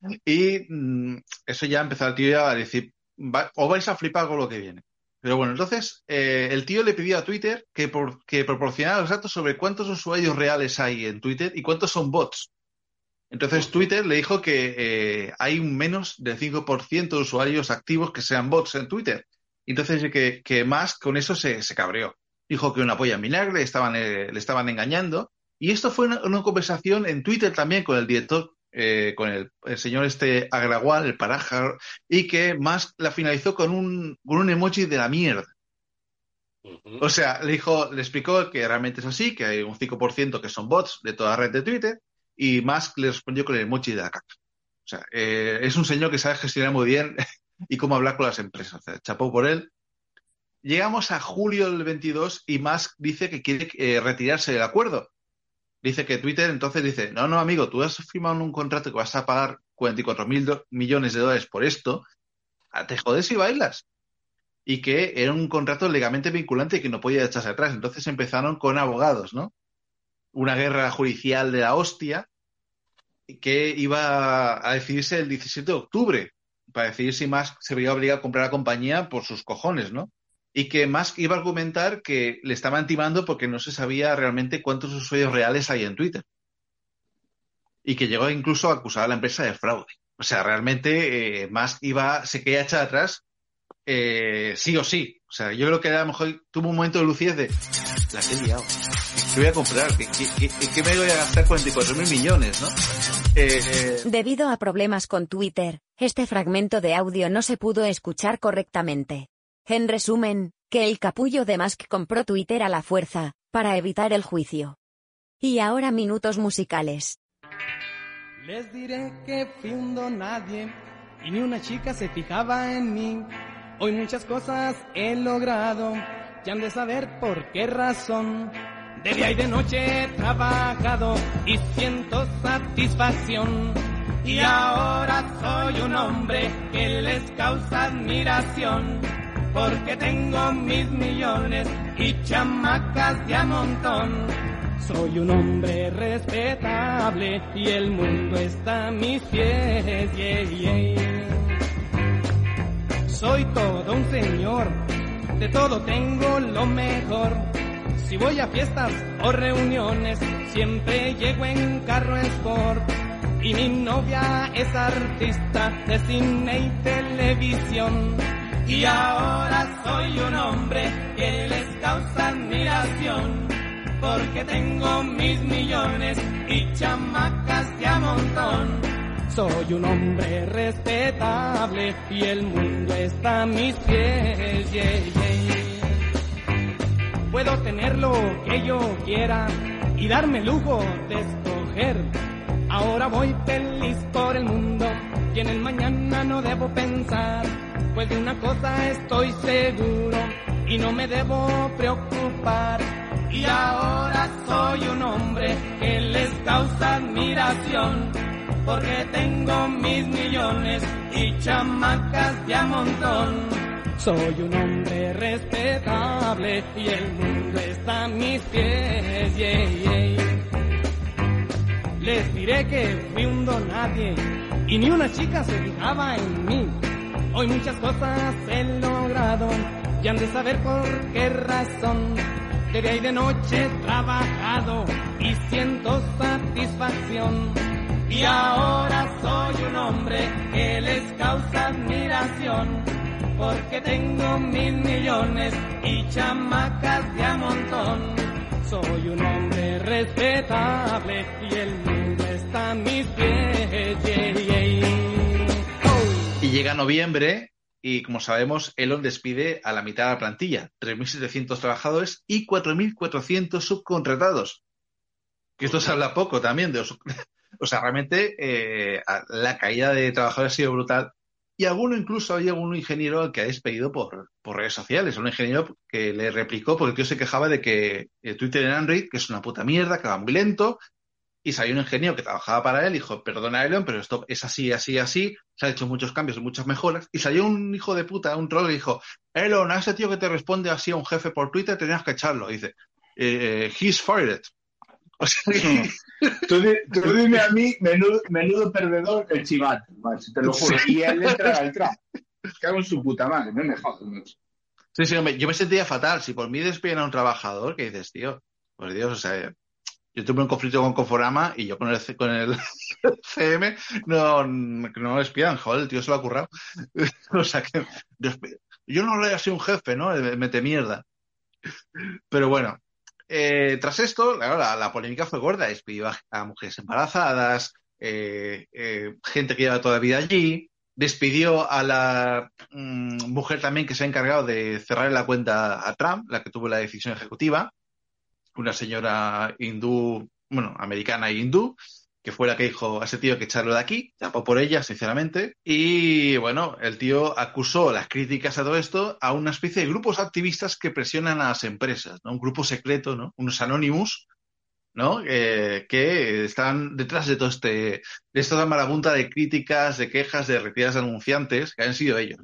Y mm, eso ya empezó el tío a decir, "Va- os vais a flipar con lo que viene. Pero bueno, entonces eh, el tío le pidió a Twitter que, por- que proporcionara los datos sobre cuántos usuarios reales hay en Twitter y cuántos son bots. Entonces Twitter le dijo que eh, hay un menos del 5% de usuarios activos que sean bots en Twitter. Entonces que, que Musk con eso se, se cabreó. Dijo que una polla en vinagre, le estaban, eh, le estaban engañando. Y esto fue una, una conversación en Twitter también con el director, eh, con el, el señor este Agrawal, el Parajar, y que Musk la finalizó con un, con un emoji de la mierda. O sea, le dijo, le explicó que realmente es así, que hay un 5% que son bots de toda la red de Twitter, y Musk le respondió con el emoji de la caca. O sea, eh, es un señor que sabe gestionar muy bien y cómo hablar con las empresas. O sea, chapó por él. Llegamos a julio del 22 y Musk dice que quiere eh, retirarse del acuerdo. Dice que Twitter entonces dice, no, no, amigo, tú has firmado un contrato que vas a pagar 44 mil millones de dólares por esto, ah, te jodes y bailas. Y que era un contrato legalmente vinculante y que no podía echarse atrás. Entonces empezaron con abogados, ¿no? Una guerra judicial de la hostia que iba a decidirse el 17 de octubre. para decidir si Musk se veía obligado a comprar la compañía por sus cojones, ¿no? Y que Musk iba a argumentar que le estaban timando porque no se sabía realmente cuántos usuarios reales hay en Twitter. Y que llegó incluso a acusar a la empresa de fraude. O sea, realmente eh, Musk iba, se quería echar atrás eh, sí o sí. O sea, yo creo que a lo mejor tuvo un momento de lucidez de la que he liado. ¿Qué voy a comprar? ¿Qué, qué, qué- qué me voy a gastar 44 mil millones, no? Eh, eh, Debido a problemas con Twitter, este fragmento de audio no se pudo escuchar correctamente. En resumen, que el capullo de Musk compró Twitter a la fuerza, para evitar el juicio. Y ahora minutos musicales. Les diré que fui un don nadie y ni una chica se fijaba en mí. Hoy muchas cosas he logrado y han de saber por qué razón. De día y de noche he trabajado y siento satisfacción. Y ahora soy un hombre que les causa admiración. Porque tengo mis millones y chamacas de a montón. Soy un hombre respetable y el mundo está a mis pies. yeah. Soy todo un señor, de todo tengo lo mejor. Si voy a fiestas o reuniones, siempre llego en carro sport. Y mi novia es artista de cine y televisión. Y ahora soy un hombre que les causa admiración porque tengo mis millones y chamacas de a montón. Soy un hombre respetable y el mundo está a mis pies. yeah. Puedo tener lo que yo quiera y darme el lujo de escoger. Ahora voy feliz por el mundo y en el mañana no debo pensar. Pues de una cosa estoy seguro y no me debo preocupar. Y ahora soy un hombre que les causa admiración, porque tengo mis millones y chamacas de a montón. Soy un hombre respetable y el mundo está a mis pies. yeah, yeah. Les diré que fui un don nadie y ni una chica se fijaba en mí. Hoy muchas cosas he logrado y han de saber por qué razón. De día y de noche he trabajado y siento satisfacción. Y ahora soy un hombre que les causa admiración. Porque tengo mil millones y chamacas de a montón. Soy un hombre respetable y el mundo está a mis pies. y llega noviembre y, como sabemos, Elon despide a la mitad de la plantilla, 3.700 trabajadores y 4.400 subcontratados. Que esto se habla poco también de los... O sea, realmente eh, la caída de trabajadores ha sido brutal. Y alguno incluso había algún ingeniero al que ha despedido por, por redes sociales. Un ingeniero que le replicó porque el tío se quejaba de que eh, Twitter en Android, que es una puta mierda, que va muy lento, y salió un ingeniero que trabajaba para él y dijo, perdona Elon, pero esto es así, así, así, se han hecho muchos cambios muchas mejoras. Y salió un hijo de puta, un troll, y dijo, Elon, a ese tío que te responde así a un jefe por Twitter tenías que echarlo. Dice, eh, he's fired. O sea, que- Tú, tú dime a mí, menudo, menudo perdedor, el chivato, macho, te lo juro. Y él entra al trap. Cago en su puta madre, no me jodas, macho. Sí, sí, hombre, yo me sentía fatal. Si por mí despiden a un trabajador, ¿qué dices, tío? Pues Dios, o sea, yo tuve un conflicto con Conforama y yo con el, con el CM no, no me despidan, joder, el tío se lo ha currado. O sea que yo no le he sido un jefe, ¿no? Mete mierda. Pero bueno, eh, tras esto, la, polémica fue gorda. Despidió a, mujeres embarazadas, eh, eh, gente que lleva toda la vida allí. Despidió a la mm, mujer también que se ha encargado de cerrar la cuenta a Trump, la que tuvo la decisión ejecutiva. Una señora hindú, bueno, americana e hindú, que fue la que dijo a ese tío que echarlo de aquí, tapó por ella, sinceramente. Y bueno, el tío acusó las críticas a todo esto a una especie de grupos activistas que presionan a las empresas, ¿no? Un grupo secreto, ¿no? Unos anónimos, ¿no? Eh, que están detrás de todo este, de esta marabunta de críticas, de quejas, de retiradas de anunciantes, que han sido ellos.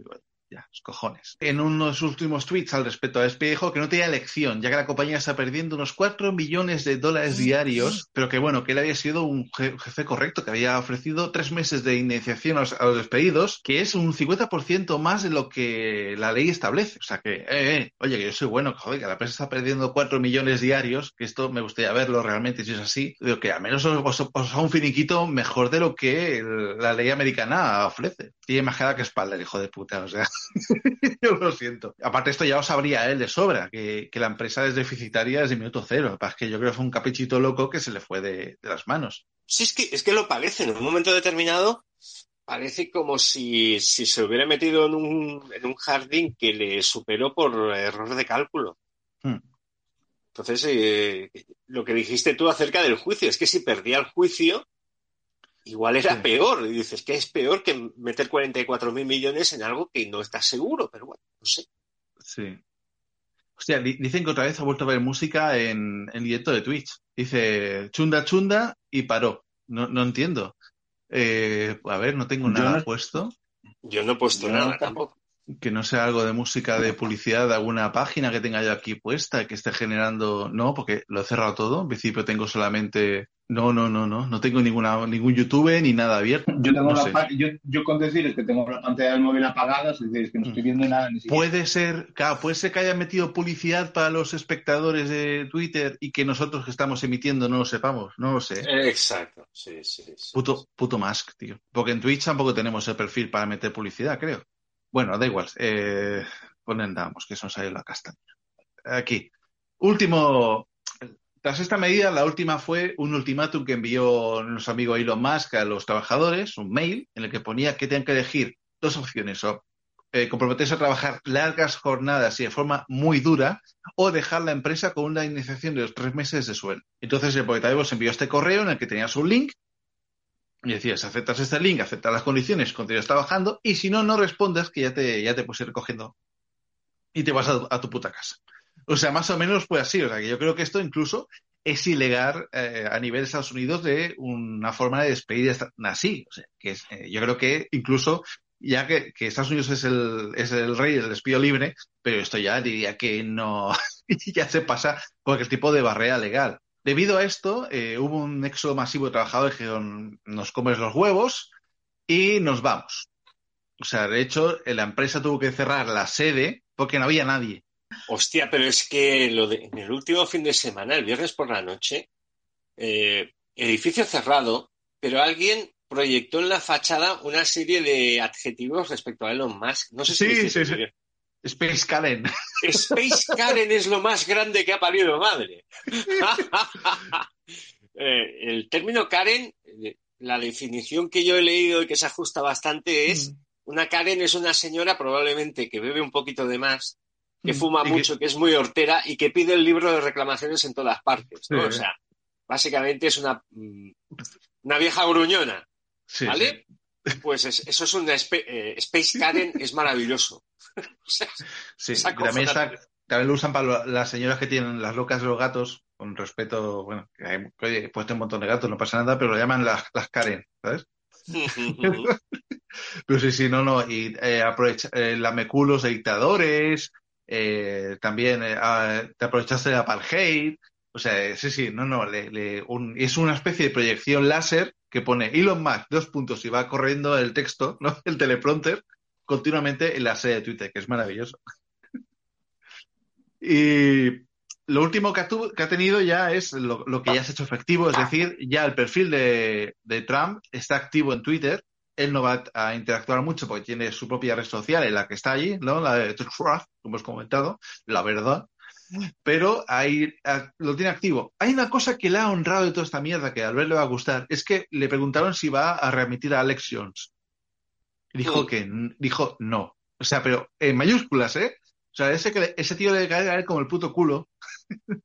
Ya, los cojones. En uno de sus últimos tweets al respecto a Espía dijo que no tenía elección, ya que la compañía está perdiendo unos 4 millones de dólares diarios, pero que bueno, que él había sido un je- jefe correcto, que había ofrecido tres meses de indemnización a los, a los despedidos, que es un 50% más de lo que la ley establece. O sea que, eh, eh, oye, que yo soy bueno, que joder, que la empresa está perdiendo 4 millones diarios, que esto me gustaría verlo realmente si es así, digo que al menos os, os, os da un finiquito mejor de lo que el- la ley americana ofrece. Tiene más cara que espalda, el hijo de puta, o sea, yo lo siento. Aparte esto ya lo sabría él de sobra, que, que la empresa es deficitaria desde minuto cero. Lo que pasa Es que yo creo que fue un caprichito loco que se le fue de, de las manos. Sí, es que, es que lo parece. En un momento determinado parece como si, si se hubiera metido en un, en un jardín que le superó por error de cálculo. Hmm. Entonces, eh, lo que dijiste tú acerca del juicio, es que si perdía el juicio, igual era Sí. peor. Y dices que es peor que meter 44 mil millones en algo que no estás seguro, pero bueno, no sé. Sí. Hostia, di- dicen que otra vez ha vuelto a ver música en, en directo de Twitch. Dice chunda chunda y paró. No, no entiendo. Eh, a ver, no tengo Yo nada no- puesto. Yo no he puesto Yo nada tampoco. Que no sea algo de música de publicidad de alguna página que tenga yo aquí puesta, que esté generando. No, porque lo he cerrado todo. En principio tengo solamente. No, no, no, no. No tengo ninguna, ningún YouTube ni nada abierto. Yo tengo No la pa- yo, yo con deciros que tengo la pantalla del móvil apagada, es decir, es que no estoy viendo nada ni siquiera. Puede ser, claro, puede ser que haya metido publicidad para los espectadores de Twitter y que nosotros que estamos emitiendo no lo sepamos, no lo sé. Exacto, sí, sí, sí. Puto, puto Musk, tío. Porque en Twitch tampoco tenemos el perfil para meter publicidad, creo. Bueno, da igual. Eh, ponen, damos, que eso nos salió la castaña. Aquí. Último. Tras esta medida, la última fue un ultimátum que envió nuestro amigo Elon Musk a los trabajadores, un mail, en el que ponía que tenían que elegir dos opciones, o eh, comprometerse a trabajar largas jornadas y de forma muy dura, o dejar la empresa con una indemnización de los tres meses de sueldo. Entonces el os envió este correo en el que tenías un link y decías, aceptas este link, aceptas las condiciones, continúas trabajando, y si no, no respondas, que ya te, ya te puedes ir recogiendo y te vas a, tu puta casa. O sea, más o menos fue así. O sea, que yo creo que esto incluso es ilegal eh, a nivel de Estados Unidos de una forma de despedir así. O sea, que es, eh, yo creo que incluso, ya que, que Estados Unidos es el, es el rey del despido libre, pero esto ya diría que no, ya se pasa cualquier tipo de barrera legal. Debido a esto, eh, hubo un éxodo masivo de trabajadores que dijeron, nos comes los huevos y nos vamos. O sea, de hecho, eh, la empresa tuvo que cerrar la sede porque no había nadie. Hostia, pero es que lo de, en el último fin de semana, el viernes por la noche, eh, edificio cerrado, pero alguien proyectó en la fachada una serie de adjetivos respecto a Elon Musk. No sé si Sí, sí, sí. Space Karen. Space Karen es lo más grande que ha parido madre. Eh, el término Karen, eh, la definición que yo he leído y que se ajusta bastante es una Karen es una señora probablemente que bebe un poquito de más, que Mm. fuma Y mucho, que es muy hortera y que pide el libro de reclamaciones en todas partes, ¿no? Sí. O sea, básicamente es una, mm, una vieja gruñona, Sí, ¿vale? Pues es- eso es una eh, Space Karen es maravilloso. Sí, también, está, también lo usan para las señoras que tienen las locas de los gatos, con respeto, bueno, que hay, oye, he puesto un montón de gatos, no pasa nada, pero lo llaman las, las Karen, ¿sabes? Pero sí, sí, no, no, y eh, aprovecha, eh, lameculos de dictadores, eh, también eh, ah, te aprovechaste de apartheid, o sea, eh, sí, sí, no, no, le, le- un- es una especie de proyección láser que pone Elon Musk, dos puntos, y va corriendo el texto, ¿no? El teleprompter, continuamente en la sede de Twitter, que es maravilloso. Y lo último que ha, tenido ya es lo, que ya se ha hecho efectivo, es decir, ya el perfil de, Trump está activo en Twitter. Él no va a interactuar mucho porque tiene su propia red social en la que está allí, ¿no? La de Truth, como hemos comentado, la verdad. Pero ahí ah, lo tiene activo. Hay una cosa que le ha honrado de toda esta mierda que a Albert le va a gustar, es que le preguntaron si va a remitir a Alex Jones. Dijo Mm. que dijo no. O sea, pero en mayúsculas, ¿eh? O sea, ese, que le- ese tío le cae a él como el puto culo.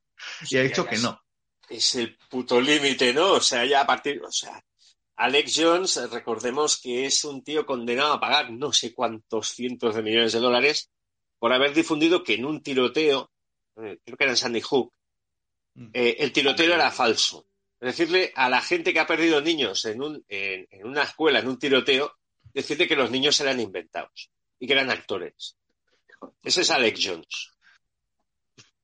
y ha dicho que no. es el puto límite, ¿no? O sea, ya a partir, o sea, Alex Jones, recordemos que es un tío condenado a pagar no sé cuántos cientos de millones de dólares por haber difundido que en un tiroteo, eh, creo que era en Sandy Hook, eh, el tiroteo era falso. Es decirle a la gente que ha perdido niños en, un, en, en una escuela, en un tiroteo, decirle que los niños eran inventados. y que eran actores. Ese es Alex Jones.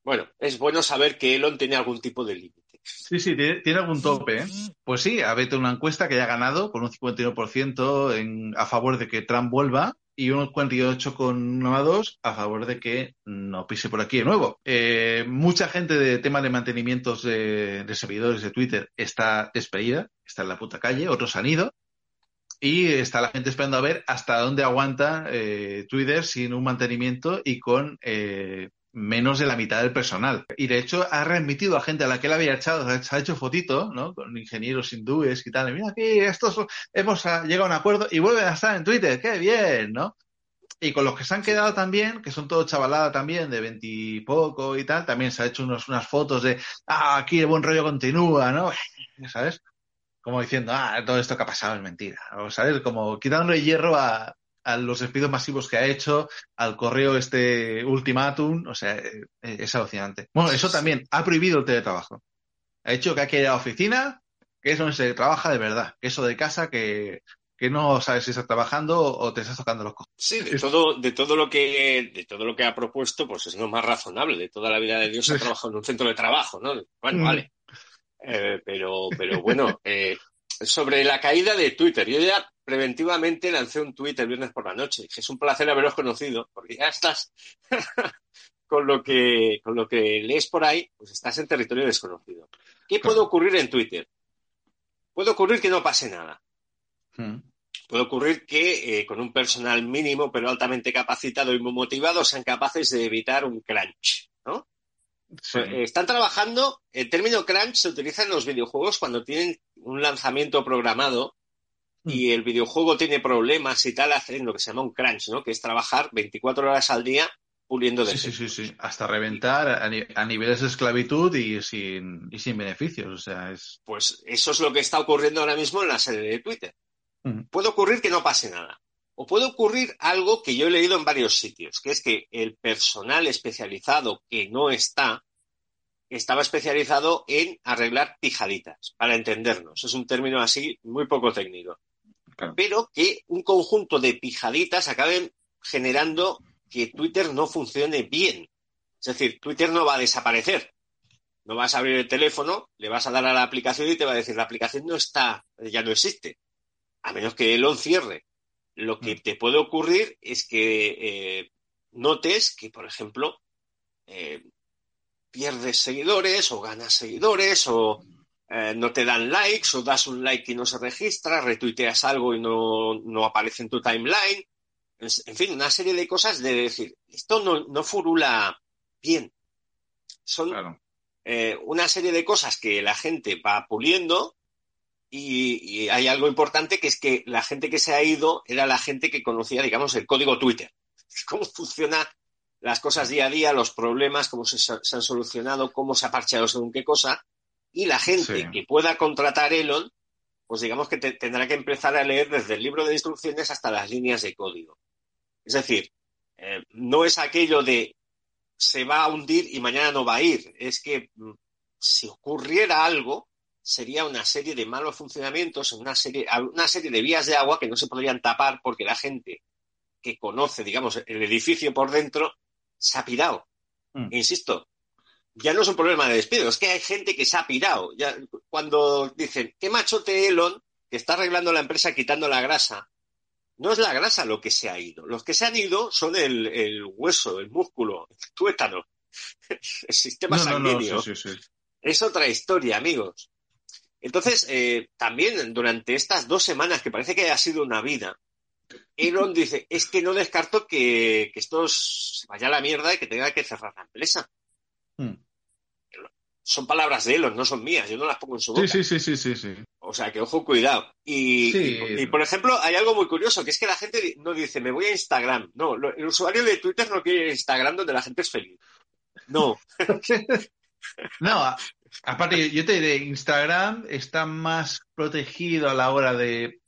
Bueno, es bueno saber que Elon tiene algún tipo de límite. Sí, sí, tiene, algún tope, ¿eh? Pues sí, ha habido una encuesta que ya ha ganado con un 51% en, a favor de que Trump vuelva y un 48,2 a favor de que no pise por aquí de nuevo. Eh, mucha gente de tema de mantenimientos de, de servidores de Twitter está despedida, está en la puta calle, otros han ido. Y está la gente esperando a ver hasta dónde aguanta eh, Twitter sin un mantenimiento y con eh, menos de la mitad del personal. Y de hecho ha remitido a gente a la que él había echado, se ha hecho fotito, ¿no? Con ingenieros hindúes y tal. Y mira aquí, estos hemos ah, llegado a un acuerdo y vuelven a estar en Twitter, qué bien, ¿no? Y con los que se han quedado también, que son todo chavalada también, de veintipoco y, tal, también se ha hecho unos, unas fotos de, ah, aquí el buen rollo continúa, ¿no? ¿Sabes? Como diciendo, ah, todo esto que ha pasado es mentira. O, ¿Sabes? Como quitándole hierro a, a los despidos masivos que ha hecho, al correo este ultimátum, o sea, eh, es alucinante. Bueno, eso también ha prohibido el teletrabajo. Ha hecho que hay que ir a la oficina, que es donde se trabaja de verdad, que eso de casa que, que no sabes si estás trabajando o te estás tocando los cojones. Sí, de todo, de todo lo que, de todo lo que ha propuesto, pues es lo más razonable. De toda la vida de Dios ha trabajado en un centro de trabajo, ¿no? Bueno, Mm. Eh, pero, pero bueno, eh, sobre la caída de Twitter, yo ya preventivamente lancé un tweet el viernes por la noche. Dije, es un placer haberos conocido, porque ya estás con lo que, con lo que lees por ahí, pues estás en territorio desconocido. ¿Qué puede ocurrir en Twitter? Puede ocurrir que no pase nada. Mm. Puede ocurrir que eh, con un personal mínimo pero altamente capacitado y muy motivado sean capaces de evitar un crunch, ¿no? Eh, Están trabajando, el término crunch se utiliza en los videojuegos cuando tienen un lanzamiento programado y el videojuego tiene problemas y tal, hacen lo que se llama un crunch, ¿no? Que es trabajar 24 horas al día puliendo de Sí, sí, sí, sí. Hasta reventar a, ni- a niveles de esclavitud y sin, y sin beneficios. O sea, es. Pues eso es lo que está ocurriendo ahora mismo en la sede de Twitter. Mm. Puede ocurrir que no pase nada. O puede ocurrir algo que yo he leído en varios sitios, que es que el personal especializado que no está, estaba especializado en arreglar pijaditas, para entendernos. Es un término así muy poco técnico. Pero que un conjunto de pijaditas acaben generando que Twitter no funcione bien. Es decir, Twitter no va a desaparecer. No vas a abrir el teléfono, le vas a dar a la aplicación y te va a decir, la aplicación no está, ya no existe. A menos que Elon cierre. Lo que te puede ocurrir es que eh, notes que, por ejemplo, eh, pierdes seguidores o ganas seguidores o eh, no te dan likes o das un like y no se registra, retuiteas algo y no, no aparece en tu timeline. En, fin, una serie de cosas de decir, esto no, no furula bien. Son eh, una serie de cosas que la gente va puliendo y, y hay algo importante que es que la gente que se ha ido era la gente que conocía, digamos, el código Twitter. Cómo funcionan las cosas día a día, los problemas, cómo se, se han solucionado, cómo se ha parcheado según qué cosa. Y la gente Sí. que pueda contratar Elon, pues digamos que te- tendrá que empezar a leer desde el libro de instrucciones hasta las líneas de código. Es decir, eh, no es aquello de se va a hundir y mañana no va a ir. Es que mm, si ocurriera algo, sería una serie de malos funcionamientos, una serie, una serie de vías de agua que no se podrían tapar porque la gente que conoce, digamos, el edificio por dentro se ha pirado. Mm. Insisto, ya no es un problema de despido, es que hay gente que se ha pirado. Ya, cuando dicen, qué machote Elon, que está arreglando la empresa quitando la grasa, no es la grasa lo que se ha ido. Los que se han ido son el, el hueso, el músculo, el tuétano, el sistema No, no, no, sanguíneo. sí, sí, sí. Es otra historia, amigos. Entonces, eh, también durante estas dos semanas, que parece que ha sido una vida, Elon dice, es que no descarto que, que esto se vaya a la mierda y que tenga que cerrar la empresa. Mm. Son palabras de Elon, no son mías, yo no las pongo en su boca. Sí, sí, sí, sí, sí. O sea, que ojo, cuidado. Y, Sí. y- y, por ejemplo, hay algo muy curioso, que es que la gente no dice, me voy a Instagram. No, lo- el usuario de Twitter no quiere Instagram donde la gente es feliz. No. No, aparte, yo te diré, Instagram está más protegido a la hora de,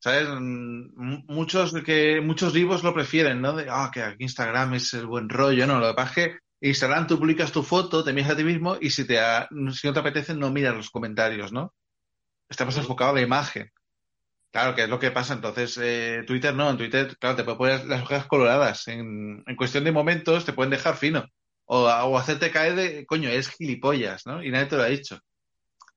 ¿sabes? Mm, Muchos que muchos vivos lo prefieren, ¿no? De, ah, que aquí Instagram es el buen rollo, ¿no? Lo que pasa es que Instagram tú publicas tu foto, te miras a ti mismo y si te ha- si no te apetece no miras los comentarios, ¿no? Está más enfocado a la imagen. Claro, que es lo que pasa. Entonces, eh, Twitter no, en Twitter, claro, te pueden poner las hojas coloradas. En, en cuestión de momentos te pueden dejar fino. O, o hacerte caer de, coño, es gilipollas, ¿no? Y nadie te lo ha dicho.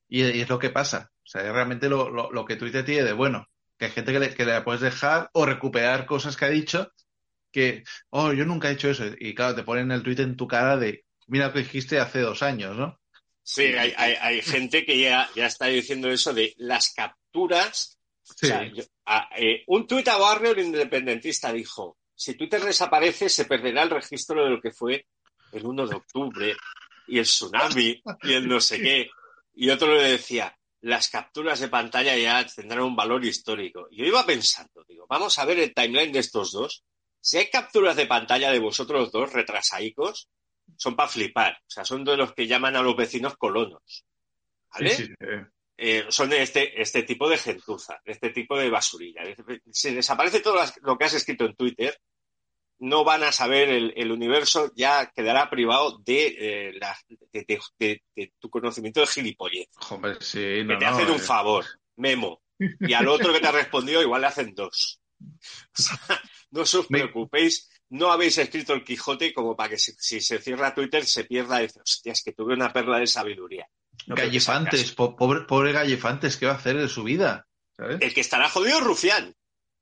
Y, y es lo que pasa. O sea, es realmente lo, lo, lo que Twitter tiene de bueno. Que hay gente que le, que le puedes dejar o recuperar cosas que ha dicho que, oh, yo nunca he hecho eso. Y claro, te ponen el tweet en tu cara de, mira lo que dijiste hace dos años, ¿no? Sí, hay, hay, hay gente que ya, ya está diciendo eso de las capturas. Sí. O sea, yo- a- eh, un tuit a barrio el independentista dijo, si Twitter desaparece se perderá el registro de lo que fue el 1 de octubre y el tsunami y el no sé qué. Y otro le decía, las capturas de pantalla ya tendrán un valor histórico. Y yo iba pensando, digo, vamos a ver el timeline de estos dos. Si hay capturas de pantalla de vosotros dos, retrasaicos, son para flipar. O sea, son de los que llaman a los vecinos colonos. ¿Vale? Sí, sí, eh. Eh, son de este, este tipo de gentuza, de este tipo de basurilla. Si desaparece todo lo que has escrito en Twitter, no van a saber el, el universo, ya quedará privado de, eh, la- de, de- de- de tu conocimiento de gilipollez. Hombre, sí, Que te no, hacen un eh. favor, Memo. Y al otro que te ha respondido igual le hacen dos. O sea, no os preocupéis, no habéis escrito el Quijote como para que si, si se cierra Twitter se pierda y dice, hostia, es que tuve una perla de sabiduría. Gallefantes, po- pobre, pobre Gallefantes, ¿qué va a hacer de su vida? ¿Sabes? El que estará jodido Rufián.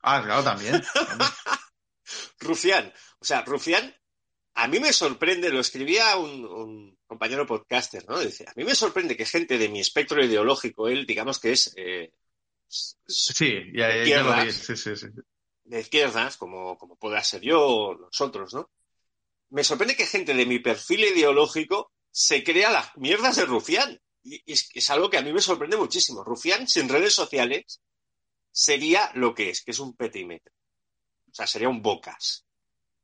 Ah, claro, también. Rufián. O sea, Rufián, a mí me sorprende, lo escribía un, un compañero podcaster, ¿no? Dice, a mí me sorprende que gente de mi espectro ideológico, él, digamos que es eh, Sí, ya, ya, ya lo izquierdas, vi, sí, sí, sí. de izquierdas, como, como pueda ser yo o nosotros, ¿no? Me sorprende que gente de mi perfil ideológico se crea las mierdas de Rufián. Y es, es algo que a mí me sorprende muchísimo. Rufián sin redes sociales sería lo que es, que es un petímetro. O sea, sería un bocas.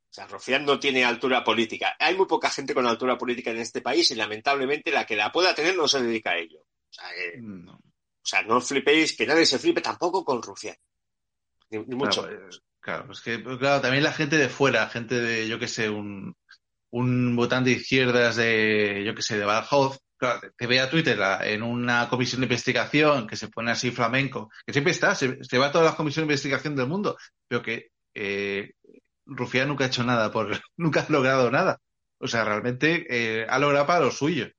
O sea, Rufián no tiene altura política. Hay muy poca gente con altura política en este país y lamentablemente la que la pueda tener no se dedica a ello. O sea, que- No. o sea, no flipéis, que nadie se flipe tampoco con Rufián. Ni, ni mucho. Claro, eh, claro, es que, pues, claro, también la gente de fuera, gente de, yo que sé, un, un votante de izquierdas de, yo que sé, de Badajoz, claro, te ve a Twitter en una comisión de investigación que se pone así flamenco, que siempre está, se, se va a todas las comisiones de investigación del mundo, pero que eh, Rufián nunca ha hecho nada por, nunca ha logrado nada. O sea, realmente eh, ha logrado para lo suyo.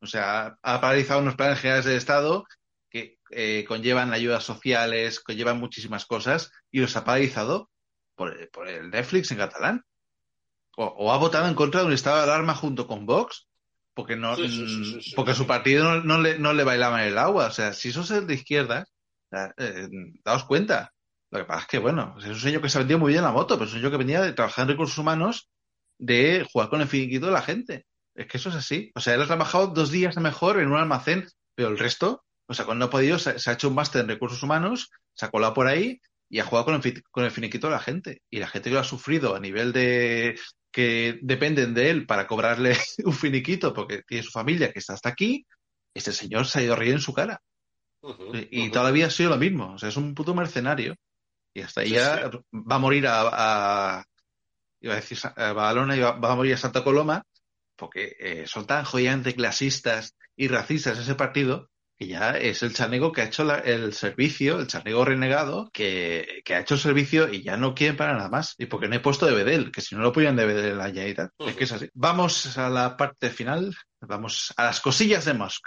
O sea, ha paralizado unos planes generales del Estado que eh, conllevan ayudas sociales, conllevan muchísimas cosas y los ha paralizado por, por el Netflix en catalán. O, o ha votado en contra de un estado de alarma junto con Vox porque no Sí, sí, sí, sí, sí. porque su partido no, no le, no le bailaba en el agua. O sea, si sos el de sea, eh, daos cuenta. Lo que pasa es que, bueno, es un señor que se ha vendido muy bien la moto, pero es un señor que venía de trabajar en recursos humanos, de jugar con el finiquito de la gente. Es que eso es así. O sea, él ha trabajado dos días mejor en un almacén, pero el resto, o sea, cuando ha podido, se, se ha hecho un máster en recursos humanos, se ha colado por ahí y ha jugado con el, fi- con el finiquito de la gente. Y la gente que lo ha sufrido a nivel de que dependen de él para cobrarle un finiquito porque tiene su familia que está hasta aquí, este señor se ha ido a reír en su cara. Y todavía ha sido lo mismo. O sea, es un puto mercenario. Y hasta ahí ya va a morir a, a- iba a decir a Badalona y va, va a morir a Santa Coloma porque eh, son tan joyantes, clasistas y racistas ese partido que ya es el chanego que ha hecho la- el servicio, el chanego renegado, que, que ha hecho el servicio y ya no quieren para nada más. Y porque no he puesto de Bedel, que si no lo podían de Bedel en la Generalitat. Es que es así. Vamos a la parte final, vamos a las cosillas de Musk.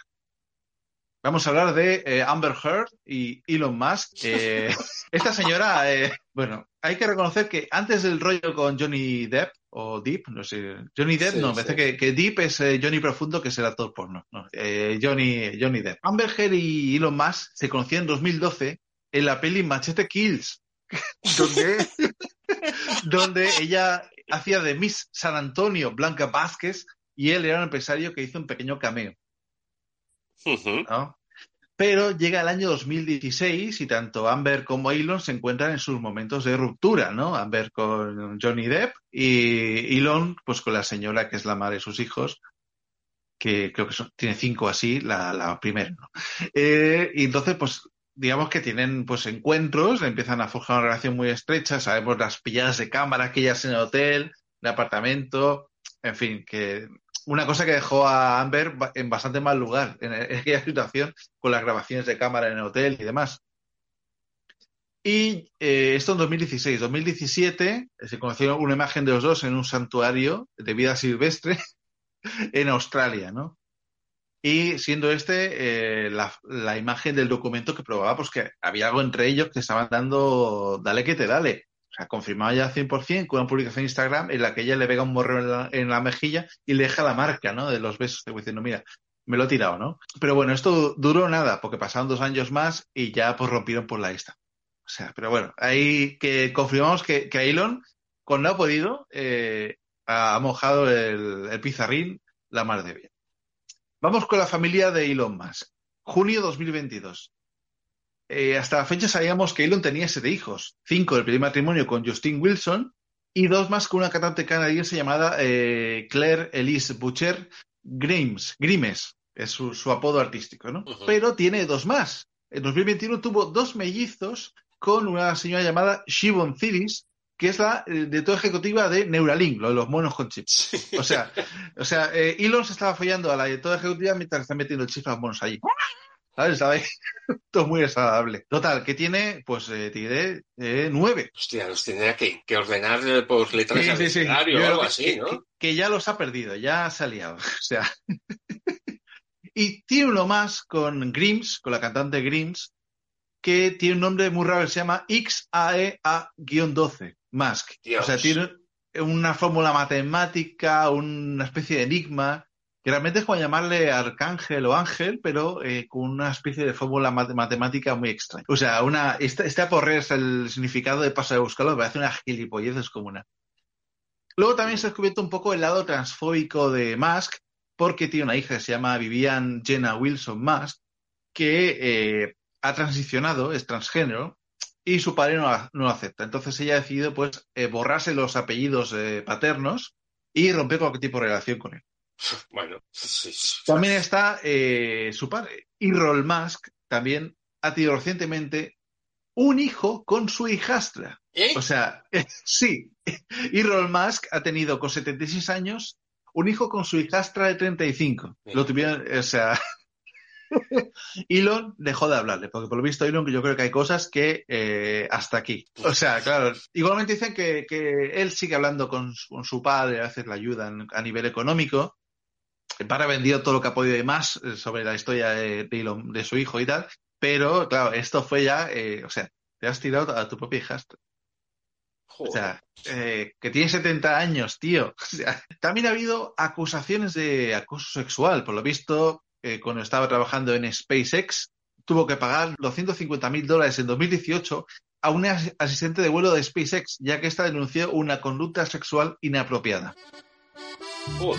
Vamos a hablar de eh, Amber Heard y Elon Musk. Eh, esta señora, eh, bueno, hay que reconocer que antes del rollo con Johnny Depp, o Deep, no sé, Johnny Depp, Sí, no, sí. me parece que, que Deep es eh, Johnny Profundo, que es el actor porno. No, eh, Johnny, Johnny Depp. Amber Heard y Elon Musk se conocían en 2012 en la peli Machete Kills, donde, donde ella hacía de Miss San Antonio, Blanca Vázquez, y él era un empresario que hizo un pequeño cameo. Pero llega el año 2016 y tanto Amber como Elon se encuentran en sus momentos de ruptura, ¿no? Amber con Johnny Depp y Elon, pues con la señora que es la madre de sus hijos, que creo que tiene cinco así, la, primera, ¿no? Eh, y entonces, pues, digamos que tienen pues encuentros, empiezan a forjar una relación muy estrecha, sabemos las pilladas de cámara que ellas en el hotel, el apartamento, en fin, que una cosa que dejó a Amber en bastante mal lugar en, en aquella situación con las grabaciones de cámara en el hotel y demás. Y eh, esto en 2016. 2017 eh, se conoció una imagen de los dos en un santuario de vida silvestre en Australia, ¿no? Y siendo este eh, la imagen del documento que probaba pues, que había algo entre ellos que estaban dando dale que te dale. O sea, confirmaba ya 100% con una publicación en Instagram en la que ella le pega un morro en la, mejilla y le deja la marca, ¿no? De los besos, diciendo, mira, me lo he tirado, ¿no? Pero bueno, esto duró nada, porque pasaron dos años más y ya pues rompieron por la esta. O sea, pero bueno, ahí que confirmamos que, que Elon, cuando ha podido, eh, ha mojado el, el pizarrín la mar de bien. Vamos con la familia de Elon Musk. Junio 2022. Eh, hasta la fecha sabíamos que Elon tenía siete hijos, cinco del primer matrimonio con Justin Wilson y dos más con una cantante canadiense llamada eh, Claire Elise Butcher Grimes, Grimes, es su, su apodo artístico, ¿no? Pero tiene dos más. En 2021 tuvo dos mellizos con una señora llamada Shivon Ciris, que es la eh, directora ejecutiva de Neuralink, lo de los monos con chips. O sea, o sea eh, Elon se estaba follando a la directora ejecutiva mientras está metiendo el chip a los monos allí. ¿Sabes? ¿Sabes? Todo muy desagradable. Total, que tiene, pues, eh, tiene eh, nueve. Hostia, los tendría que, que ordenar eh, por letras Sí, de sí, sí. o algo que- así, que- ¿no? que- que ya los ha perdido, ya se ha liado. O sea. y tiene uno más con Grims, con la cantante Grims, que tiene un nombre muy raro, se llama XAEA-12, Mask. Dios. O sea, tiene una fórmula matemática, una especie de enigma, que realmente es como llamarle arcángel o ángel, pero eh, con una especie de fórmula mate- matemática muy extraña. O sea, una, este, este es el significado de paso de buscarlo, parece una gilipollez descomunal. Luego también se ha descubierto un poco el lado transfóbico de Musk, porque tiene una hija que se llama Vivian Jenna Wilson Musk, que eh, ha transicionado, es transgénero, y su padre no, lo acepta. Entonces ella ha decidido pues eh, borrarse los apellidos paternos y romper cualquier tipo de relación con él. Bueno, sí. También está eh, su padre, Elon Musk, también ha tenido recientemente un hijo con su hijastra. ¿Eh? O sea, sí, Elon Musk ha tenido con 76 años un hijo con su hijastra de 35. Lo tuvieron, o sea, Elon dejó de hablarle, porque por lo visto Elon yo creo que hay cosas que eh, hasta aquí. O sea, claro, igualmente dicen que, que él sigue hablando con su, con su padre, a veces le ayudan a nivel económico. El padre ha vendido todo lo que ha podido y más eh, sobre la historia de, de de su hijo y tal, pero claro, esto fue ya, eh, o sea, te has tirado a tu propia hijastra. O sea, eh, que tiene 70 años, tío. O sea, también ha habido acusaciones de acoso sexual. Por lo visto, eh, cuando estaba trabajando en SpaceX, tuvo que pagar 250 mil dólares en 2018 a una as- asistente de vuelo de SpaceX, ya que esta denunció una conducta sexual inapropiada. Hoy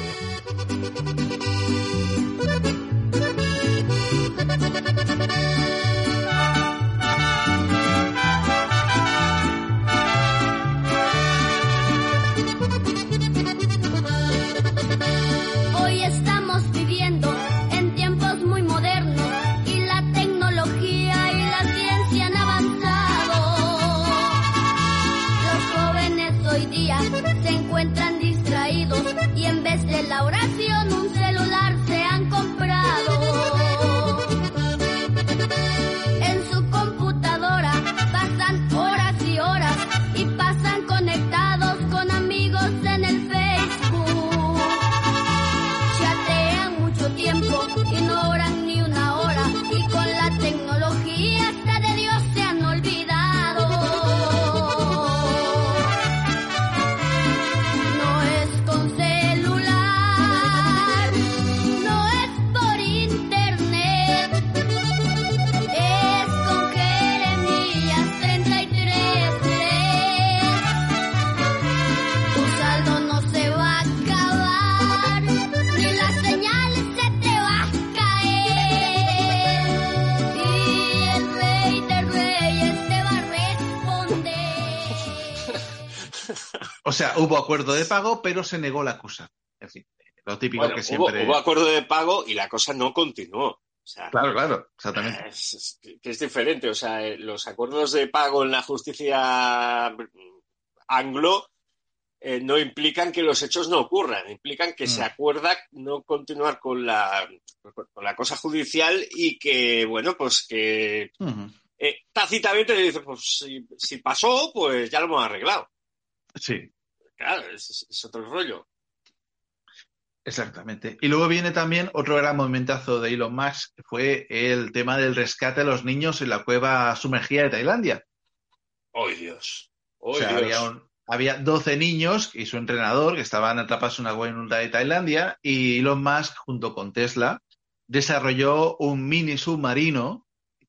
O sea, hubo acuerdo de pago, pero se negó la acusa. En fin, lo típico Bueno, que hubo, siempre. hubo acuerdo de pago y la cosa no continuó. O sea, Claro, claro, exactamente. Es, que es diferente. O sea, eh, los acuerdos de pago en la justicia anglo eh, no implican que los hechos no ocurran, implican que Mm. se acuerda no continuar con la, con la cosa judicial y que, bueno, pues que eh, tácitamente dice, pues si, si pasó, pues ya lo hemos arreglado. Sí, Claro, es, es otro rollo. exactamente. Y luego viene también otro gran movimentazo de Elon Musk, que fue el tema del rescate de los niños en la cueva sumergida de Tailandia. ¡Ay, Dios! ¡Ay, O sea, Dios! había, un- había 12 niños y su entrenador que estaban atrapados en una cueva de Tailandia y Elon Musk, junto con Tesla, desarrolló un mini submarino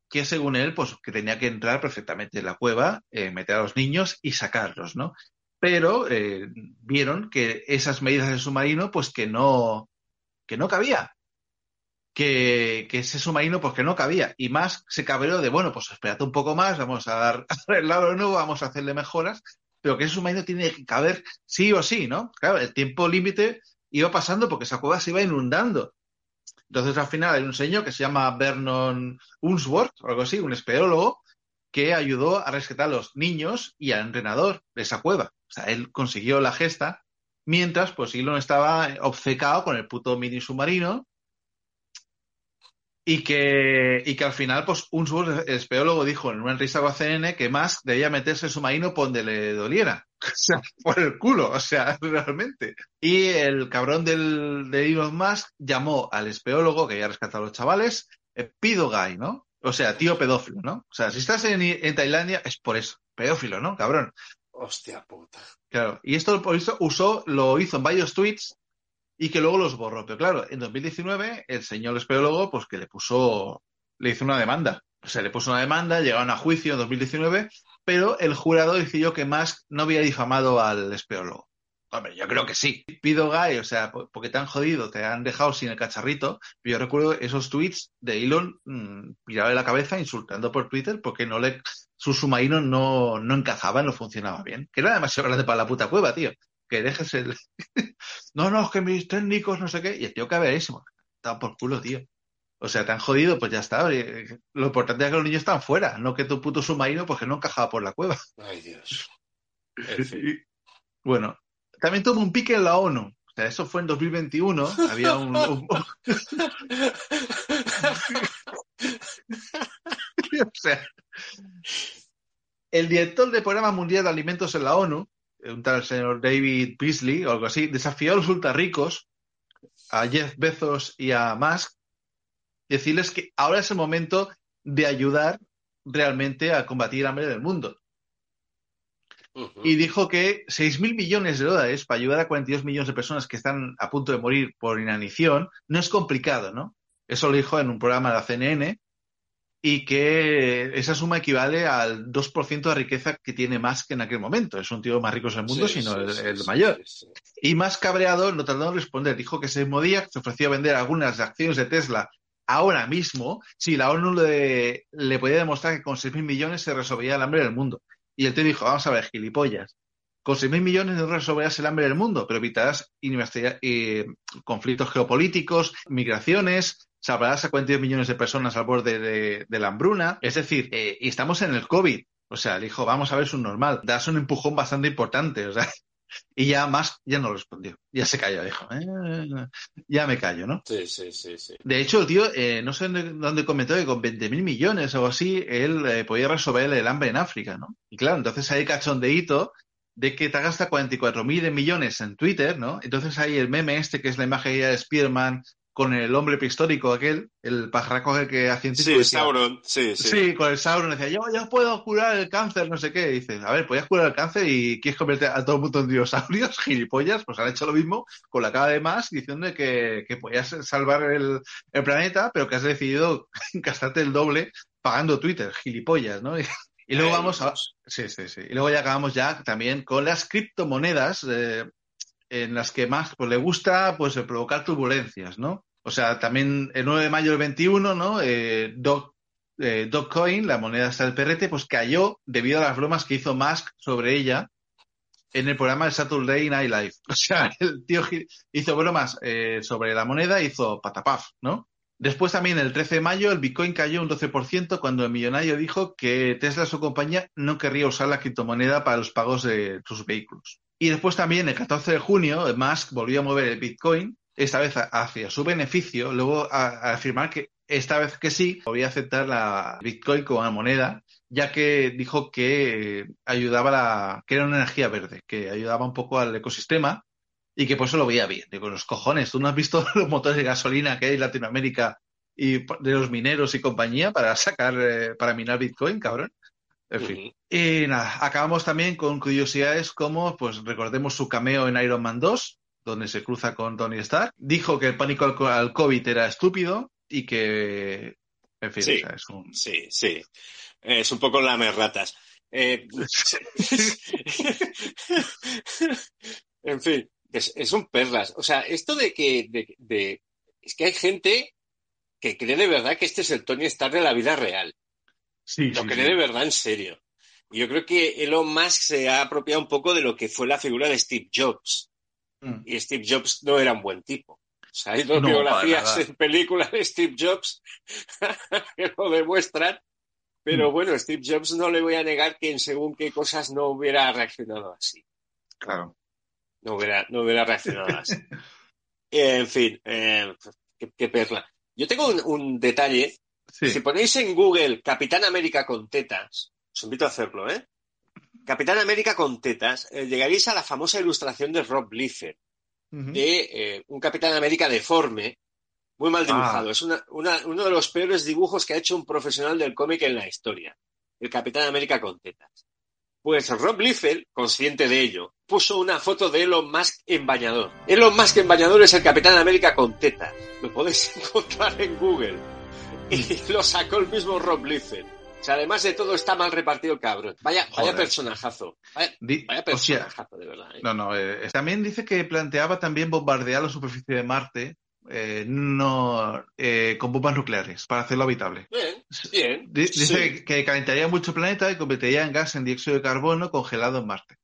que según él, pues que tenía que entrar perfectamente en la cueva, eh, meter a los niños y sacarlos, ¿no? Pero eh, vieron que esas medidas del submarino, pues que no, que no cabía. Que, ese submarino, pues que no cabía. Y más se cabreó de, bueno, pues espérate un poco más, vamos a dar arreglarlo de nuevo, vamos a hacerle mejoras, pero que ese submarino tiene que caber sí o sí, ¿no? Claro, el tiempo límite iba pasando porque esa cueva se iba inundando. Entonces, al final hay un señor que se llama Vernon Unsworth, o algo así, un espeleólogo, que ayudó a rescatar a los niños y al entrenador de esa cueva. O sea, él consiguió la gesta, mientras, pues, Elon estaba obcecado con el puto mini submarino y que, y que al final, pues, Unsworth, el espeleólogo, dijo en una entrevista con CNN que más debía meterse el submarino por donde le doliera. O sea, por el culo, o sea, realmente. Y el cabrón del, de Elon Musk llamó al espeólogo que había rescatado a los chavales, Pido ¿no? O sea, tío pedófilo, ¿no? O sea, si estás en, en Tailandia es por eso, pedófilo, ¿no? Cabrón. Hostia puta. Claro. Y esto por eso usó, lo hizo en varios tweets y que luego los borró. Pero claro, en 2019 el señor espeólogo, pues que le puso, le hizo una demanda. O sea, le puso una demanda, llegaron a juicio en 2019, pero el jurado decidió que Musk no había difamado al espeólogo. Hombre, yo creo que sí. Pido Guy, o sea, po- porque te han jodido, te han dejado sin el cacharrito. Yo recuerdo esos tweets de Elon mm, pirado de la cabeza insultando por Twitter porque no le, su submarino no, no encajaba, no funcionaba bien. Que era demasiado grande para la puta cueva, tío. Que dejes el. no, no, es que mis técnicos no sé qué. Y el tío cabreísimo. Está por culo, tío. O sea, te han jodido, pues ya está. Lo importante es que los niños están fuera, no que tu puto submarino, pues que no encajaba por la cueva. ¡Ay, Dios! En fin. Y, bueno, también tuvo un pique en la ONU. O sea, eso fue en 2021. Había un. o sea, el director del Programa Mundial de Alimentos en la ONU, un tal señor David Beasley o algo así, desafió a los ultrarricos, a Jeff Bezos y a Musk, decirles que ahora es el momento de ayudar realmente a combatir el hambre del mundo. Y dijo que 6.000 millones de dólares para ayudar a 42 millones de personas que están a punto de morir por inanición no es complicado, ¿no? Eso lo dijo en un programa de la CNN y que esa suma equivale al 2% de riqueza que tiene más que en aquel momento. Es un tío más rico del mundo, Sí, sino sí, el, sí, el sí, mayor. Y más cabreado, no tardó en responder. Dijo que ese mismo día se ofreció a vender algunas acciones de Tesla ahora mismo si la ONU le, le podía demostrar que con 6.000 millones se resolvería el hambre del mundo. Y el tío dijo, vamos a ver, gilipollas. Con 6.000 millones no resolverás el hambre del mundo, pero evitarás eh, conflictos geopolíticos, migraciones, salvarás a 42 millones de personas al borde de, de la hambruna. Es decir, eh, y estamos en el COVID. O sea, le dijo, vamos a ver, es un normal. Das un empujón bastante importante. O sea, y ya más, ya no respondió. Ya se calló, dijo, "Eh, ya me callo, ¿no? Sí, sí, sí, sí. De hecho, el tío, eh, no sé dónde, comentó que con 20.000 millones o algo así, él eh, podía resolver el hambre en África, ¿no? Y claro, entonces hay cachondeíto de que te gasta 44.000 millones en Twitter, ¿no? Entonces hay el meme este que es la imagen de Spiderman con el hombre prehistórico aquel, el pajarraco que hacía Sí, decía, Sauron, sí, sí. Sí, con el Sauron decía, yo, yo puedo curar el cáncer, no sé qué. Y dices, a ver, podías curar el cáncer y quieres convertir a todo el mundo en dinosaurios, gilipollas, pues han hecho lo mismo con la cara de más diciendo que, que podías salvar el, el planeta, pero que has decidido gastarte el doble pagando Twitter, gilipollas, ¿no? Y, y luego Ay, vamos a... Sí, sí, sí. Y luego ya acabamos ya también con las criptomonedas, eh, en las que más pues, le gusta pues provocar turbulencias, ¿no? O sea, también el 9 de mayo del 21, ¿no? Eh, Doc, eh, la moneda hasta el perrete, pues cayó debido a las bromas que hizo Musk sobre ella en el programa de Saturday Night Live. O sea, el tío hizo bromas eh, sobre la moneda, hizo patapaf, ¿no? Después también el 13 de mayo el Bitcoin cayó un 12% cuando el millonario dijo que Tesla, su compañía, no querría usar la criptomoneda para los pagos de sus vehículos. Y después también el 14 de junio Musk volvió a mover el Bitcoin, esta vez hacia su beneficio, luego a, afirmar que esta vez que sí, podía aceptar la Bitcoin como moneda ya que dijo que ayudaba la, que era una energía verde, que ayudaba un poco al ecosistema y que por eso lo veía bien. Digo, los cojones, ¿tú no has visto los motores de gasolina que hay en Latinoamérica y de los mineros y compañía para sacar, eh, para minar Bitcoin, cabrón? En fin. Y nada, acabamos también con curiosidades como, pues recordemos su cameo en Iron Man 2, donde se cruza con Tony Stark. Dijo que el pánico al, co- al COVID era estúpido y que, en fin, Sí. o sea, es un... Sí, sí. Es un poco lamerratas. Eh, en fin, es, es un perlas. O sea, esto de que de, de- es que hay gente que cree de verdad que este es el Tony Stark de la vida real. Sí, Lo sí, cree sí. de verdad en serio. Yo creo que Elon Musk se ha apropiado un poco de lo que fue la figura de Steve Jobs. Mm. Y Steve Jobs no era un buen tipo. O sea, hay dos No, biografías en películas de Steve Jobs que lo demuestran. Pero Mm. bueno, Steve Jobs no le voy a negar que en según qué cosas no hubiera reaccionado así. Claro. No hubiera, no hubiera reaccionado así. En fin, eh, qué, qué perla. Yo tengo un, un detalle. Sí. Si ponéis en Google Capitán América con tetas, os invito a hacerlo, ¿eh? Capitán América con tetas, eh, llegaréis a la famosa ilustración de Rob Liefeld, de eh, un Capitán América deforme, muy mal dibujado. Ah. Es una- una- uno de los peores dibujos que ha hecho un profesional del cómic en la historia. El Capitán América con tetas. Pues Rob Liefeld, consciente de ello, puso una foto de Elon Musk en bañador. Elon Musk en bañador es el Capitán América con tetas. Lo podéis encontrar en Google. Y lo sacó el mismo Rob Liefeld. O sea, además de todo, está mal repartido el cabrón. Vaya, vaya personajazo. Vaya, vaya o sea, personajazo, de verdad. ¿eh? No, no. eh, también dice que planteaba también bombardear la superficie de Marte eh, no, eh, con bombas nucleares para hacerlo habitable. Bien, bien. Di- Dice sí. que calentaría mucho el planeta y convertiría en gas en dióxido de carbono congelado en Marte.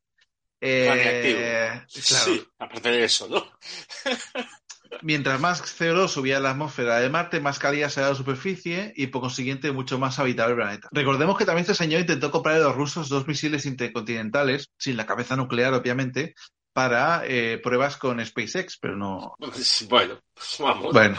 Eh, claro. Sí, aparte de eso, ¿no? Mientras más CO2 subía a la atmósfera de Marte, más cálida será la superficie y por consiguiente mucho más habitable el planeta. Recordemos que también este señor intentó comprar a los rusos dos misiles intercontinentales, sin la cabeza nuclear obviamente, para eh, pruebas con SpaceX, pero no... Bueno, pues vamos. Bueno,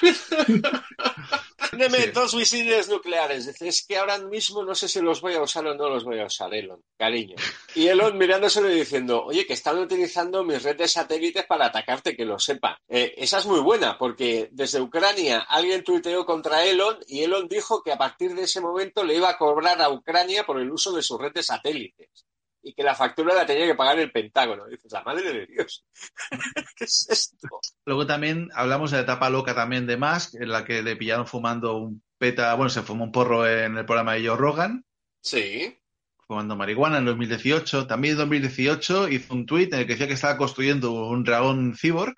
Deme dos misiles nucleares. Es que ahora mismo no sé si los voy a usar o no los voy a usar, Elon, cariño. Y Elon mirándoselo y diciendo, oye, que están utilizando mis redes de satélites para atacarte, que lo sepa. Eh, esa es muy buena, porque desde Ucrania alguien tuiteó contra Elon y Elon dijo que a partir de ese momento le iba a cobrar a Ucrania por el uso de sus redes de satélites. Y que la factura la tenía que pagar el Pentágono. Dices, la madre de Dios. ¿Qué es esto? luego también hablamos de la etapa loca también de Musk, en la que le pillaron fumando un peta, bueno, se fumó un porro en el programa de Joe Rogan, Sí. fumando marihuana en 2018. También en 2018 hizo un tuit en el que decía que estaba construyendo un dragón cyborg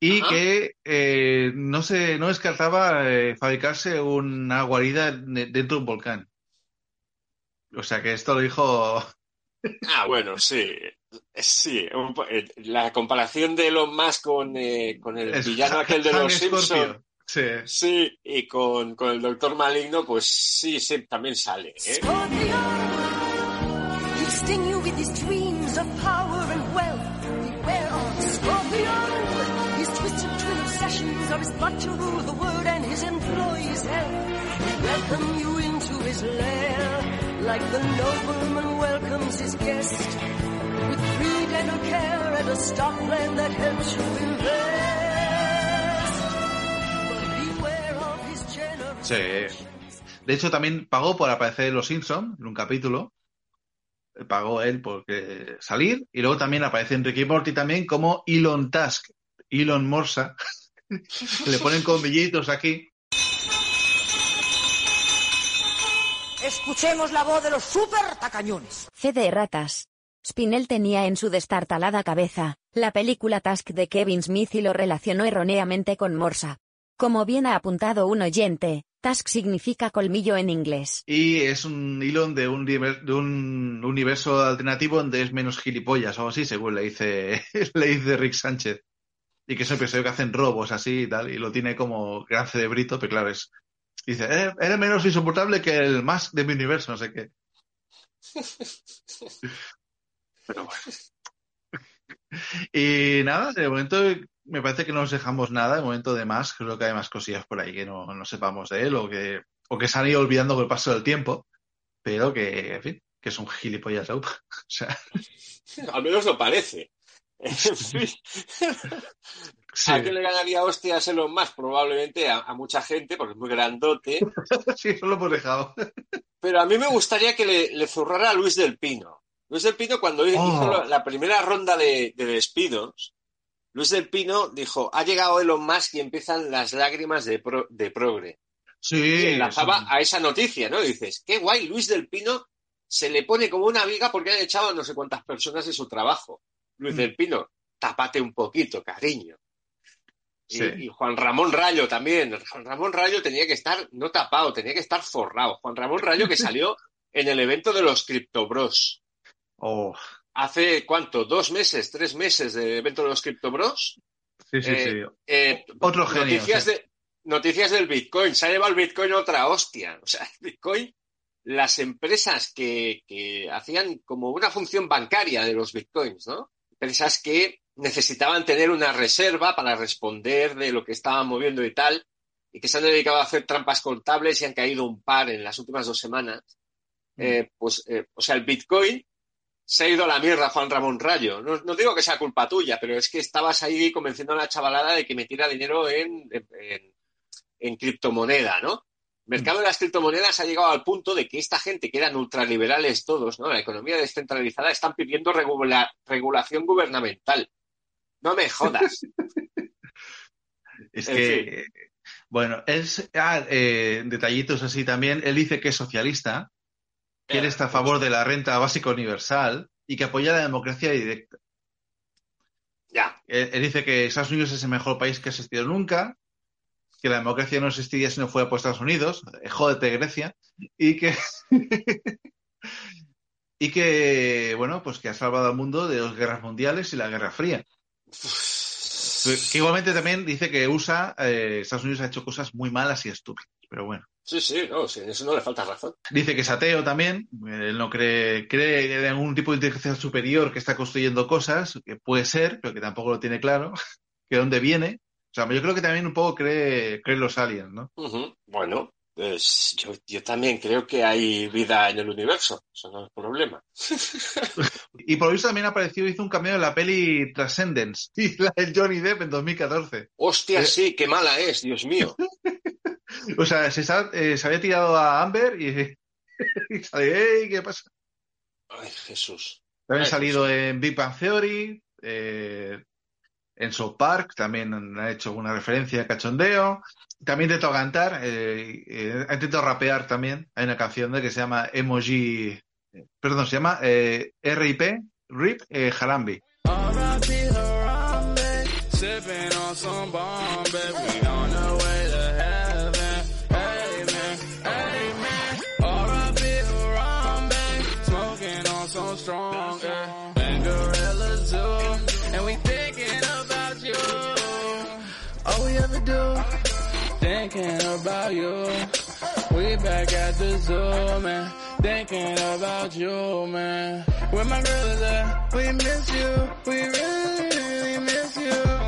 y Ajá. que eh, no se no descartaba eh, fabricarse una guarida de- dentro de un volcán. O sea que esto lo dijo. Ah, bueno, sí. Sí, eh, la comparación de Elon Musk con, eh, con el Es villano aquel de los. Simpsons. Sí. Sí, y con, con el Doctor Maligno, pues sí, sí, también sale. ¿eh? Welcome you into his lair, like the nobleman welcomes his guest. With free dental care and a stock plan that helps you invest. But beware of his generous Sí. De hecho, también pagó por aparecer en Los Simpsons en un capítulo. Pagó él por que- salir. Y luego también aparece en Ricky Morty también como Elon Tusk. Elon Morsa. Le ponen con aquí. Escuchemos la voz de los super tacañones. Fe de ratas. Spinell tenía en su destartalada cabeza la película Task de Kevin Smith y lo relacionó erróneamente con Morsa. Como bien ha apuntado un oyente, Task significa colmillo en inglés. Y es un Elon de un, diver- de un universo alternativo donde es menos gilipollas o así, según le dice, le dice Rick Sánchez. Y que es el episodio que hacen robos así y tal, y lo tiene como gran cerebrito, pero claro, es. Dice, "Eh, eres menos insoportable que el más de mi universo, no sé qué. Pero bueno. Y nada, de momento me parece que no nos dejamos nada, de momento de más, creo que hay más cosillas por ahí que no, no sepamos de él o que, o que se han ido olvidando con el paso del tiempo. pero que, en fin, que es un gilipollas. O sea, Al menos lo parece. ¿A quién le ganaría hostias Elon Musk? Probablemente a, a mucha gente, porque es muy grandote. sí, eso lo hemos dejado. Pero a mí me gustaría que le, le zurrara a Luis del Pino. Luis del Pino, cuando hizo Oh. la, la primera ronda de, de despidos, Luis del Pino dijo, ha llegado Elon Musk y empiezan las lágrimas de, pro- de progre. Sí. Y enlazaba a esa noticia, ¿no? Y dices, qué guay, Luis del Pino se le pone como una viga porque han echado a no sé cuántas personas de su trabajo. Luis Mm. del Pino, tápate un poquito, cariño. Y, Sí. y Juan Ramón Rayo también. Juan Ramón Rayo tenía que estar no tapado, tenía que estar forrado. Juan Ramón Rayo que salió en el evento de los Cryptobros. Oh, Hace cuánto, dos meses, tres meses de evento de los Cryptobros. sí, sí, Eh, sí. Eh, Otro genio, Noticias, sí. de, noticias del Bitcoin. Se ha llevado el Bitcoin otra hostia. O sea, el Bitcoin, las empresas que, que hacían como una función bancaria de los Bitcoins, ¿no? Empresas que necesitaban tener una reserva para responder de lo que estaban moviendo y tal, y que se han dedicado a hacer trampas contables y han caído un par en las últimas dos semanas. Eh, pues, eh, o sea, el Bitcoin se ha ido a la mierda, Juan Ramón Rayo. No, no digo que sea culpa tuya, pero es que estabas ahí convenciendo a la chavalada de que metiera dinero en, en, en- en criptomoneda, ¿no? El mercado de las criptomonedas ha llegado al punto de que esta gente, que eran ultraliberales todos, ¿no? La economía descentralizada, están pidiendo regula- regulación gubernamental. No me jodas. Es En que, bueno, es, ah, eh, detallitos así también. Él dice que es socialista, que él está a favor de la renta básica universal y que apoya la democracia directa. Ya. Él, él dice que Estados Unidos es el mejor país que ha existido nunca, que la democracia no existiría si no fuera por Estados Unidos, eh, jódete Grecia, y que, y que, bueno, pues que ha salvado al mundo de dos guerras mundiales y la Guerra Fría. Que igualmente también dice que USA, eh, Estados Unidos ha hecho cosas muy malas y estúpidas, pero bueno. Sí, sí, no, sí, en eso no le falta razón. Dice que es ateo también, él no cree, cree en algún tipo de inteligencia superior que está construyendo cosas, que puede ser, pero que tampoco lo tiene claro, que dónde viene. O sea, yo creo que también un poco cree, cree los aliens, ¿no? Bueno, pues yo, yo también creo que hay vida en el universo. Eso no es problema. Y por visto también apareció, hizo un cameo en la peli Transcendence, y la del Johnny Depp en 2014. Hostia, Eh, sí, qué mala es, Dios mío. O sea, se, está- eh, se había tirado a Amber y, y sale, ¡ey! ¿Qué pasa? Ay, Jesús. También ha salido en Big Bang Theory, eh, en South Park, también ha hecho una referencia a cachondeo. También intentó cantar, eh, eh, ha intentado rapear también. Hay una canción de que se llama Emoji, perdón, se llama eh, RIP, RIP eh, Harambe. Do, thinking about you. We back at the zoo, man. Thinking about you, man. Where my girl is at? We miss you. We really, really miss you.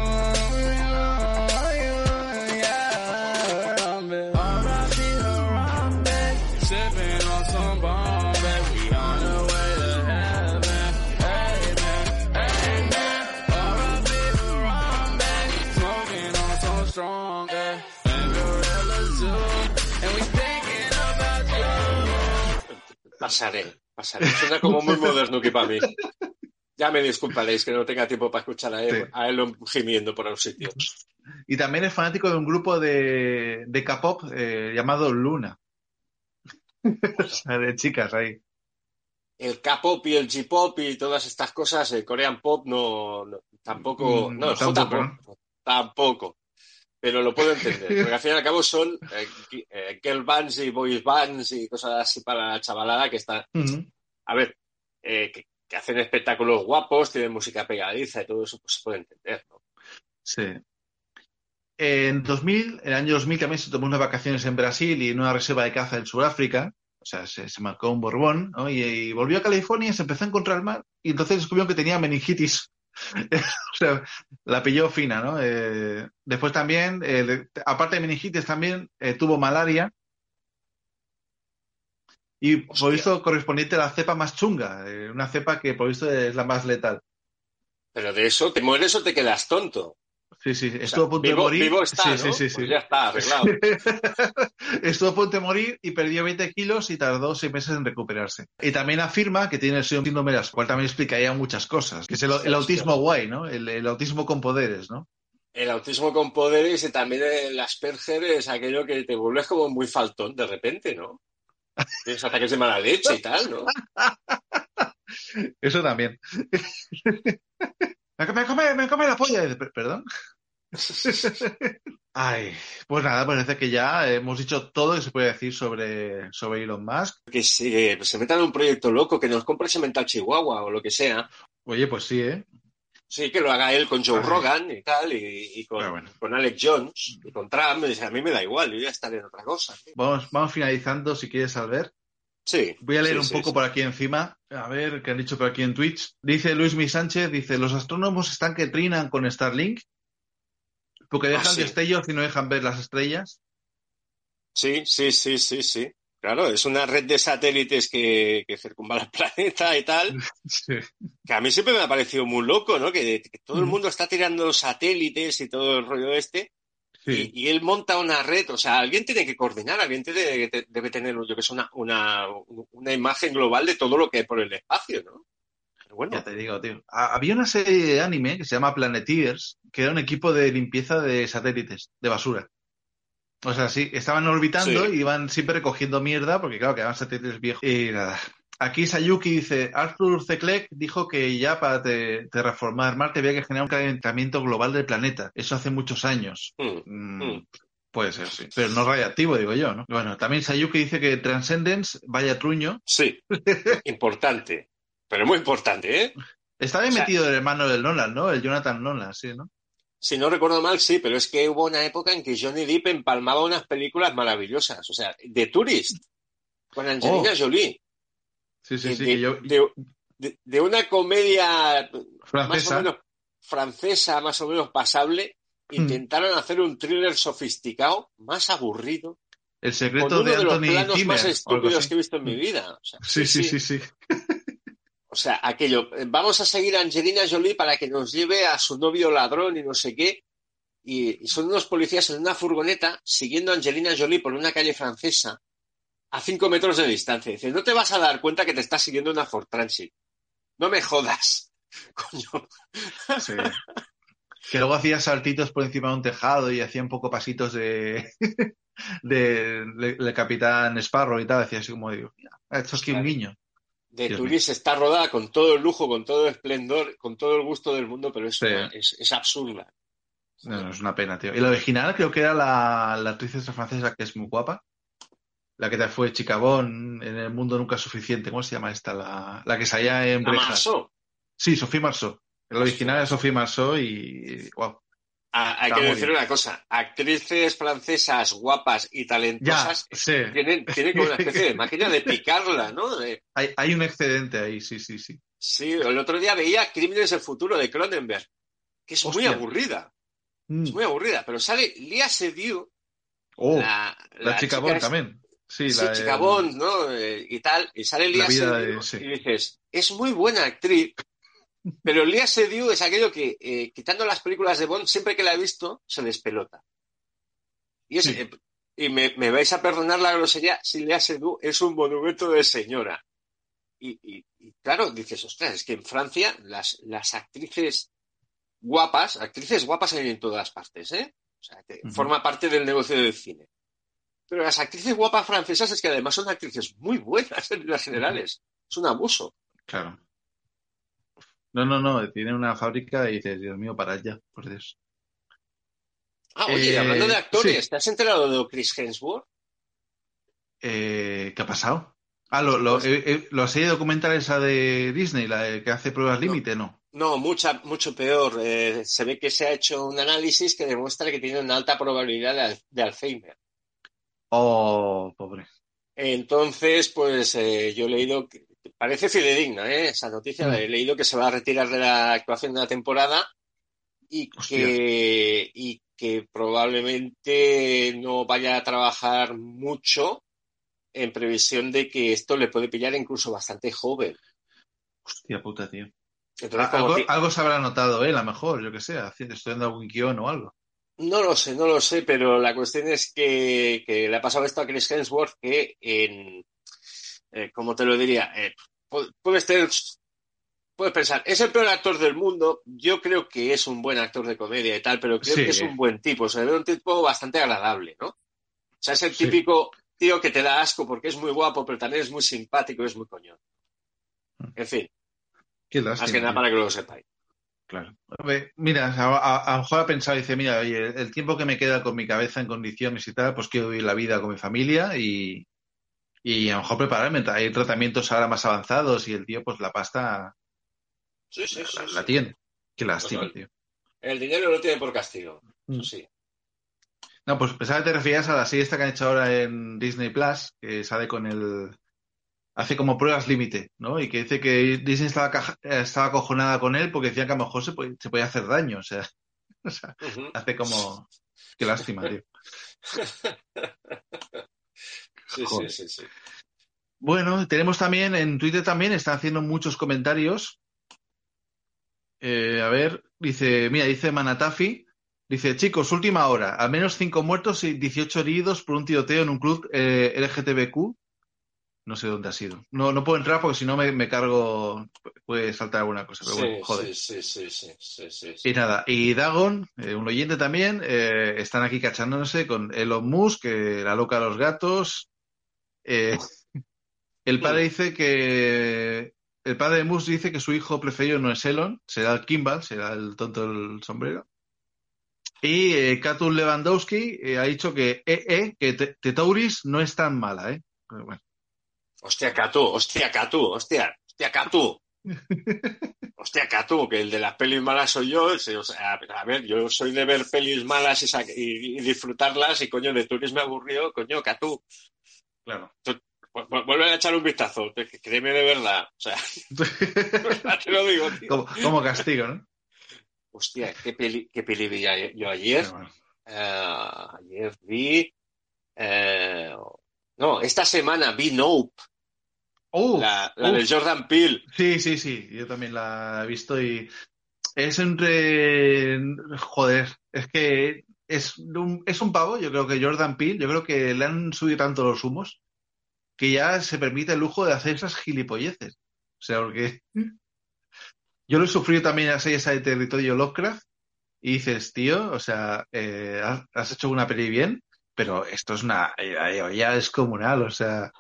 Pasaré, pasaré. Suena como muy modernuki para mí. Ya me disculparéis que no tenga tiempo para escuchar a él, Sí. a él gimiendo por los sitios. Y también es fanático de un grupo de, de K-pop eh, llamado Luna. O sea, de chicas ahí. El K-pop y el J-pop y todas estas cosas, el Korean pop no, no- tampoco, Mm, no, el tampoco, J-pop tampoco. Pero lo puedo entender, porque al fin y al cabo son eh, eh, girl bands y boys bands y cosas así para la chavalada que están, a ver, eh, que, que hacen espectáculos guapos, tienen música pegadiza y todo eso, pues se puede entender, ¿no? Sí. En 2000, en el año 2000 también se tomó unas vacaciones en Brasil y en una reserva de caza en Sudáfrica. O sea, se, se marcó un borbón, ¿no? Y, y volvió a California, se empezó a encontrar mal y entonces descubrió que tenía meningitis. o sea, la pilló fina, ¿no? Eh, después también, eh, de- aparte de meningitis, también eh, tuvo malaria. Y por visto correspondiente a la cepa más chunga, eh, una cepa que por visto es la más letal. Pero de eso, ¿te mueres o te quedas tonto? Sí, sí, O sea, estuvo a punto vivo, de morir. vivo está, sí, ¿no? sí, sí, sí. Pues ya está, arreglado. Estuvo a punto de morir y perdió 20 kilos y tardó 6 meses en recuperarse. Y también afirma que tiene el síndrome de las cual también explicaría muchas cosas, que es el, el autismo guay, ¿no? El, el autismo con poderes, ¿no? El autismo con poderes y también el Asperger es aquello que te vuelves como muy faltón de repente, ¿no? Tienes ataques de mala leche y tal, ¿no? Eso también. me, me come, me come la polla. Y dice, "Per- ¿Perdón? Ay, pues nada, parece que ya hemos dicho todo lo que se puede decir sobre, sobre Elon Musk. Que se, se metan en un proyecto loco, que nos compre ese mental Chihuahua o lo que sea. Oye, pues sí, ¿eh? Sí, que lo haga él con Joe Ay. Rogan y tal, y, y con, con Alex Jones y con Trump. A mí me da igual, yo ya estaré en otra cosa. Vamos, vamos finalizando, si quieres, Albert. Sí. Voy a leer sí, un sí, poco sí. por aquí encima. A ver, ¿qué han dicho por aquí en Twitch? Dice Luis Mi Sánchez, dice, los astrónomos están que trinan con Starlink porque dejan Ah, sí. destellos y no dejan ver las estrellas. Sí, sí, sí, sí, sí. Claro, es una red de satélites que, que circunvala el planeta y tal. Sí. Que a mí siempre me ha parecido muy loco, ¿no? Que, que todo el Ujú. mundo está tirando satélites y todo el rollo este. Sí. Y, y él monta una red, o sea, alguien tiene que coordinar, alguien tiene, te- debe tener, yo que sé, una, una, una imagen global de todo lo que hay por el espacio, ¿no? Pero bueno, Ya te digo, tío. Ha- Había una serie de anime que se llama Planeteers, que era un equipo de limpieza de satélites, de basura. O sea, sí, estaban orbitando Sí. y iban siempre recogiendo mierda, porque claro, quedaban satélites viejos. Y nada. Aquí Sayuki dice, Arthur C. Clarke dijo que ya para te- terraformar Marte había que generar un calentamiento global del planeta. Eso hace muchos años. mm, Mm, mm. Puede ser, sí. Pero no radiactivo, digo yo, ¿no? Bueno, también Sayuki dice que Transcendence, vaya truño. sí, importante. Pero muy importante, ¿eh? Está bien O sea- metido el hermano del Nolan, ¿no? El Jonathan Nolan, sí, ¿no? Si no recuerdo mal, sí, pero es que hubo una época en que Johnny Depp empalmaba unas películas maravillosas. O sea, The Tourist, con Angelina Oh. Jolie. Sí, sí, de, sí. de- que yo, de- de- de una comedia más o francesa. menos francesa, más o menos pasable, Hmm. intentaron hacer un thriller sofisticado, más aburrido, El con secreto uno de de los Anthony planos Zimmer. más estúpidos que he visto en mi vida. O sea, Sí, sí, sí, sí. O sea, aquello, vamos a seguir a Angelina Jolie para que nos lleve a su novio ladrón y no sé qué. Y, y son unos policías en una furgoneta siguiendo a Angelina Jolie por una calle francesa a cinco metros de distancia. Dice, no te vas a dar cuenta que te está siguiendo una Ford Transit. No me jodas. Coño. Sí. Que luego hacía saltitos por encima de un tejado y hacía un poco pasitos de, de, de- de Capitán Sparrow y tal. Hacía así como digo, "Mira, ha hecho aquí un niño. De Dios Tourist está rodada con todo el lujo, con todo el esplendor, con todo el gusto del mundo, pero es, Sí. una- es, es absurda. No, no, es una pena, tío. Y la original creo que era la, la actriz esta francesa que es muy guapa. La que te fue Chicabón en el mundo nunca es suficiente. ¿Cómo se llama esta? La, la que salía en La Breja. Marceau. Sí, Sofía Marceau. La original es Sofía Marceau y... Wow. Ah, hay Está que decir una cosa, actrices francesas guapas y talentosas Ya, sí. tienen, tienen como una especie de máquina de picarla, ¿no? De- Hay, hay un excedente ahí, sí, sí, sí. sí, el otro día veía Crímenes del Futuro de Cronenberg, que es muy aburrida, Mm. es muy aburrida, pero sale Lia Seydoux, Oh, la, la, la chica chica Bond es- también. Sí, Sí, la, chica Bond, ¿no? Eh, y tal, y sale vida Seydoux sí. y dices, es muy buena actriz, pero Lia Seydoux es aquello que, eh, quitando las películas de Bond, siempre que la he visto, se despelota. Y, es, Sí. eh, y me, me vais a perdonar la grosería, si Lea Seydoux es un monumento de señora. Y, y- y claro, dices, ostras, es que en Francia las, las actrices guapas, actrices guapas hay en todas partes, ¿eh? O sea, que forma parte del negocio del cine. Pero las actrices guapas francesas es que además son actrices muy buenas en líneas generales. Es un abuso. Claro. No, no, no, tiene una fábrica y dices, Dios mío, para allá, por Dios. Ah, oye, Eh, hablando de actores, sí. ¿te has enterado de Chris Hemsworth? Eh, ¿qué ha pasado? Ah, lo, lo, Pues- eh, eh, la serie documental esa de Disney, la de que hace pruebas límite, ¿no? No, mucha, mucho peor. Eh, se ve que se ha hecho un análisis que demuestra que tiene una alta probabilidad de, de Alzheimer. Oh, pobre. Entonces, pues eh, yo he leído, que, parece fidedigna ¿eh? esa noticia, Mm. he leído que se va a retirar de la actuación de la temporada y que, y que probablemente no vaya a trabajar mucho en previsión de que esto le puede pillar incluso bastante joven. Hostia puta, tío. Entonces, algo, se habrá notado él, a lo mejor, yo que sé, estudiando algún guion o algo. No lo sé, no lo sé, pero la cuestión es que, que le ha pasado esto a Chris Hemsworth que en, eh, ¿cómo te lo diría? Eh, pu- puedes tener, puedes pensar, es el peor actor del mundo, yo creo que es un buen actor de comedia y tal, pero creo Sí. que es un buen tipo, o sea, es un tipo bastante agradable, ¿no? O sea, es el Sí. típico tío que te da asco porque es muy guapo, pero también es muy simpático y es muy coñón. En fin, Qué más que nada para que lo sepáis. Claro. Mira, a, a- a lo mejor ha pensado y dice, mira, oye, el tiempo que me queda con mi cabeza en condiciones y tal, pues quiero vivir la vida con mi familia y, y a lo mejor prepararme. Hay tratamientos ahora más avanzados y el tío, pues la pasta Sí, sí, sí, la, tiene. Qué lástima, Total. tío. El dinero lo tiene por castigo, Mm. sí. No, pues pensaba que te referías a la serie esta que han hecho ahora en Disney Plus, que sale con el. Hace como pruebas límite, ¿no? Y que dice que Disney estaba, caja- eh, estaba acojonada con él porque decía que a lo mejor se, puede- se podía hacer daño. O sea, o sea, Ujú. hace como. Qué lástima, tío. Sí, sí, sí, sí. Bueno, tenemos también en Twitter también, están haciendo muchos comentarios. Eh, a ver, dice, mira, dice Manatafi, dice, chicos, última hora, al menos cinco muertos y 18 heridos por un tiroteo en un club eh, LGTBQ. No sé dónde ha sido. No, no puedo entrar porque si no me, me cargo, puede saltar alguna cosa, pero bueno, Sí, joder. sí, sí, sí, sí, sí, sí, sí. Y nada, y Dagon, eh, un oyente también, eh, están aquí cachándose con Elon Musk, eh, la loca de los gatos. Eh, el padre dice que. El padre de Musk dice que su hijo preferido no es Elon, será el Kimball, será el tonto del sombrero. Y Katun Lewandowski ha dicho que, que Te- Tetouris no es tan mala, ¿eh? Pero bueno. Hostia, Catu, hostia, Catu, hostia, hostia, Catu. Hostia, Catu, que el de las pelis malas soy yo. sí, o sea, a ver, yo soy de ver pelis malas y, sa- y- y disfrutarlas y coño, de Turis me aburrió, coño, Catu. Claro. Tú- vu- vu- Vuelve a echar un vistazo, créeme de verdad. O sea, te lo digo, tío. como, como castigo, ¿no? Hostia, qué peli, qué peli vi yo ayer. Eh, ayer vi. eh, no, esta semana vi Nope. Uh, la la de. Jordan Peele. Sí, sí, sí, yo también la he visto y es entre... Joder, es que es un, es un pavo, yo creo que Jordan Peele, yo creo que le han subido tanto los humos que ya se permite el lujo de hacer esas gilipolleces. O sea, porque yo lo he sufrido también serie esa de Territorio Lovecraft y dices, tío, o sea, eh, has, hecho una peli bien, pero esto es una... eh, ya es comunal, o sea...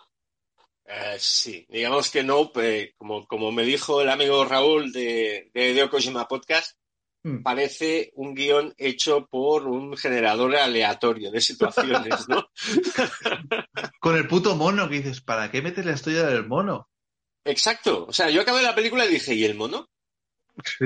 Eh, sí, digamos que eh, como, como me dijo el amigo Raúl de, de Kojima Podcast, Mm. parece un guion hecho por un generador aleatorio de situaciones, ¿no? Con el puto mono que dices, ¿para qué metes la historia del mono? Exacto. O sea, yo acabé la película y dije, ¿y el mono? Sí.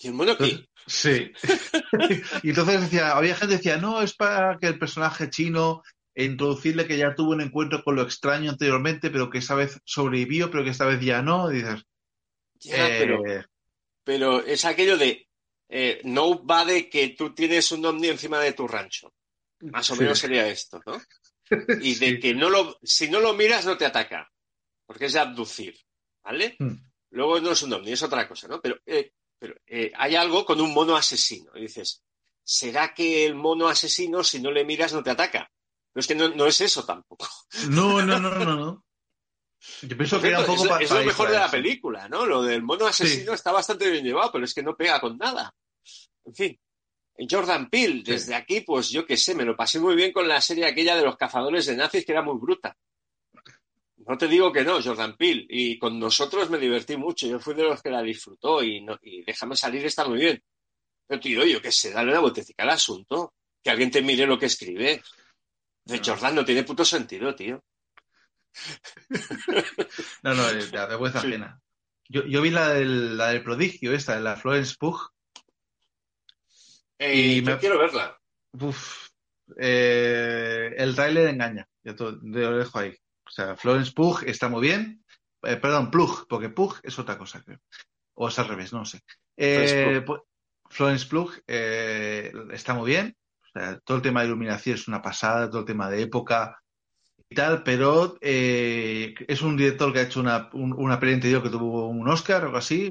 ¿Y el mono qué? Sí. y entonces decía, había gente que decía, no, es para que el personaje chino e introducirle que ya tuvo un encuentro con lo extraño anteriormente, pero que esa vez sobrevivió, pero que esta vez ya no. Dices, Ya, eh, pero, pero es aquello de, eh, no va de que tú tienes un ovni encima de tu rancho. Más o Sí. menos sería esto, ¿no? Y de que no lo, si no lo miras no te ataca, porque es de abducir, ¿vale? Hmm. Luego no es un ovni, es otra cosa, ¿no? Pero, eh, pero eh, hay algo con un mono asesino. Y dices, ¿será que el mono asesino si no le miras no te ataca? Pero es que no, no es eso tampoco. no, no, no, no, no. Yo pienso que era un poco pa- es, lo para mejor de la película, ¿no? Lo del mono asesino está bastante bien llevado, pero es que no pega con nada. En fin, Jordan Peele, desde aquí, pues yo qué sé, me lo pasé muy bien con la serie aquella de los cazadores de nazis, que era muy bruta. No te digo que no, Jordan Peele. Y con nosotros me divertí mucho. Yo fui de los que la disfrutó y, no, y déjame salir está muy bien. Pero tío, yo qué sé, dale una vueltecita al asunto. Que alguien te mire lo que escribe. De Jordan no tiene puto sentido, tío. No, no, de, de vergüenza ajena. Yo, yo vi la del, la del prodigio, esta, de la Florence Pugh. Eh, Y yo me- quiero verla. Uf, eh, el tráiler engaña, yo te, te lo dejo ahí. O sea, Florence Pugh está muy bien. Eh, perdón, Plug, porque Pugh es otra cosa, creo. O es al revés, no sé. Eh, Florence pu- Florence Pugh eh, está muy bien. Todo el tema de iluminación es una pasada, todo el tema de época. tal, pero eh, es un director que ha hecho una, un- una peli anterior que tuvo un Oscar o algo así,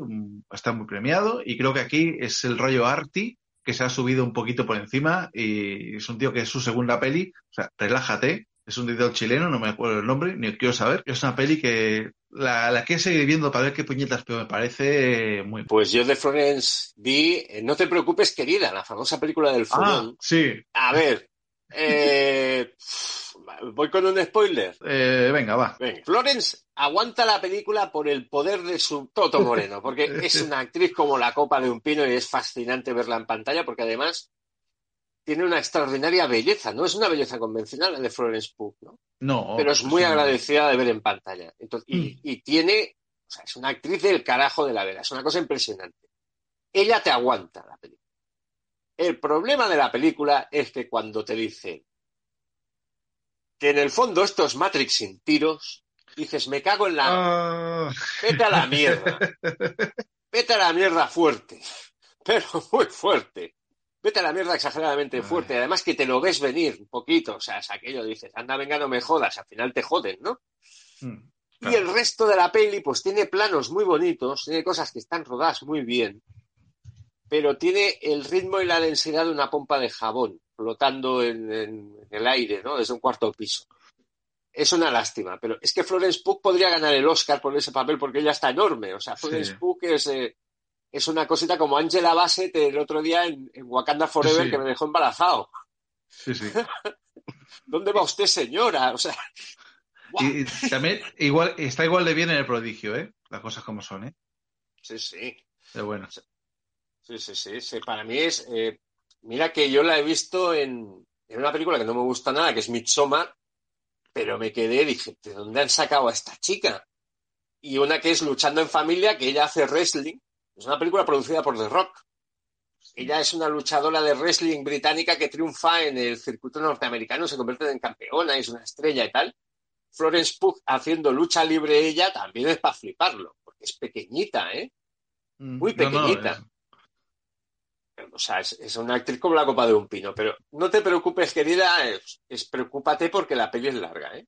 está muy premiado, y creo que aquí es el rollo Arti, que se ha subido un poquito por encima, y es un tío que es su segunda peli, o sea, relájate, es un director chileno, no me acuerdo el nombre, ni quiero saber, es una peli que la, la que seguir viendo para ver qué puñetas, pero me parece muy... Pues yo de Florence vi eh, No te preocupes, querida, la famosa película del Ah, fogón. sí, A ver, eh, voy con un spoiler. eh, venga, va. Venga. Florence aguanta la película por el poder de su Toto Moreno, porque es una actriz como la copa de un pino y es fascinante verla en pantalla, porque además tiene una extraordinaria belleza. No es una belleza convencional la de Florence Pugh, ¿no? No, pero es muy agradecida de ver en pantalla. Entonces, y, Mm. y tiene, o sea, es una actriz del carajo de la vera, es una cosa impresionante. Ella te aguanta la película. El problema de la película es que cuando te dicen que en el fondo esto es Matrix sin tiros, dices, me cago en la... Ah. Vete a la mierda. Vete a la mierda fuerte. Pero muy fuerte. Vete a la mierda exageradamente fuerte. Además que te lo ves venir un poquito. O sea, es aquello, dices, anda, venga, no me jodas. Al final te joden, ¿no? Mm, Y el resto de la peli, pues tiene planos muy bonitos, tiene cosas que están rodadas muy bien, pero tiene el ritmo y la densidad de una pompa de jabón flotando en, en- en el aire, ¿no? Desde un cuarto piso. Es una lástima, pero es que Florence Pugh podría ganar el Oscar por ese papel porque ella está enorme. O sea, Florence Sí. Pugh es, eh, es una cosita como Angela Bassett el otro día en, en Wakanda Forever Sí. que me dejó embarazado. Sí, sí. ¿Dónde va usted, señora? O sea, Y, y también igual, está igual de bien en el prodigio, ¿eh? Las cosas como son, ¿eh? sí, sí. Pero bueno. Sí, sí, sí, sí. Para mí es. eh, mira que yo la he visto en, en una película que no me gusta nada, que es Midsommar, pero me quedé, dije, ¿de dónde han sacado a esta chica? Y una que es Luchando en Familia, que ella hace wrestling. Es una película producida por The Rock. Ella es una luchadora de wrestling británica que triunfa en el circuito norteamericano, se convierte en campeona, es una estrella y tal. Florence Pugh haciendo lucha libre ella también es para fliparlo, porque es pequeñita, ¿eh? Muy No, no, pequeñita. O sea, es, es una actriz como la copa de un pino, pero no te preocupes, querida, es, es preocúpate porque la peli es larga, ¿eh?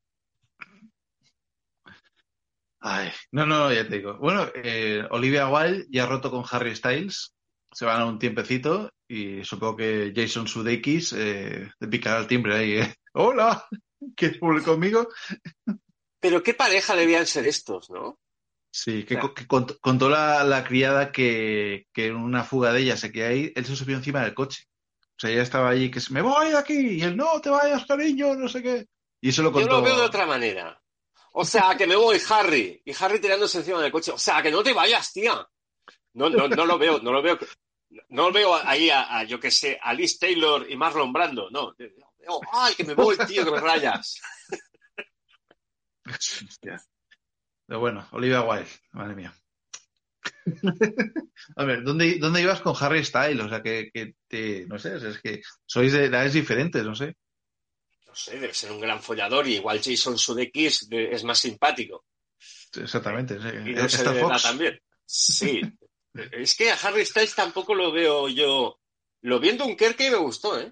Ay, no, no, ya te digo. Bueno, eh, Olivia Wilde ya ha roto con Harry Styles. Se van a un tiempecito y supongo que Jason Sudeikis eh, picará el timbre ahí. ¿eh? ¡Hola! ¿Quieres volver conmigo? Pero qué pareja debían ser estos, ¿no? Sí, que, co- que cont- contó la, la criada que, que en una fuga de ella se quedó ahí, él se subió encima del coche. O sea, ella estaba allí que se me voy de aquí y él no te vayas, cariño, no sé qué. Y eso lo Yo contó. lo veo de otra manera. O sea, que me voy, Harry. Y Harry tirándose encima del coche. O sea, que no te vayas, tía. No, no, no lo veo, no lo veo. No lo veo ahí a, a, yo que sé, a Liz Taylor y Marlon Brando. No. Ay, que me voy, tío, que me rayas. Pero bueno, Olivia Wilde, madre mía. A ver, ¿dónde, ¿dónde ibas con Harry Styles? O sea, que, que te, no sé, es que sois de edades diferentes, no sé. No sé, debe ser un gran follador y igual Jason Sudeikis de- es más simpático. Exactamente. sí. Y no Fox. también. Sí. Es que a Harry Styles tampoco lo veo yo. Lo vi en Dunkerque y me gustó, ¿eh?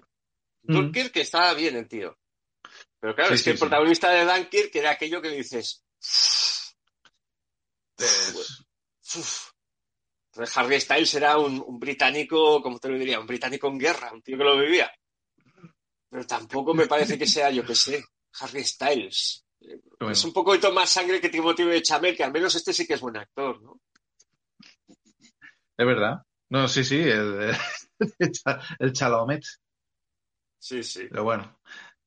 Dunkerque estaba bien el tío. Pero claro, Sí, es sí, que el protagonista de Dunkirk era aquello que dices. "Uf". Entonces Harry Styles era un, un británico, ¿cómo te lo diría? Un británico en guerra, un tío que lo vivía. Pero tampoco me parece que sea, yo que sé, Harry Styles. Bueno. Es un poquito más sangre que Timothy de Chamel, que al menos este sí que es buen actor, ¿no? Es verdad. No, sí, sí, el, el Chalamet. Sí, sí. Pero bueno,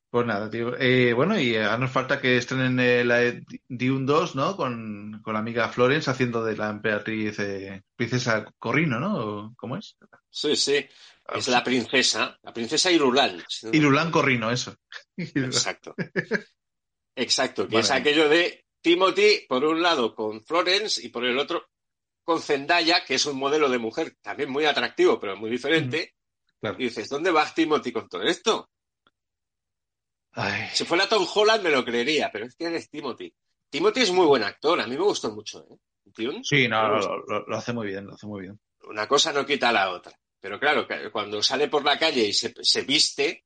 pues nada, tío. Eh, bueno, y ahora nos falta que estrenen eh, la de Dune 2, ¿no? Con, con la amiga Florence haciendo de la emperatriz eh, princesa Corrino, ¿no? ¿O ¿Cómo es? Sí, sí. Es la princesa, la princesa no me Irulán Corrino, eso. Exacto. Exacto, que Vale. es aquello de Timothy, por un lado, con Florence y por el otro con Zendaya, que es un modelo de mujer también muy atractivo, pero muy diferente. Claro. Y dices, ¿dónde vas Timothy con todo esto? Ay, Si fuera Tom Holland me lo creería, pero es que eres Timothy. Timothy es muy buen actor, a mí me gustó mucho. ¿eh? Sí, no, lo- lo hace muy bien, lo hace muy bien. Una cosa no quita la otra. Pero claro, cuando sale por la calle y se, se viste,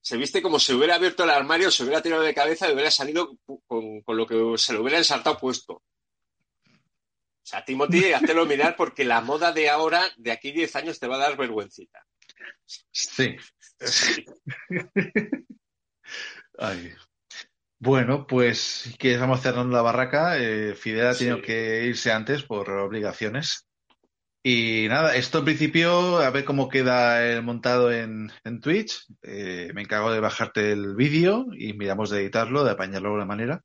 se viste como si hubiera abierto el armario, se hubiera tirado de cabeza y hubiera salido con, con lo que se le hubiera ensartado puesto. O sea, Timothy, háztelo mirar porque la moda de ahora, de aquí 10 años, te va a dar vergüencita. Sí. Ay. Bueno, pues que estamos cerrando la barraca. Eh, Fidel ha tenido Sí. que irse antes por obligaciones. Y nada, esto en principio, a ver cómo queda el montado en, en Twitch. Eh, me encargo de bajarte el vídeo y miramos de editarlo, de apañarlo de alguna manera.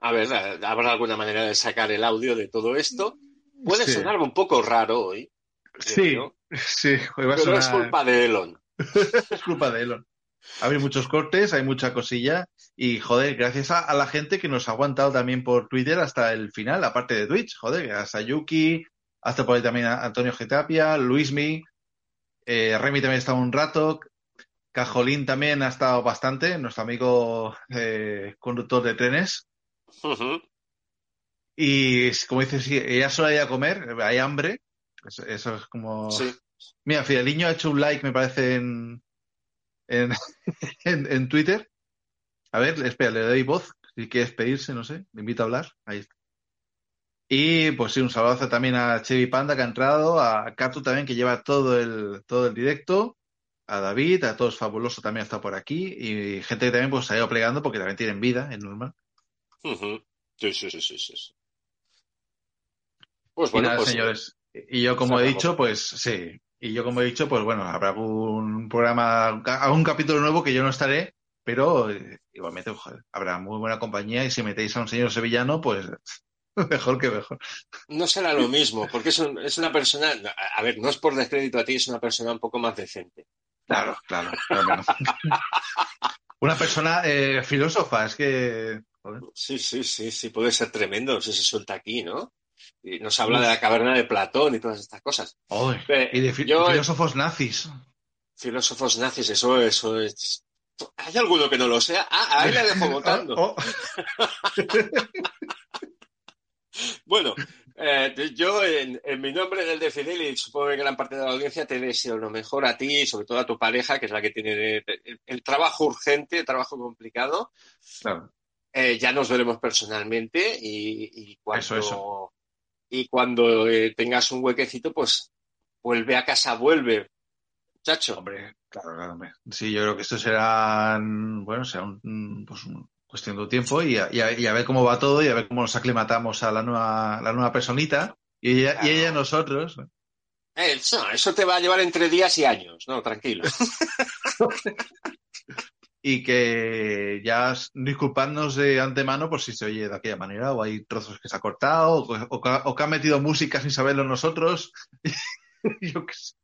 A ver, ¿habrá alguna manera de sacar el audio de todo esto? Puede Sí. sonar un poco raro hoy. Sí, creo, sí, hoy va a pero es culpa de Elon. es culpa de Elon. Hay muchos cortes, hay mucha cosilla y joder, gracias a, a la gente que nos ha aguantado también por Twitter hasta el final, aparte de Twitch, joder, hasta Yuki, hasta por ahí también a Antonio Getapia, Luismi, eh, Remy también ha estado un rato, Cajolín también ha estado bastante, nuestro amigo eh, conductor de trenes. Y como dices, sí, ella solo hay a comer, hay hambre. Eso, eso es como. Sí. Mira, Fideliño ha hecho un like, me parece, en, en, en, en Twitter. A ver, espera, le doy voz. Si quieres pedirse, no sé, le invito a hablar. Ahí está. Y pues sí, un saludo también a Chevy Panda que ha entrado, a Catu también que lleva todo el, todo el directo, a David, a todos fabuloso también está por aquí, y gente que también pues se ha ido plegando porque también tienen vida, es normal. Ujú. Sí, sí, sí, sí, sí. Pues Y bueno, nada, pues señores. Y yo, como he dicho, pues sí. Y yo, como he dicho, pues bueno, habrá algún programa, algún capítulo nuevo que yo no estaré, pero eh, igualmente joder, habrá muy buena compañía y si metéis a un señor sevillano, pues mejor que mejor. no será lo mismo, porque es, un- es una persona, a ver, no es por descrédito a ti, es una persona un poco más decente. Claro, claro. claro. Una persona eh, filósofa, es que. joder. Sí, sí, sí, sí, puede ser tremendo si se suelta aquí, ¿no? Y nos habla de la caverna de Platón y todas estas cosas. Y de fi- yo- filósofos nazis. Filósofos nazis, eso, eso es. ¿Hay alguno que no lo sea? Ah, ahí la dejo votando. Oh, Bueno, eh, yo en, en mi nombre del de Fidel y supongo que gran parte de la audiencia te deseo lo mejor a ti y sobre todo a tu pareja, que es la que tiene el, el trabajo urgente, el trabajo complicado. claro. Eh, ya nos veremos personalmente y, y cuando, Eso, eso. Y cuando eh, tengas un huequecito, pues vuelve a casa, vuelve, muchacho. Hombre, claro, claro, hombre. Sí, yo creo que esto será, bueno, será un, pues un- cuestión de tiempo y a, y a- y a ver cómo va todo y a ver cómo nos aclimatamos a la nueva, la nueva personita y ella, y ella a nosotros. ¿no? Eso, eso te va a llevar entre días y años, no, tranquilo. Y que ya disculpadnos de antemano por si se oye de aquella manera o hay trozos que se ha cortado o, o que ha- o que ha metido música sin saberlo nosotros. Yo qué sé.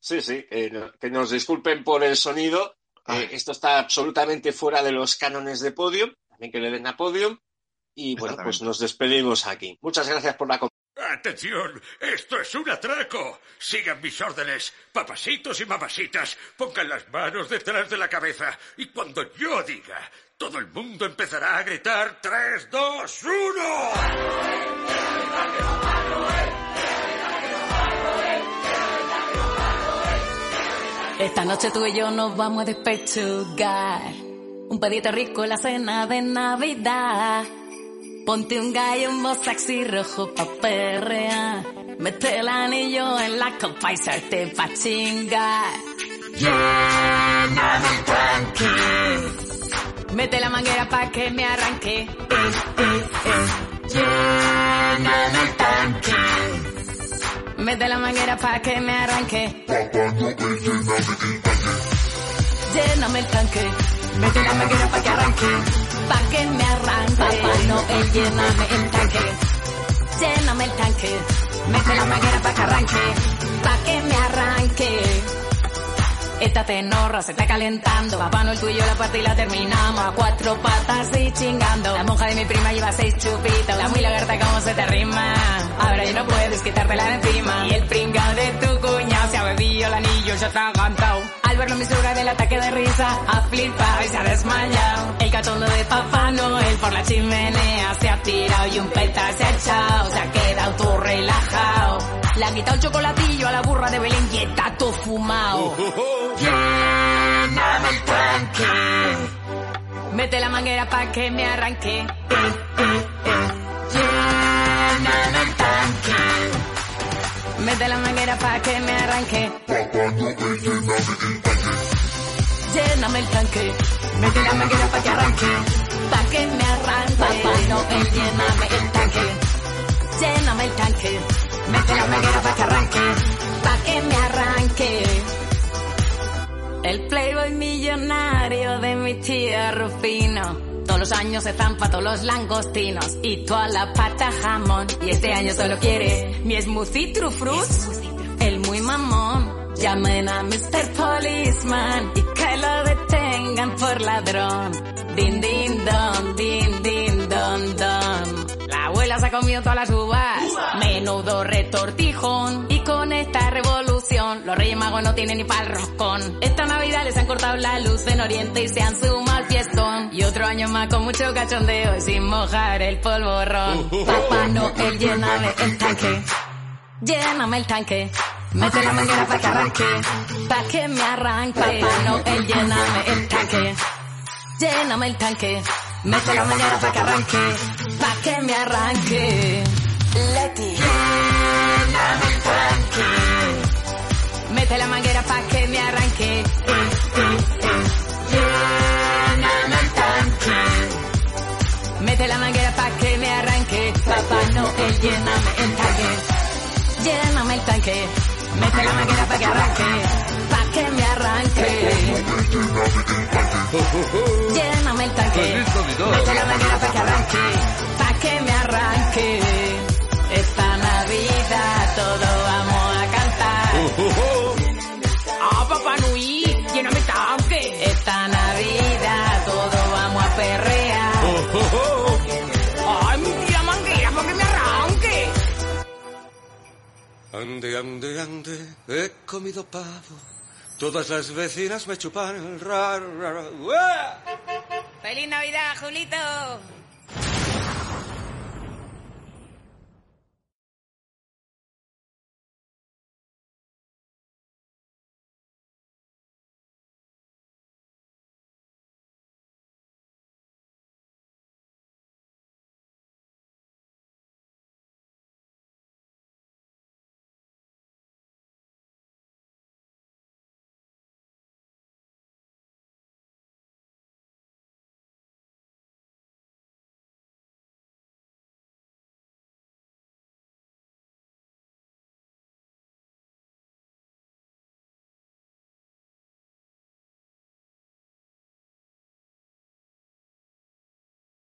Sí, sí, eh, no- que nos disculpen por el sonido. Eh, esto está absolutamente fuera de los cánones de Podium. También que le den a Podium. Y bueno, pues nos despedimos aquí. Muchas gracias por la compañía. ¡Atención! ¡Esto es un atraco! Sigan mis órdenes. Papasitos y mamasitas, pongan las manos detrás de la cabeza. Y cuando yo diga, todo el mundo empezará a gritar ¡Tres, dos, uno! Esta noche tú y yo nos vamos a despechugar. Un pedito rico en la cena de Navidad. Ponte un gallo un sexy rojo pa' perrear. Mete el anillo en la copa y salte pa' chingar. Lléname el tanque. Mete la manguera pa' que me arranque. Eh, eh, eh. Lléname el tanque. Mete la manguera pa' que me arranque. Lléname el tanque. Mete la manguera pa' que arranque. Pa' que me arranque. Papá Noel, lléname el tanque. Lléname el tanque. Mete la manguera pa' que arranque. Pa' que me arranque. Esta tenorra se está calentando. Papá Noel, tú y yo la parte y la terminamos. A cuatro patas y chingando. La monja de mi prima lleva seis chupitos. La muy lagarta, ¿cómo se te rima? Ahora ya no puedes quitártela de encima. Y el pringao de tu cuñado se ha bebido el anillo, ya está cantado. Al verlo mi suegra del ataque de risa, ha flipado y se ha desmayado. El cachondo de Papá Noel por la chimenea se ha tirado y un peta se ha echado. Se ha quedado todo relajado. Le ha quitado el chocolatillo a la burra de Belén y está todo fumado. Lléname el tanque. Mete la manguera pa' que me arranque. Eh, eh, eh. Lléname. Mete la manguera pa' que me arranque. Lléname el tanque. Mete la manguera pa' que arranque. Pa' que me arranque. Papá Noel, lléname el tanque. Lléname el tanque. Mete la manguera pa' que arranque. Pa' que me arranque. El playboy millonario de mi tía Rufino. Los años se zampa todos los langostinos y toda la pata jamón. Y este año solo quiere mi smoothie true fruits. El muy mamón. Llamen a Mr. Policeman y que lo detengan por ladrón. Din din don, din din ha comido todas las uvas. Menudo retortijón. Y con esta revolución, los reyes magos no tienen ni pa'l roscón. Esta Navidad les han cortado la luz en Oriente y se han sumado al fiestón. Y otro año más con mucho cachondeo y sin mojar el polvorón. Papá Noel, lléname el tanque. Lléname el tanque. Mete la manguera pa' que arranque. Pa' que me arranque. Papá Noel, lléname el tanque. Lléname el tanque. Mete la manguera pa' que arranque. Pa' que me arranque. Leti. Mete la manguera pa' que me arranque. Eh, eh, eh. Mete la manguera pa' que me arranque. Papá Noel, lléname el tanque. Lléname el tanque. Mete la manguera pa' que arranque. Pa' que me arranque. Lléname el tanque. Mete la manguera pa' que arranque. Pa' que me arranque. Esta Navidad todo vamos a cantar. ¡Ah, Papá Nui! ¡Lléname el tanque! Esta Navidad todo vamos a perrear. ¡Ay, mi tía manguera pa' que me arranque! Ande, ande, ande, he comido pavo. Todas las vecinas me chupan el raro, ¡Feliz Navidad, Julito!